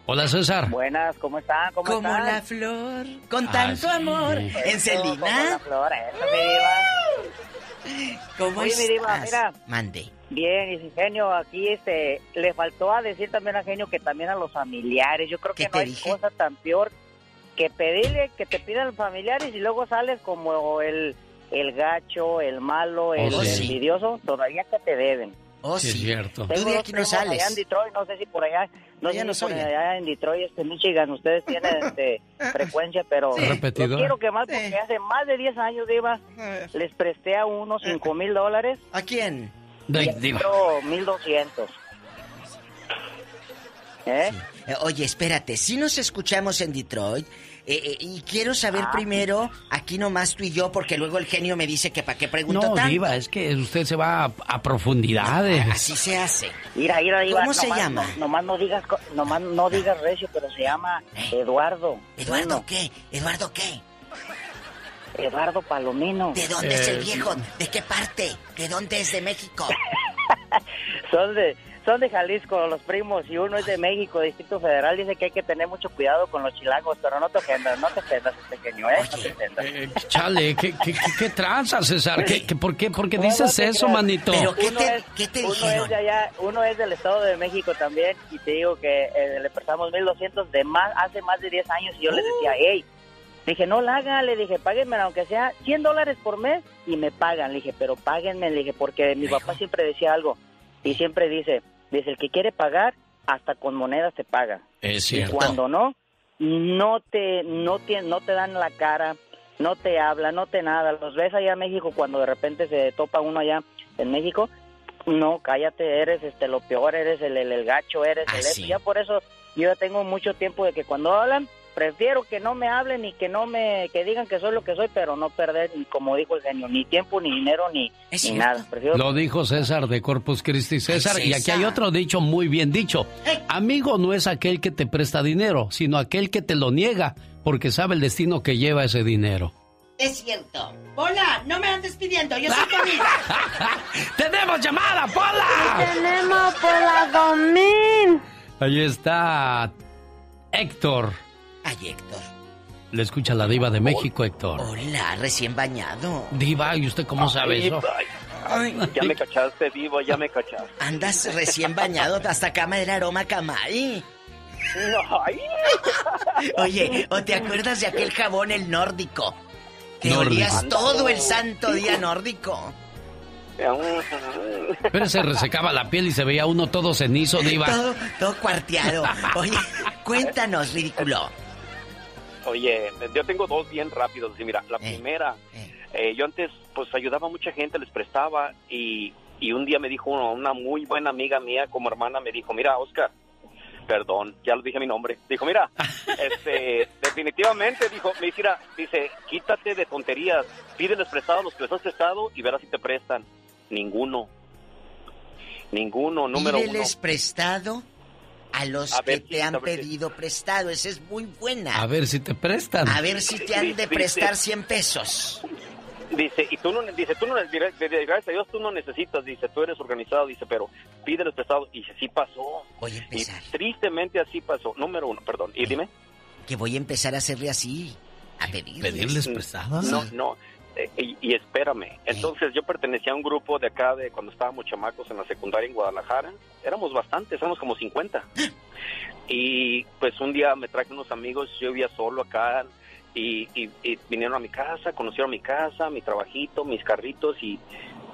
Speaker 1: Hola, César.
Speaker 50: Buenas, ¿cómo están? ¿Cómo
Speaker 32: Como
Speaker 50: están?
Speaker 32: la flor, con
Speaker 1: Ah,
Speaker 32: tanto
Speaker 1: sí.
Speaker 32: amor.
Speaker 50: Eso,
Speaker 32: ¿En Celina?
Speaker 50: como la flor, eso, mi diva.
Speaker 32: ¿Cómo
Speaker 50: Oye, mi diva,
Speaker 32: estás?
Speaker 50: mira.
Speaker 32: Mande.
Speaker 50: Bien, y si genio, aquí este, le faltó a decir también a genio que también a los familiares. Yo creo que
Speaker 32: ¿Qué
Speaker 50: no hay
Speaker 32: dije?
Speaker 50: cosa tan peor que pedirle que te pidan los familiares y luego sales como el, el gacho, el malo, el
Speaker 1: Oh, sí.
Speaker 50: envidioso, todavía que te deben.
Speaker 32: Oh,
Speaker 1: Sí, es cierto.
Speaker 50: Tengo
Speaker 32: Tú de aquí no sales.
Speaker 50: Allá en Detroit, no sé si por allá, no
Speaker 32: Allá
Speaker 50: sé
Speaker 32: no
Speaker 50: si por
Speaker 32: soy.
Speaker 50: allá en Detroit, este Michigan, ustedes tienen este, frecuencia, pero
Speaker 1: Sí.
Speaker 50: Los quiero quemar porque hace más de 10 años, Diva, les presté a unos 5 mil dólares.
Speaker 32: ¿A quién?
Speaker 1: Di- diva.
Speaker 50: Pero 1200. ¿Eh?
Speaker 32: Eh, Oye, espérate, si nos escuchamos en Detroit, eh, eh, y quiero saber
Speaker 50: Ah.
Speaker 32: primero, aquí nomás tú y yo, porque luego el genio me dice que para qué pregunto
Speaker 1: No,
Speaker 32: tanto.
Speaker 1: Diva, es que usted se va a, a profundidades.
Speaker 32: Así se hace.
Speaker 50: Mira, mira, Diva,
Speaker 32: ¿Cómo se
Speaker 50: nomás-
Speaker 32: llama?
Speaker 50: no- nomás no digas, nomás no digas recio, pero se llama Eduardo.
Speaker 32: ¿Eduardo
Speaker 50: Bueno,
Speaker 32: qué? ¿Eduardo qué?
Speaker 50: Eduardo Palomino.
Speaker 32: ¿De dónde es el
Speaker 50: Eh,
Speaker 32: viejo? ¿De qué parte? ¿De dónde es de México?
Speaker 50: Son de, son de Jalisco los primos y uno es de México, Distrito Federal. Dice que hay que tener mucho cuidado con los chilangos, pero no te ofendas, no te ofendas este genio, ¿eh? No te ofendas.
Speaker 1: Eh, chale, ¿qué, qué, qué, qué tranza, César? ¿Qué, qué- por, qué, ¿Por qué dices eso, manito?
Speaker 50: uno es, uno es de allá, uno es del Estado de México también y te digo que eh, le prestamos 1200 de más hace más de 10 años y yo le decía, hey, dije, no la haga, le dije, páguenme aunque sea 100 dólares por mes y me pagan, le dije, pero páguenme, le dije, porque mi papá siempre decía algo y siempre dice, dice, el que quiere pagar, hasta con monedas te paga.
Speaker 1: Es
Speaker 50: Y
Speaker 1: cierto.
Speaker 50: cuando no, no te, no te, no te dan la cara, no te hablan, no te nada. Los ves allá en México cuando de repente se topa uno allá en México. No, cállate, eres este lo peor, eres el, el, el gacho, eres el esto. Ya por eso yo ya tengo mucho tiempo de que cuando hablan, prefiero que no me hablen y que no me, que digan que soy lo que soy, pero no perder, ni como dijo el genio, ni tiempo, ni dinero, ni, ni nada. Prefiero
Speaker 1: Lo dijo César de Corpus Christi. César, y aquí hay otro dicho muy bien dicho. Amigo no es aquel que te presta dinero, sino aquel que te lo niega, porque sabe el destino que lleva ese dinero.
Speaker 32: Es cierto. Hola, no me andes pidiendo, yo soy tu amiga.
Speaker 1: ¡Tenemos llamada, Pola!
Speaker 48: Tenemos por la 2000.
Speaker 1: Ahí está Héctor.
Speaker 32: Ay, Héctor.
Speaker 1: Le escucha la diva de México, Héctor.
Speaker 32: Hola, recién bañado.
Speaker 1: Diva, ¿y usted cómo sabe
Speaker 51: Ay,
Speaker 1: eso?
Speaker 51: ay, Ya me cachaste, vivo, ya me cachaste.
Speaker 32: Andas recién bañado hasta cama del aroma camay.
Speaker 51: No, ay.
Speaker 32: Oye, ¿o te acuerdas de aquel jabón el nórdico? Que
Speaker 1: Nórdico.
Speaker 32: olías todo el santo día nórdico.
Speaker 1: Pero se resecaba la piel y se veía uno todo cenizo, diva.
Speaker 32: Todo, todo cuarteado. Oye, cuéntanos, ridículo.
Speaker 51: Oye, yo tengo dos bien rápidos. Sí, mira, la primera, eh, yo antes pues ayudaba a mucha gente, les prestaba y, y un día me dijo uno, una muy buena amiga mía como hermana, me dijo, mira, Oscar, perdón, ya lo dije mi nombre. Dijo, mira, este, definitivamente, dijo, me dice, mira, dice, quítate de tonterías, pídeles prestado a los que les has prestado y verás si te prestan. Ninguno. Ninguno, número
Speaker 32: Pídeles
Speaker 51: uno.
Speaker 32: prestado a los
Speaker 51: A
Speaker 32: que te han
Speaker 51: si-
Speaker 32: pedido prestado. Esa es muy buena.
Speaker 1: A ver si te prestan.
Speaker 32: A ver si te han de prestar
Speaker 51: sí.
Speaker 32: 100 pesos.
Speaker 51: Dice, y tú no, dice, tú no, gracias a Dios tú no necesitas, dice, tú eres organizado, dice, pero pídeles prestado, y sí pasó.
Speaker 32: Voy a empezar.
Speaker 51: Y tristemente así pasó. Número uno, perdón, y dime.
Speaker 32: Que voy a empezar a hacerle así. A pedirles.
Speaker 1: ¿Pedirles prestados?
Speaker 51: No, no, y, y espérame. Entonces yo pertenecía a un grupo de acá de cuando estábamos chamacos en la secundaria en Guadalajara. Éramos bastantes, éramos como 50. Y pues un día me traje unos amigos, yo vivía solo acá y, y- y vinieron a mi casa, conocieron mi casa, mi trabajito, mis carritos y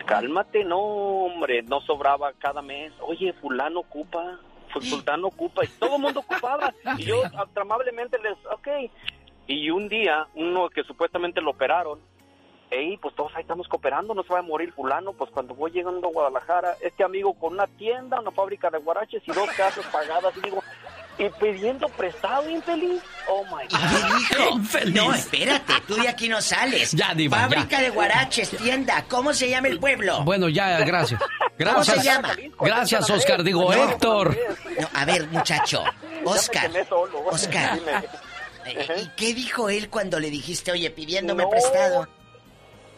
Speaker 51: cálmate, no hombre, no sobraba cada mes. Oye, fulano ocupa, fu- fulano ocupa y todo el mundo ocupaba. Y yo amablemente les, ok. Y un día, uno que supuestamente lo operaron, Ey, pues todos ahí estamos cooperando, no se va a morir fulano. Pues cuando voy llegando a Guadalajara, este amigo con una tienda, una fábrica de guaraches y dos casas pagadas, y digo, y pidiendo prestado, infeliz. Oh my God.
Speaker 32: No, espérate, tú de aquí no sales.
Speaker 1: Ya, diva,
Speaker 32: Fábrica
Speaker 1: ya.
Speaker 32: de guaraches, tienda. ¿Cómo se llama el pueblo?
Speaker 1: Bueno, ya, gracias.
Speaker 32: ¿Cómo
Speaker 1: Gracias.
Speaker 32: se llama?
Speaker 1: Gracias, Oscar. Digo,
Speaker 32: No.
Speaker 1: Héctor.
Speaker 32: No, a ver, muchacho. Oscar. Oscar. ¿Y qué dijo él cuando le dijiste, oye, pidiéndome
Speaker 51: No.
Speaker 32: prestado?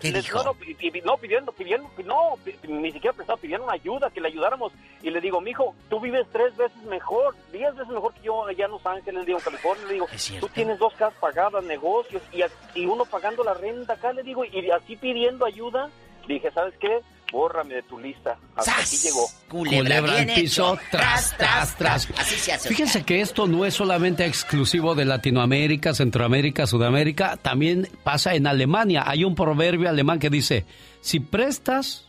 Speaker 32: ¿Qué
Speaker 51: Les-
Speaker 32: dijo?
Speaker 51: No, no, pi- pi- no, pidiendo, pidiendo, no, ni siquiera prestado, pidiendo una ayuda, que le ayudáramos. Y le digo, mijo, tú vives tres veces mejor, diez veces mejor que yo allá en Los Ángeles, digo, en California. Le digo, tú tienes dos casas pagadas, negocios, y, y uno pagando la renta acá, le digo, y así pidiendo ayuda. Dije, ¿sabes qué? Bórrame de tu lista. Hasta aquí llegó.
Speaker 1: Culebra al piso, tras, tras, tras.
Speaker 32: Así se hace.
Speaker 1: Fíjense que esto no es solamente exclusivo de Latinoamérica, Centroamérica, Sudamérica, también pasa en Alemania. Hay un proverbio alemán que dice, si prestas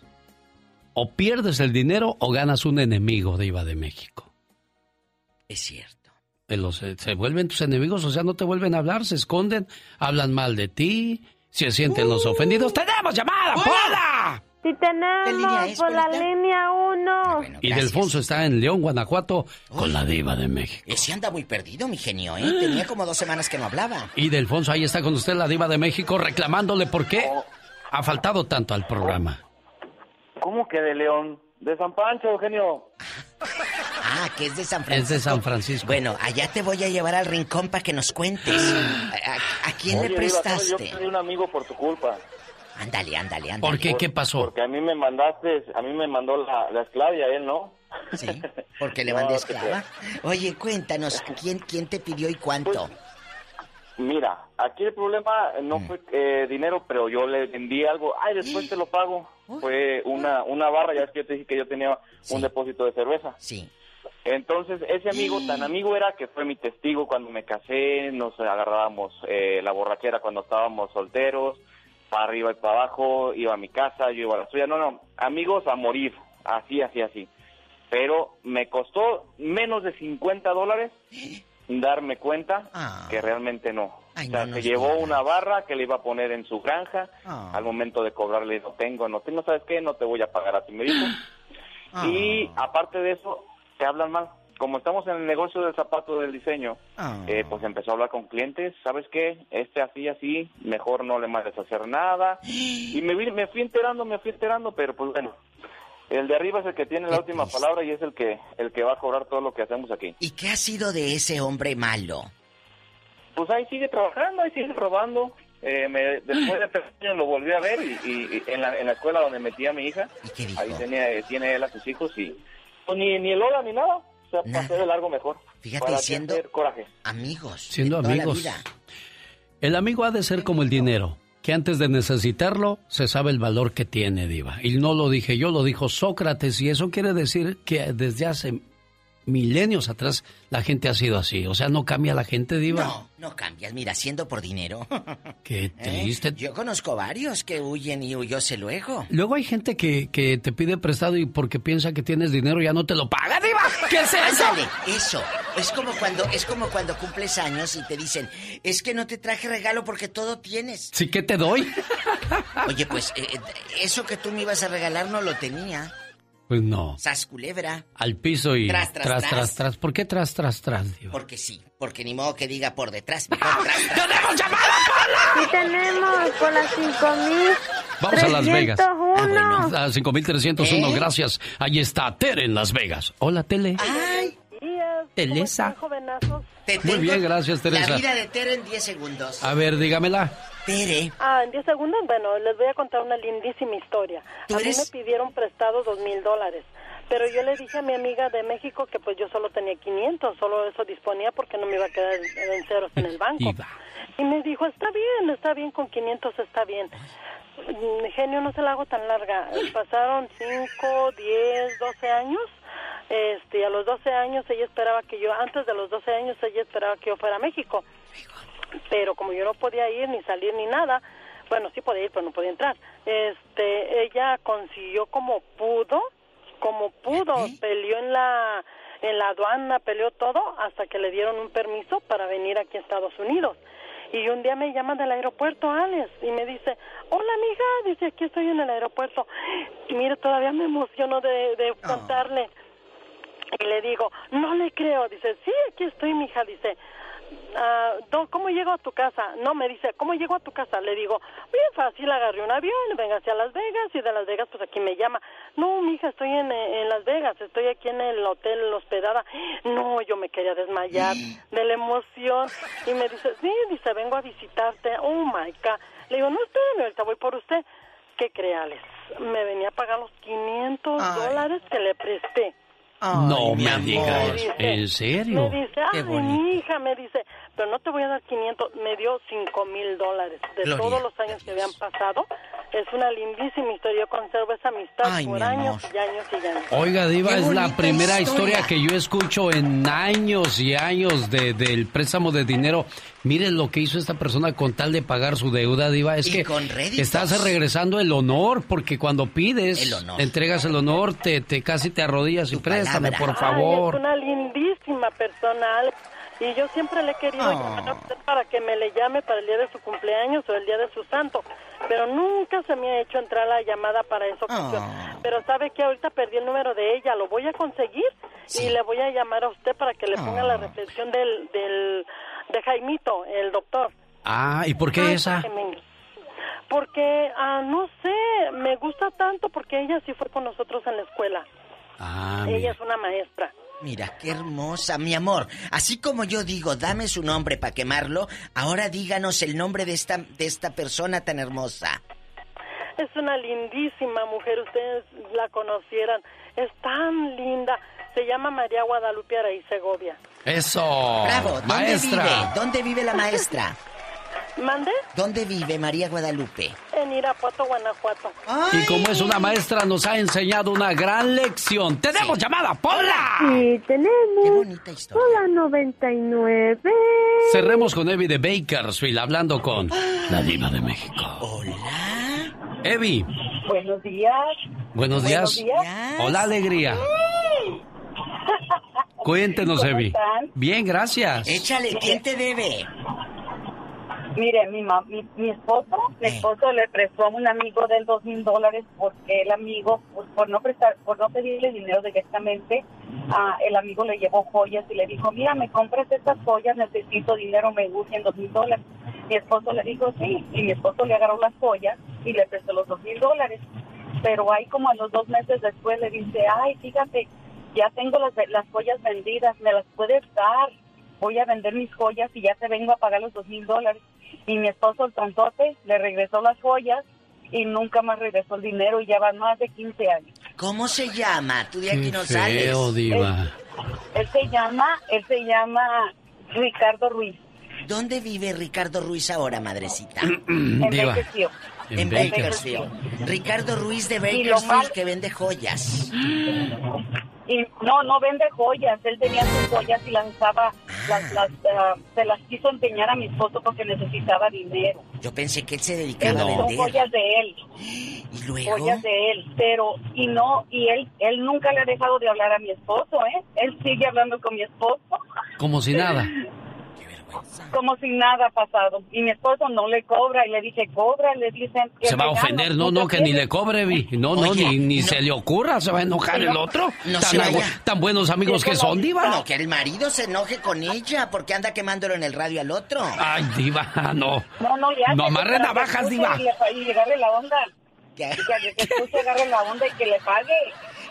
Speaker 1: o pierdes el dinero o ganas un enemigo de IVA de México.
Speaker 32: Es cierto.
Speaker 1: Eh, los, se vuelven tus enemigos, o sea, no te vuelven a hablar, se esconden, hablan mal de ti, se sienten los ofendidos. ¡Tenemos llamada, Pola!
Speaker 48: Sí tenemos por la línea 1.
Speaker 1: Y Delfonso está en León, Guanajuato, con la diva de México.
Speaker 32: Ese anda muy perdido, mi genio, ¿eh? Tenía como dos semanas que no hablaba.
Speaker 1: Y Delfonso, ahí está con usted la diva de México reclamándole por qué ha faltado tanto al programa.
Speaker 39: ¿Cómo que de León? De San Pancho, Eugenio.
Speaker 32: Ah, que es de San Francisco.
Speaker 1: Es de San Francisco.
Speaker 32: Bueno, allá te voy a llevar al rincón para que nos cuentes. ¿A, a quién
Speaker 52: Oye,
Speaker 32: le
Speaker 52: Diva,
Speaker 32: prestaste?
Speaker 52: Yo perdí un amigo por tu culpa.
Speaker 32: Ándale, ándale, ándale.
Speaker 1: ¿Por qué? ¿Qué pasó?
Speaker 52: Porque a mí me mandaste, a mí me mandó la, la esclava y a él no.
Speaker 32: Sí, porque le mandé
Speaker 52: no
Speaker 32: esclava. Oye, cuéntanos, ¿quién, quién te pidió y cuánto?
Speaker 52: Mira, aquí el problema no
Speaker 32: Mm.
Speaker 52: fue eh, dinero, pero yo le vendí algo. Ay, después te lo pago. Fue una, una barra, ya es que yo te dije que yo tenía un depósito de cerveza.
Speaker 32: Sí.
Speaker 52: Entonces, ese amigo, tan amigo era que fue mi testigo cuando me casé, nos agarrábamos eh, la borrachera cuando estábamos solteros, para arriba y para abajo, iba a mi casa, yo iba a la suya. No, no, amigos a morir, así, así, así. Pero me costó menos de 50 dólares darme cuenta que realmente no.
Speaker 32: Ay,
Speaker 52: o sea,
Speaker 32: no
Speaker 52: se llevó una barra que le iba a poner en su granja.
Speaker 32: Ah.
Speaker 52: Al momento de cobrarle, no tengo, no tengo, ¿sabes qué? No te voy a pagar a ti, me dijo.
Speaker 32: Ah.
Speaker 52: Y aparte de eso, te hablan mal. Como estamos en el negocio del zapato del diseño,
Speaker 32: Ah.
Speaker 52: eh, pues empezó a hablar con clientes, ¿sabes qué? Este así, así, mejor no le mandes a hacer nada. Y me, vi- me fui enterando, me fui enterando, pero pues bueno, el de arriba es el que tiene la última palabra y es el que, el que va a cobrar todo lo que hacemos aquí.
Speaker 32: ¿Y qué ha sido de ese hombre malo?
Speaker 52: Pues ahí sigue trabajando, ahí sigue robando. Eh, me- después de tres años lo volví a ver y, y- y en, la, en la escuela donde metí a mi hija, ahí tenía, eh, tiene él a sus hijos y pues, ni, ni el hola ni nada. O sea, pasé de largo mejor.
Speaker 32: Fíjate,
Speaker 52: Para
Speaker 32: siendo-
Speaker 52: coraje.
Speaker 32: Amigos.
Speaker 1: Siendo amigos. El amigo ha de ser como el dinero, que antes de necesitarlo se sabe el valor que tiene, Diva. Y no lo dije yo, lo dijo Sócrates, y eso quiere decir que desde hace milenios atrás la gente ha sido así. O sea, no cambia la gente, Diva.
Speaker 32: No, no cambias. Mira, siendo por dinero.
Speaker 1: Qué
Speaker 32: ¿eh?
Speaker 1: triste.
Speaker 32: Yo conozco varios que huyen y huyóse luego.
Speaker 1: Luego hay gente que, que te pide prestado y porque piensa que tienes dinero ya no te lo paga, Diva. ¿Qué es eso?
Speaker 32: Ándale, eso. Es como cuando es como cuando cumples años y te dicen, es que no te traje regalo porque todo tienes.
Speaker 1: Sí, ¿qué te doy?
Speaker 32: Oye, pues eh, eh, eso que tú me ibas a regalar no lo tenía.
Speaker 1: Pues no.
Speaker 32: Sas culebra.
Speaker 1: Al piso y
Speaker 32: Tras, tras,
Speaker 1: tras,
Speaker 32: tras.
Speaker 1: tras, tras. ¿Por qué tras, tras, tras, Diva?
Speaker 32: Porque sí, porque ni modo que diga por detrás. Mejor tras, tras.
Speaker 1: ¡Tenemos llamada,
Speaker 48: Sí tenemos por las 5000.
Speaker 1: Vamos a Las Vegas.
Speaker 48: Ah,
Speaker 1: A 5301,
Speaker 32: ¿Eh?
Speaker 1: gracias. Ahí está Tere en Las Vegas. Hola, Tele.
Speaker 32: Ay,
Speaker 1: Teresa.
Speaker 32: te
Speaker 1: Muy bien, gracias, Teresa.
Speaker 32: La vida de Tere en 10 segundos.
Speaker 1: A ver, dígamela.
Speaker 32: Tere.
Speaker 16: Ah, en 10 segundos, bueno, les voy a contar una lindísima historia.
Speaker 32: ¿Tú
Speaker 16: A mí me pidieron prestado dos mil dólares, pero yo le dije a mi amiga de México que pues yo solo tenía 500, solo eso disponía porque no me iba a quedar en ceros en el banco. Y me dijo, está bien, está bien, con 500 está bien. Genio, no se la hago tan larga. Pasaron 5, 10, 12 años. Este, a los 12 años ella esperaba que yo, antes de los 12 años ella esperaba que yo fuera a México. Pero como yo no podía ir ni salir ni nada, bueno, sí podía ir, pero no podía entrar. Este, ella consiguió como pudo, como pudo, peleó en la en la aduana, peleó todo hasta que le dieron un permiso para venir aquí a Estados Unidos. Y un día me llaman del aeropuerto, Alex, y me dice, hola amiga, dice, aquí estoy en el aeropuerto. Y mire, todavía me emociono de, de contarle. Y le digo, no le creo. Dice, sí, aquí estoy, mija. Dice, do- ¿cómo llego a tu casa? No, me dice, ¿cómo llego a tu casa? Le digo, bien fácil, agarré un avión, venga hacia Las Vegas y de Las Vegas, pues aquí me llama. No, mija, estoy en, eh, en Las Vegas, estoy aquí en el hotel hospedada. No, yo me quería desmayar de la emoción. Y me dice, sí, dice, vengo a visitarte. Oh, my God. Le digo, no, espérame, ahorita voy por usted. ¿Qué creales? Me venía a pagar los 500 dólares que le presté.
Speaker 1: No
Speaker 32: mi
Speaker 1: me
Speaker 32: amor.
Speaker 1: digas. ¿En serio?
Speaker 16: Me dice, ay, mi hija, me dice, pero no te voy a dar 500, me dio 5 mil dólares de
Speaker 1: Gloria
Speaker 16: todos los años que habían pasado. Es una lindísima historia, yo conservo esa amistad
Speaker 1: Ay,
Speaker 16: por años y años y años.
Speaker 1: Oiga, Diva,
Speaker 16: Qué
Speaker 1: es la primera historia.
Speaker 16: historia.
Speaker 1: que yo escucho en años y años de, del préstamo de dinero. Miren lo que hizo esta persona con tal de pagar su deuda, Diva. Es
Speaker 32: Y
Speaker 1: que
Speaker 32: con
Speaker 1: estás regresando el honor, porque cuando pides,
Speaker 32: El honor.
Speaker 1: entregas el honor, te, te casi te arrodillas y préstame, por
Speaker 16: Ay,
Speaker 1: favor.
Speaker 16: es una lindísima persona, Alex. Y yo siempre le he querido
Speaker 1: Oh.
Speaker 16: llamar a usted para que me le llame para el día de su cumpleaños o el día de su santo. Pero nunca se me ha hecho entrar la llamada para esa ocasión.
Speaker 32: Oh.
Speaker 16: Pero sabe que ahorita perdí el número de ella. Lo voy a conseguir y le voy a llamar a usted para que le ponga
Speaker 1: Oh.
Speaker 16: la reflexión del, del, de Jaimito, el doctor.
Speaker 1: Ah, ¿y por qué
Speaker 16: Ay,
Speaker 1: esa?
Speaker 16: Porque, ah, no sé, me gusta tanto porque ella sí fue con nosotros en la escuela.
Speaker 1: Ah,
Speaker 16: ella
Speaker 1: mira.
Speaker 16: es una maestra.
Speaker 32: Mira, qué hermosa, mi amor. Así como yo digo, dame su nombre para quemarlo, ahora díganos el nombre de esta, de esta persona tan hermosa.
Speaker 16: Es una lindísima mujer, ustedes la conocieran. Es tan linda. Se llama María Guadalupe Araí Segovia.
Speaker 1: Eso.
Speaker 32: Bravo, ¿dónde
Speaker 1: maestra.
Speaker 32: vive? ¿Dónde vive la maestra?
Speaker 16: ¿Mande?
Speaker 32: ¿Dónde vive María Guadalupe?
Speaker 16: En Irapuato, Guanajuato.
Speaker 1: Y como es una maestra, nos ha enseñado una gran lección. ¡Tenemos llamada! ¡Pola!
Speaker 48: Sí, tenemos.
Speaker 32: Qué bonita historia.
Speaker 48: Hola, 99.
Speaker 1: Cerremos con Evi de Bakersfield hablando con la diva de México.
Speaker 32: Hola.
Speaker 1: Evi,
Speaker 48: Buenos días.
Speaker 1: buenos días. Hola, alegría. Cuéntenos,
Speaker 48: ¿Cómo
Speaker 1: Evi.
Speaker 48: están?
Speaker 1: Bien, gracias.
Speaker 32: Échale, ¿quién te debe?
Speaker 48: Mire, mi, ma- mi, mi esposo, mi esposo le prestó a un amigo del dos mil dólares porque el amigo, pues, por no prestar, por no pedirle dinero directamente, ah, el amigo le llevó joyas y le dijo, mira, me compras estas joyas, necesito dinero, me urgen dos mil dólares. Mi esposo le dijo, sí, y mi esposo le agarró las joyas y le prestó los dos mil dólares. Pero ahí como a los dos meses después le dice, ay, fíjate, ya tengo las, las joyas vendidas, me las puedes dar, voy a vender mis joyas y ya te vengo a pagar los dos mil dólares. Y mi esposo, el tontote, le regresó las joyas y nunca más regresó el dinero y ya van más de 15 años.
Speaker 32: ¿Cómo se llama? Tú de aquí
Speaker 1: Qué
Speaker 32: no sales.
Speaker 1: feo, diva.
Speaker 48: Él se llama, él se llama Ricardo Ruiz.
Speaker 32: ¿Dónde vive Ricardo Ruiz ahora, madrecita?
Speaker 48: En
Speaker 1: Diva. En
Speaker 32: En
Speaker 1: Bakersfield.
Speaker 32: Bakersfield. Ricardo Ruiz de Bakersfield
Speaker 48: mal-
Speaker 32: que vende joyas.
Speaker 48: Y no, no vende joyas. Él tenía sus joyas y las usaba, las, las, ah, se las quiso empeñar a mi esposo porque necesitaba dinero.
Speaker 32: Yo pensé que él se dedicaba a
Speaker 48: Son
Speaker 32: vender.
Speaker 48: joyas de él.
Speaker 32: Y luego.
Speaker 48: joyas de él, pero y no y él él nunca le ha dejado de hablar a mi esposo, ¿eh? Él sigue hablando con mi esposo
Speaker 1: Como si nada.
Speaker 48: como si nada ha pasado y mi esposo no le cobra y le dice cobra, le dicen que
Speaker 1: Se va a ofender, no, no, que ni le cobre, Evi. No, no,
Speaker 32: Oye,
Speaker 1: ni, ni
Speaker 32: no.
Speaker 1: se le ocurra, se va a enojar el otro.
Speaker 32: No
Speaker 1: tan,
Speaker 32: se
Speaker 1: agu-
Speaker 32: vaya.
Speaker 1: tan buenos amigos que son, diva.
Speaker 32: No, que el marido se enoje con ella porque anda quemándolo en el radio al otro.
Speaker 1: Ay, diva, no.
Speaker 48: No, no, ya.
Speaker 1: No amarre navajas, diva.
Speaker 48: Y le, y le agarre la onda.
Speaker 32: ¿Qué?
Speaker 48: Y que, que escuche, agarre la onda y que le pague.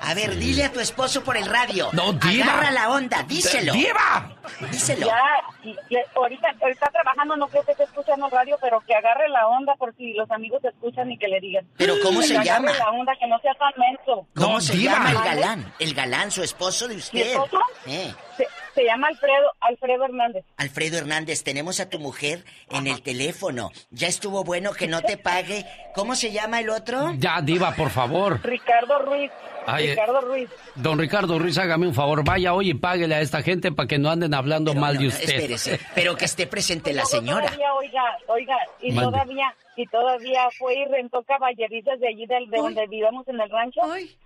Speaker 32: A ver, dile a tu esposo por el radio.
Speaker 1: No, diva.
Speaker 32: Agarra la onda, díselo.
Speaker 1: ¡Diva!
Speaker 32: Díselo.
Speaker 48: Ya, y, y ahorita está trabajando, no creo que esté escuchando radio, pero que agarre la onda por si los amigos escuchan y que le digan.
Speaker 32: ¿Pero cómo
Speaker 48: Que
Speaker 32: se
Speaker 48: agarre
Speaker 32: llama?
Speaker 48: la onda, que no sea tan menso.
Speaker 32: ¿Cómo
Speaker 1: No,
Speaker 32: se
Speaker 1: diva.
Speaker 32: llama el galán? El galán, su esposo de
Speaker 48: ¿Mi
Speaker 32: usted.
Speaker 48: esposo?
Speaker 32: Eh.
Speaker 48: Se, se llama Alfredo, Alfredo Hernández.
Speaker 32: Alfredo Hernández, tenemos a tu mujer en el teléfono. Ya estuvo bueno que no te pague. ¿Cómo se llama el otro?
Speaker 1: Ya, diva, por favor.
Speaker 48: Ricardo Ruiz.
Speaker 1: Ay, eh.
Speaker 48: Ricardo Ruiz.
Speaker 1: Don Ricardo Ruiz, hágame un favor. Vaya hoy y páguele a esta gente para que no anden hablando
Speaker 32: Pero,
Speaker 1: mal
Speaker 32: no,
Speaker 1: de
Speaker 32: no,
Speaker 1: usted.
Speaker 32: espérese, pero que esté presente la
Speaker 48: Luego
Speaker 32: señora.
Speaker 48: Todavía, oiga, oiga, y
Speaker 1: Mande.
Speaker 48: todavía, y todavía fue y rentó caballerizas de allí del, de donde vivíamos en el rancho.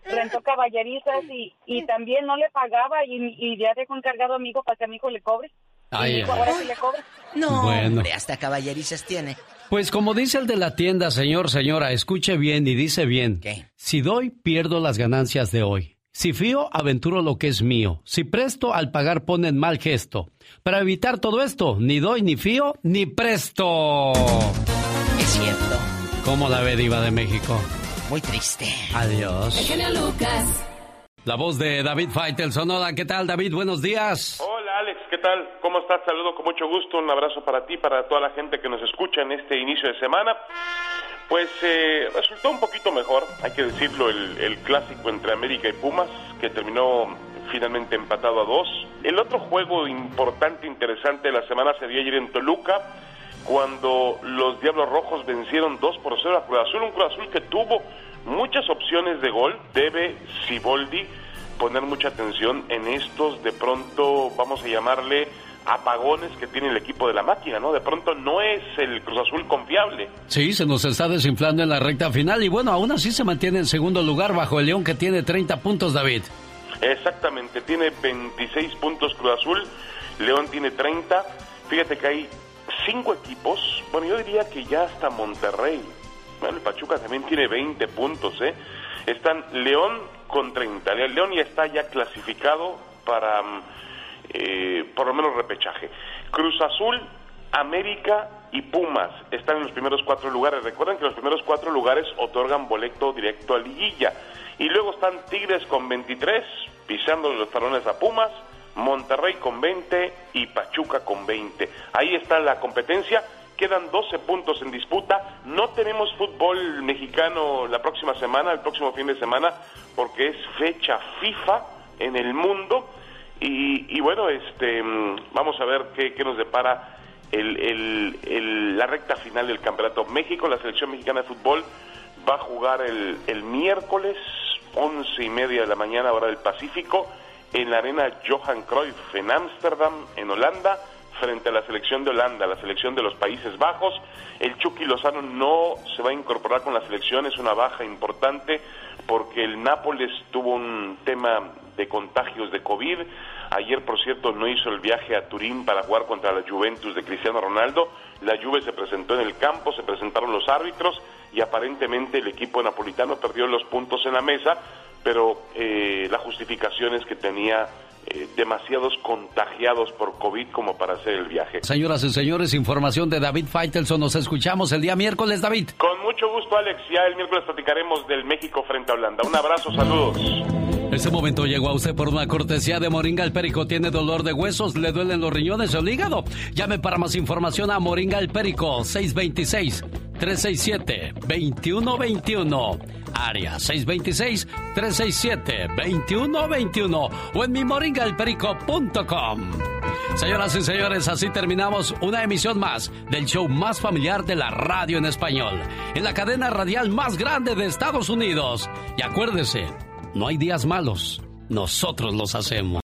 Speaker 48: Rentó caballerizas y, y también no le pagaba y, y ya dejó encargado a mi hijo para que a mi hijo le cobre.
Speaker 1: Ay,
Speaker 48: mi hijo ahora sí le cobra.
Speaker 32: No,
Speaker 1: Bueno.
Speaker 32: hombre, hasta caballerizas tiene.
Speaker 1: Pues como dice el de la tienda, señor, señora, escuche bien y dice bien.
Speaker 32: ¿Qué?
Speaker 1: Si doy, pierdo las ganancias de hoy. Si fío, aventuro lo que es mío. Si presto, al pagar ponen mal gesto. Para evitar todo esto, ni doy, ni fío, ni presto.
Speaker 32: Es cierto.
Speaker 1: ¿Cómo la ve, Diva de México?
Speaker 32: Muy triste.
Speaker 40: El
Speaker 1: Adiós.
Speaker 40: genio Lucas.
Speaker 1: La voz de David Faitelson. Hola, ¿qué tal, David? Buenos días.
Speaker 53: Hola Alex, ¿qué tal? ¿Cómo estás? Saludo con mucho gusto, un abrazo para ti, para toda la gente que nos escucha en este inicio de semana. Pues eh, resultó un poquito mejor, hay que decirlo, el, el clásico entre América y Pumas, que terminó finalmente empatado a dos. El otro juego importante, interesante de la semana se dio ayer en Toluca, cuando los Diablos Rojos vencieron 2 por 0 a Cruz Azul, un Cruz Azul que tuvo muchas opciones de gol, debe Siboldi poner mucha atención en estos, de pronto, vamos a llamarle apagones que tiene el equipo de la máquina, ¿no? De pronto no es el Cruz Azul confiable.
Speaker 1: Sí, se nos está desinflando en la recta final y bueno, aún así se mantiene en segundo lugar bajo el León que tiene 30 puntos, David.
Speaker 53: Exactamente, tiene 26 puntos Cruz Azul, León tiene 30. Fíjate que hay cinco equipos, bueno, yo diría que ya hasta Monterrey. Bueno, el Pachuca también tiene 20 puntos, ¿eh? Están León con 30. Le- León ya está ya clasificado para mm, eh, por lo menos repechaje. Cruz Azul, América y Pumas están en los primeros cuatro lugares. Recuerden que los primeros cuatro lugares otorgan boleto directo a liguilla. Y luego están Tigres con 23, pisando los talones a Pumas, Monterrey con 20 y Pachuca con 20. Ahí está la competencia. Quedan 12 puntos en disputa. No tenemos fútbol mexicano la próxima semana, el próximo fin de semana, porque es fecha FIFA en el mundo. Y, bueno, este, mm, vamos a ver qué, nos depara la recta final del campeonato. México, la selección mexicana de fútbol, va a jugar el, el miércoles, once y media de la mañana, hora del Pacífico, en la arena Johan Cruyff en Ámsterdam, en Holanda, frente a la selección de Holanda, la selección de los Países Bajos. El Chucky Lozano no se va a incorporar con la selección, es una baja importante porque el Nápoles tuvo un tema de contagios de COVID. Ayer, por cierto, no hizo el viaje a Turín para jugar contra la Juventus de Cristiano Ronaldo. La Juve se presentó en el campo, se presentaron los árbitros y aparentemente el equipo napolitano perdió los puntos en la mesa, pero eh, la justificación es que tenía eh, demasiados contagiados por COVID como para hacer el viaje.
Speaker 1: Señoras y señores, información de David Faitelson. Nos escuchamos el día miércoles, David.
Speaker 53: Con mucho gusto, Alex. Ya el miércoles platicaremos del México frente a Holanda. Un abrazo, saludos.
Speaker 1: Este momento llegó a usted por una cortesía de Moringa el Perico. ¿Tiene dolor de huesos? ¿Le duelen los riñones o el hígado? Llame para más información a Moringa el Perico 626-367-2121. Área 626-367-2121. O en mi moringaelperico.com. Señoras y señores, así terminamos una emisión más del show más familiar de la radio en español. En la cadena radial más grande de Estados Unidos. Y acuérdese no hay días malos, nosotros los hacemos.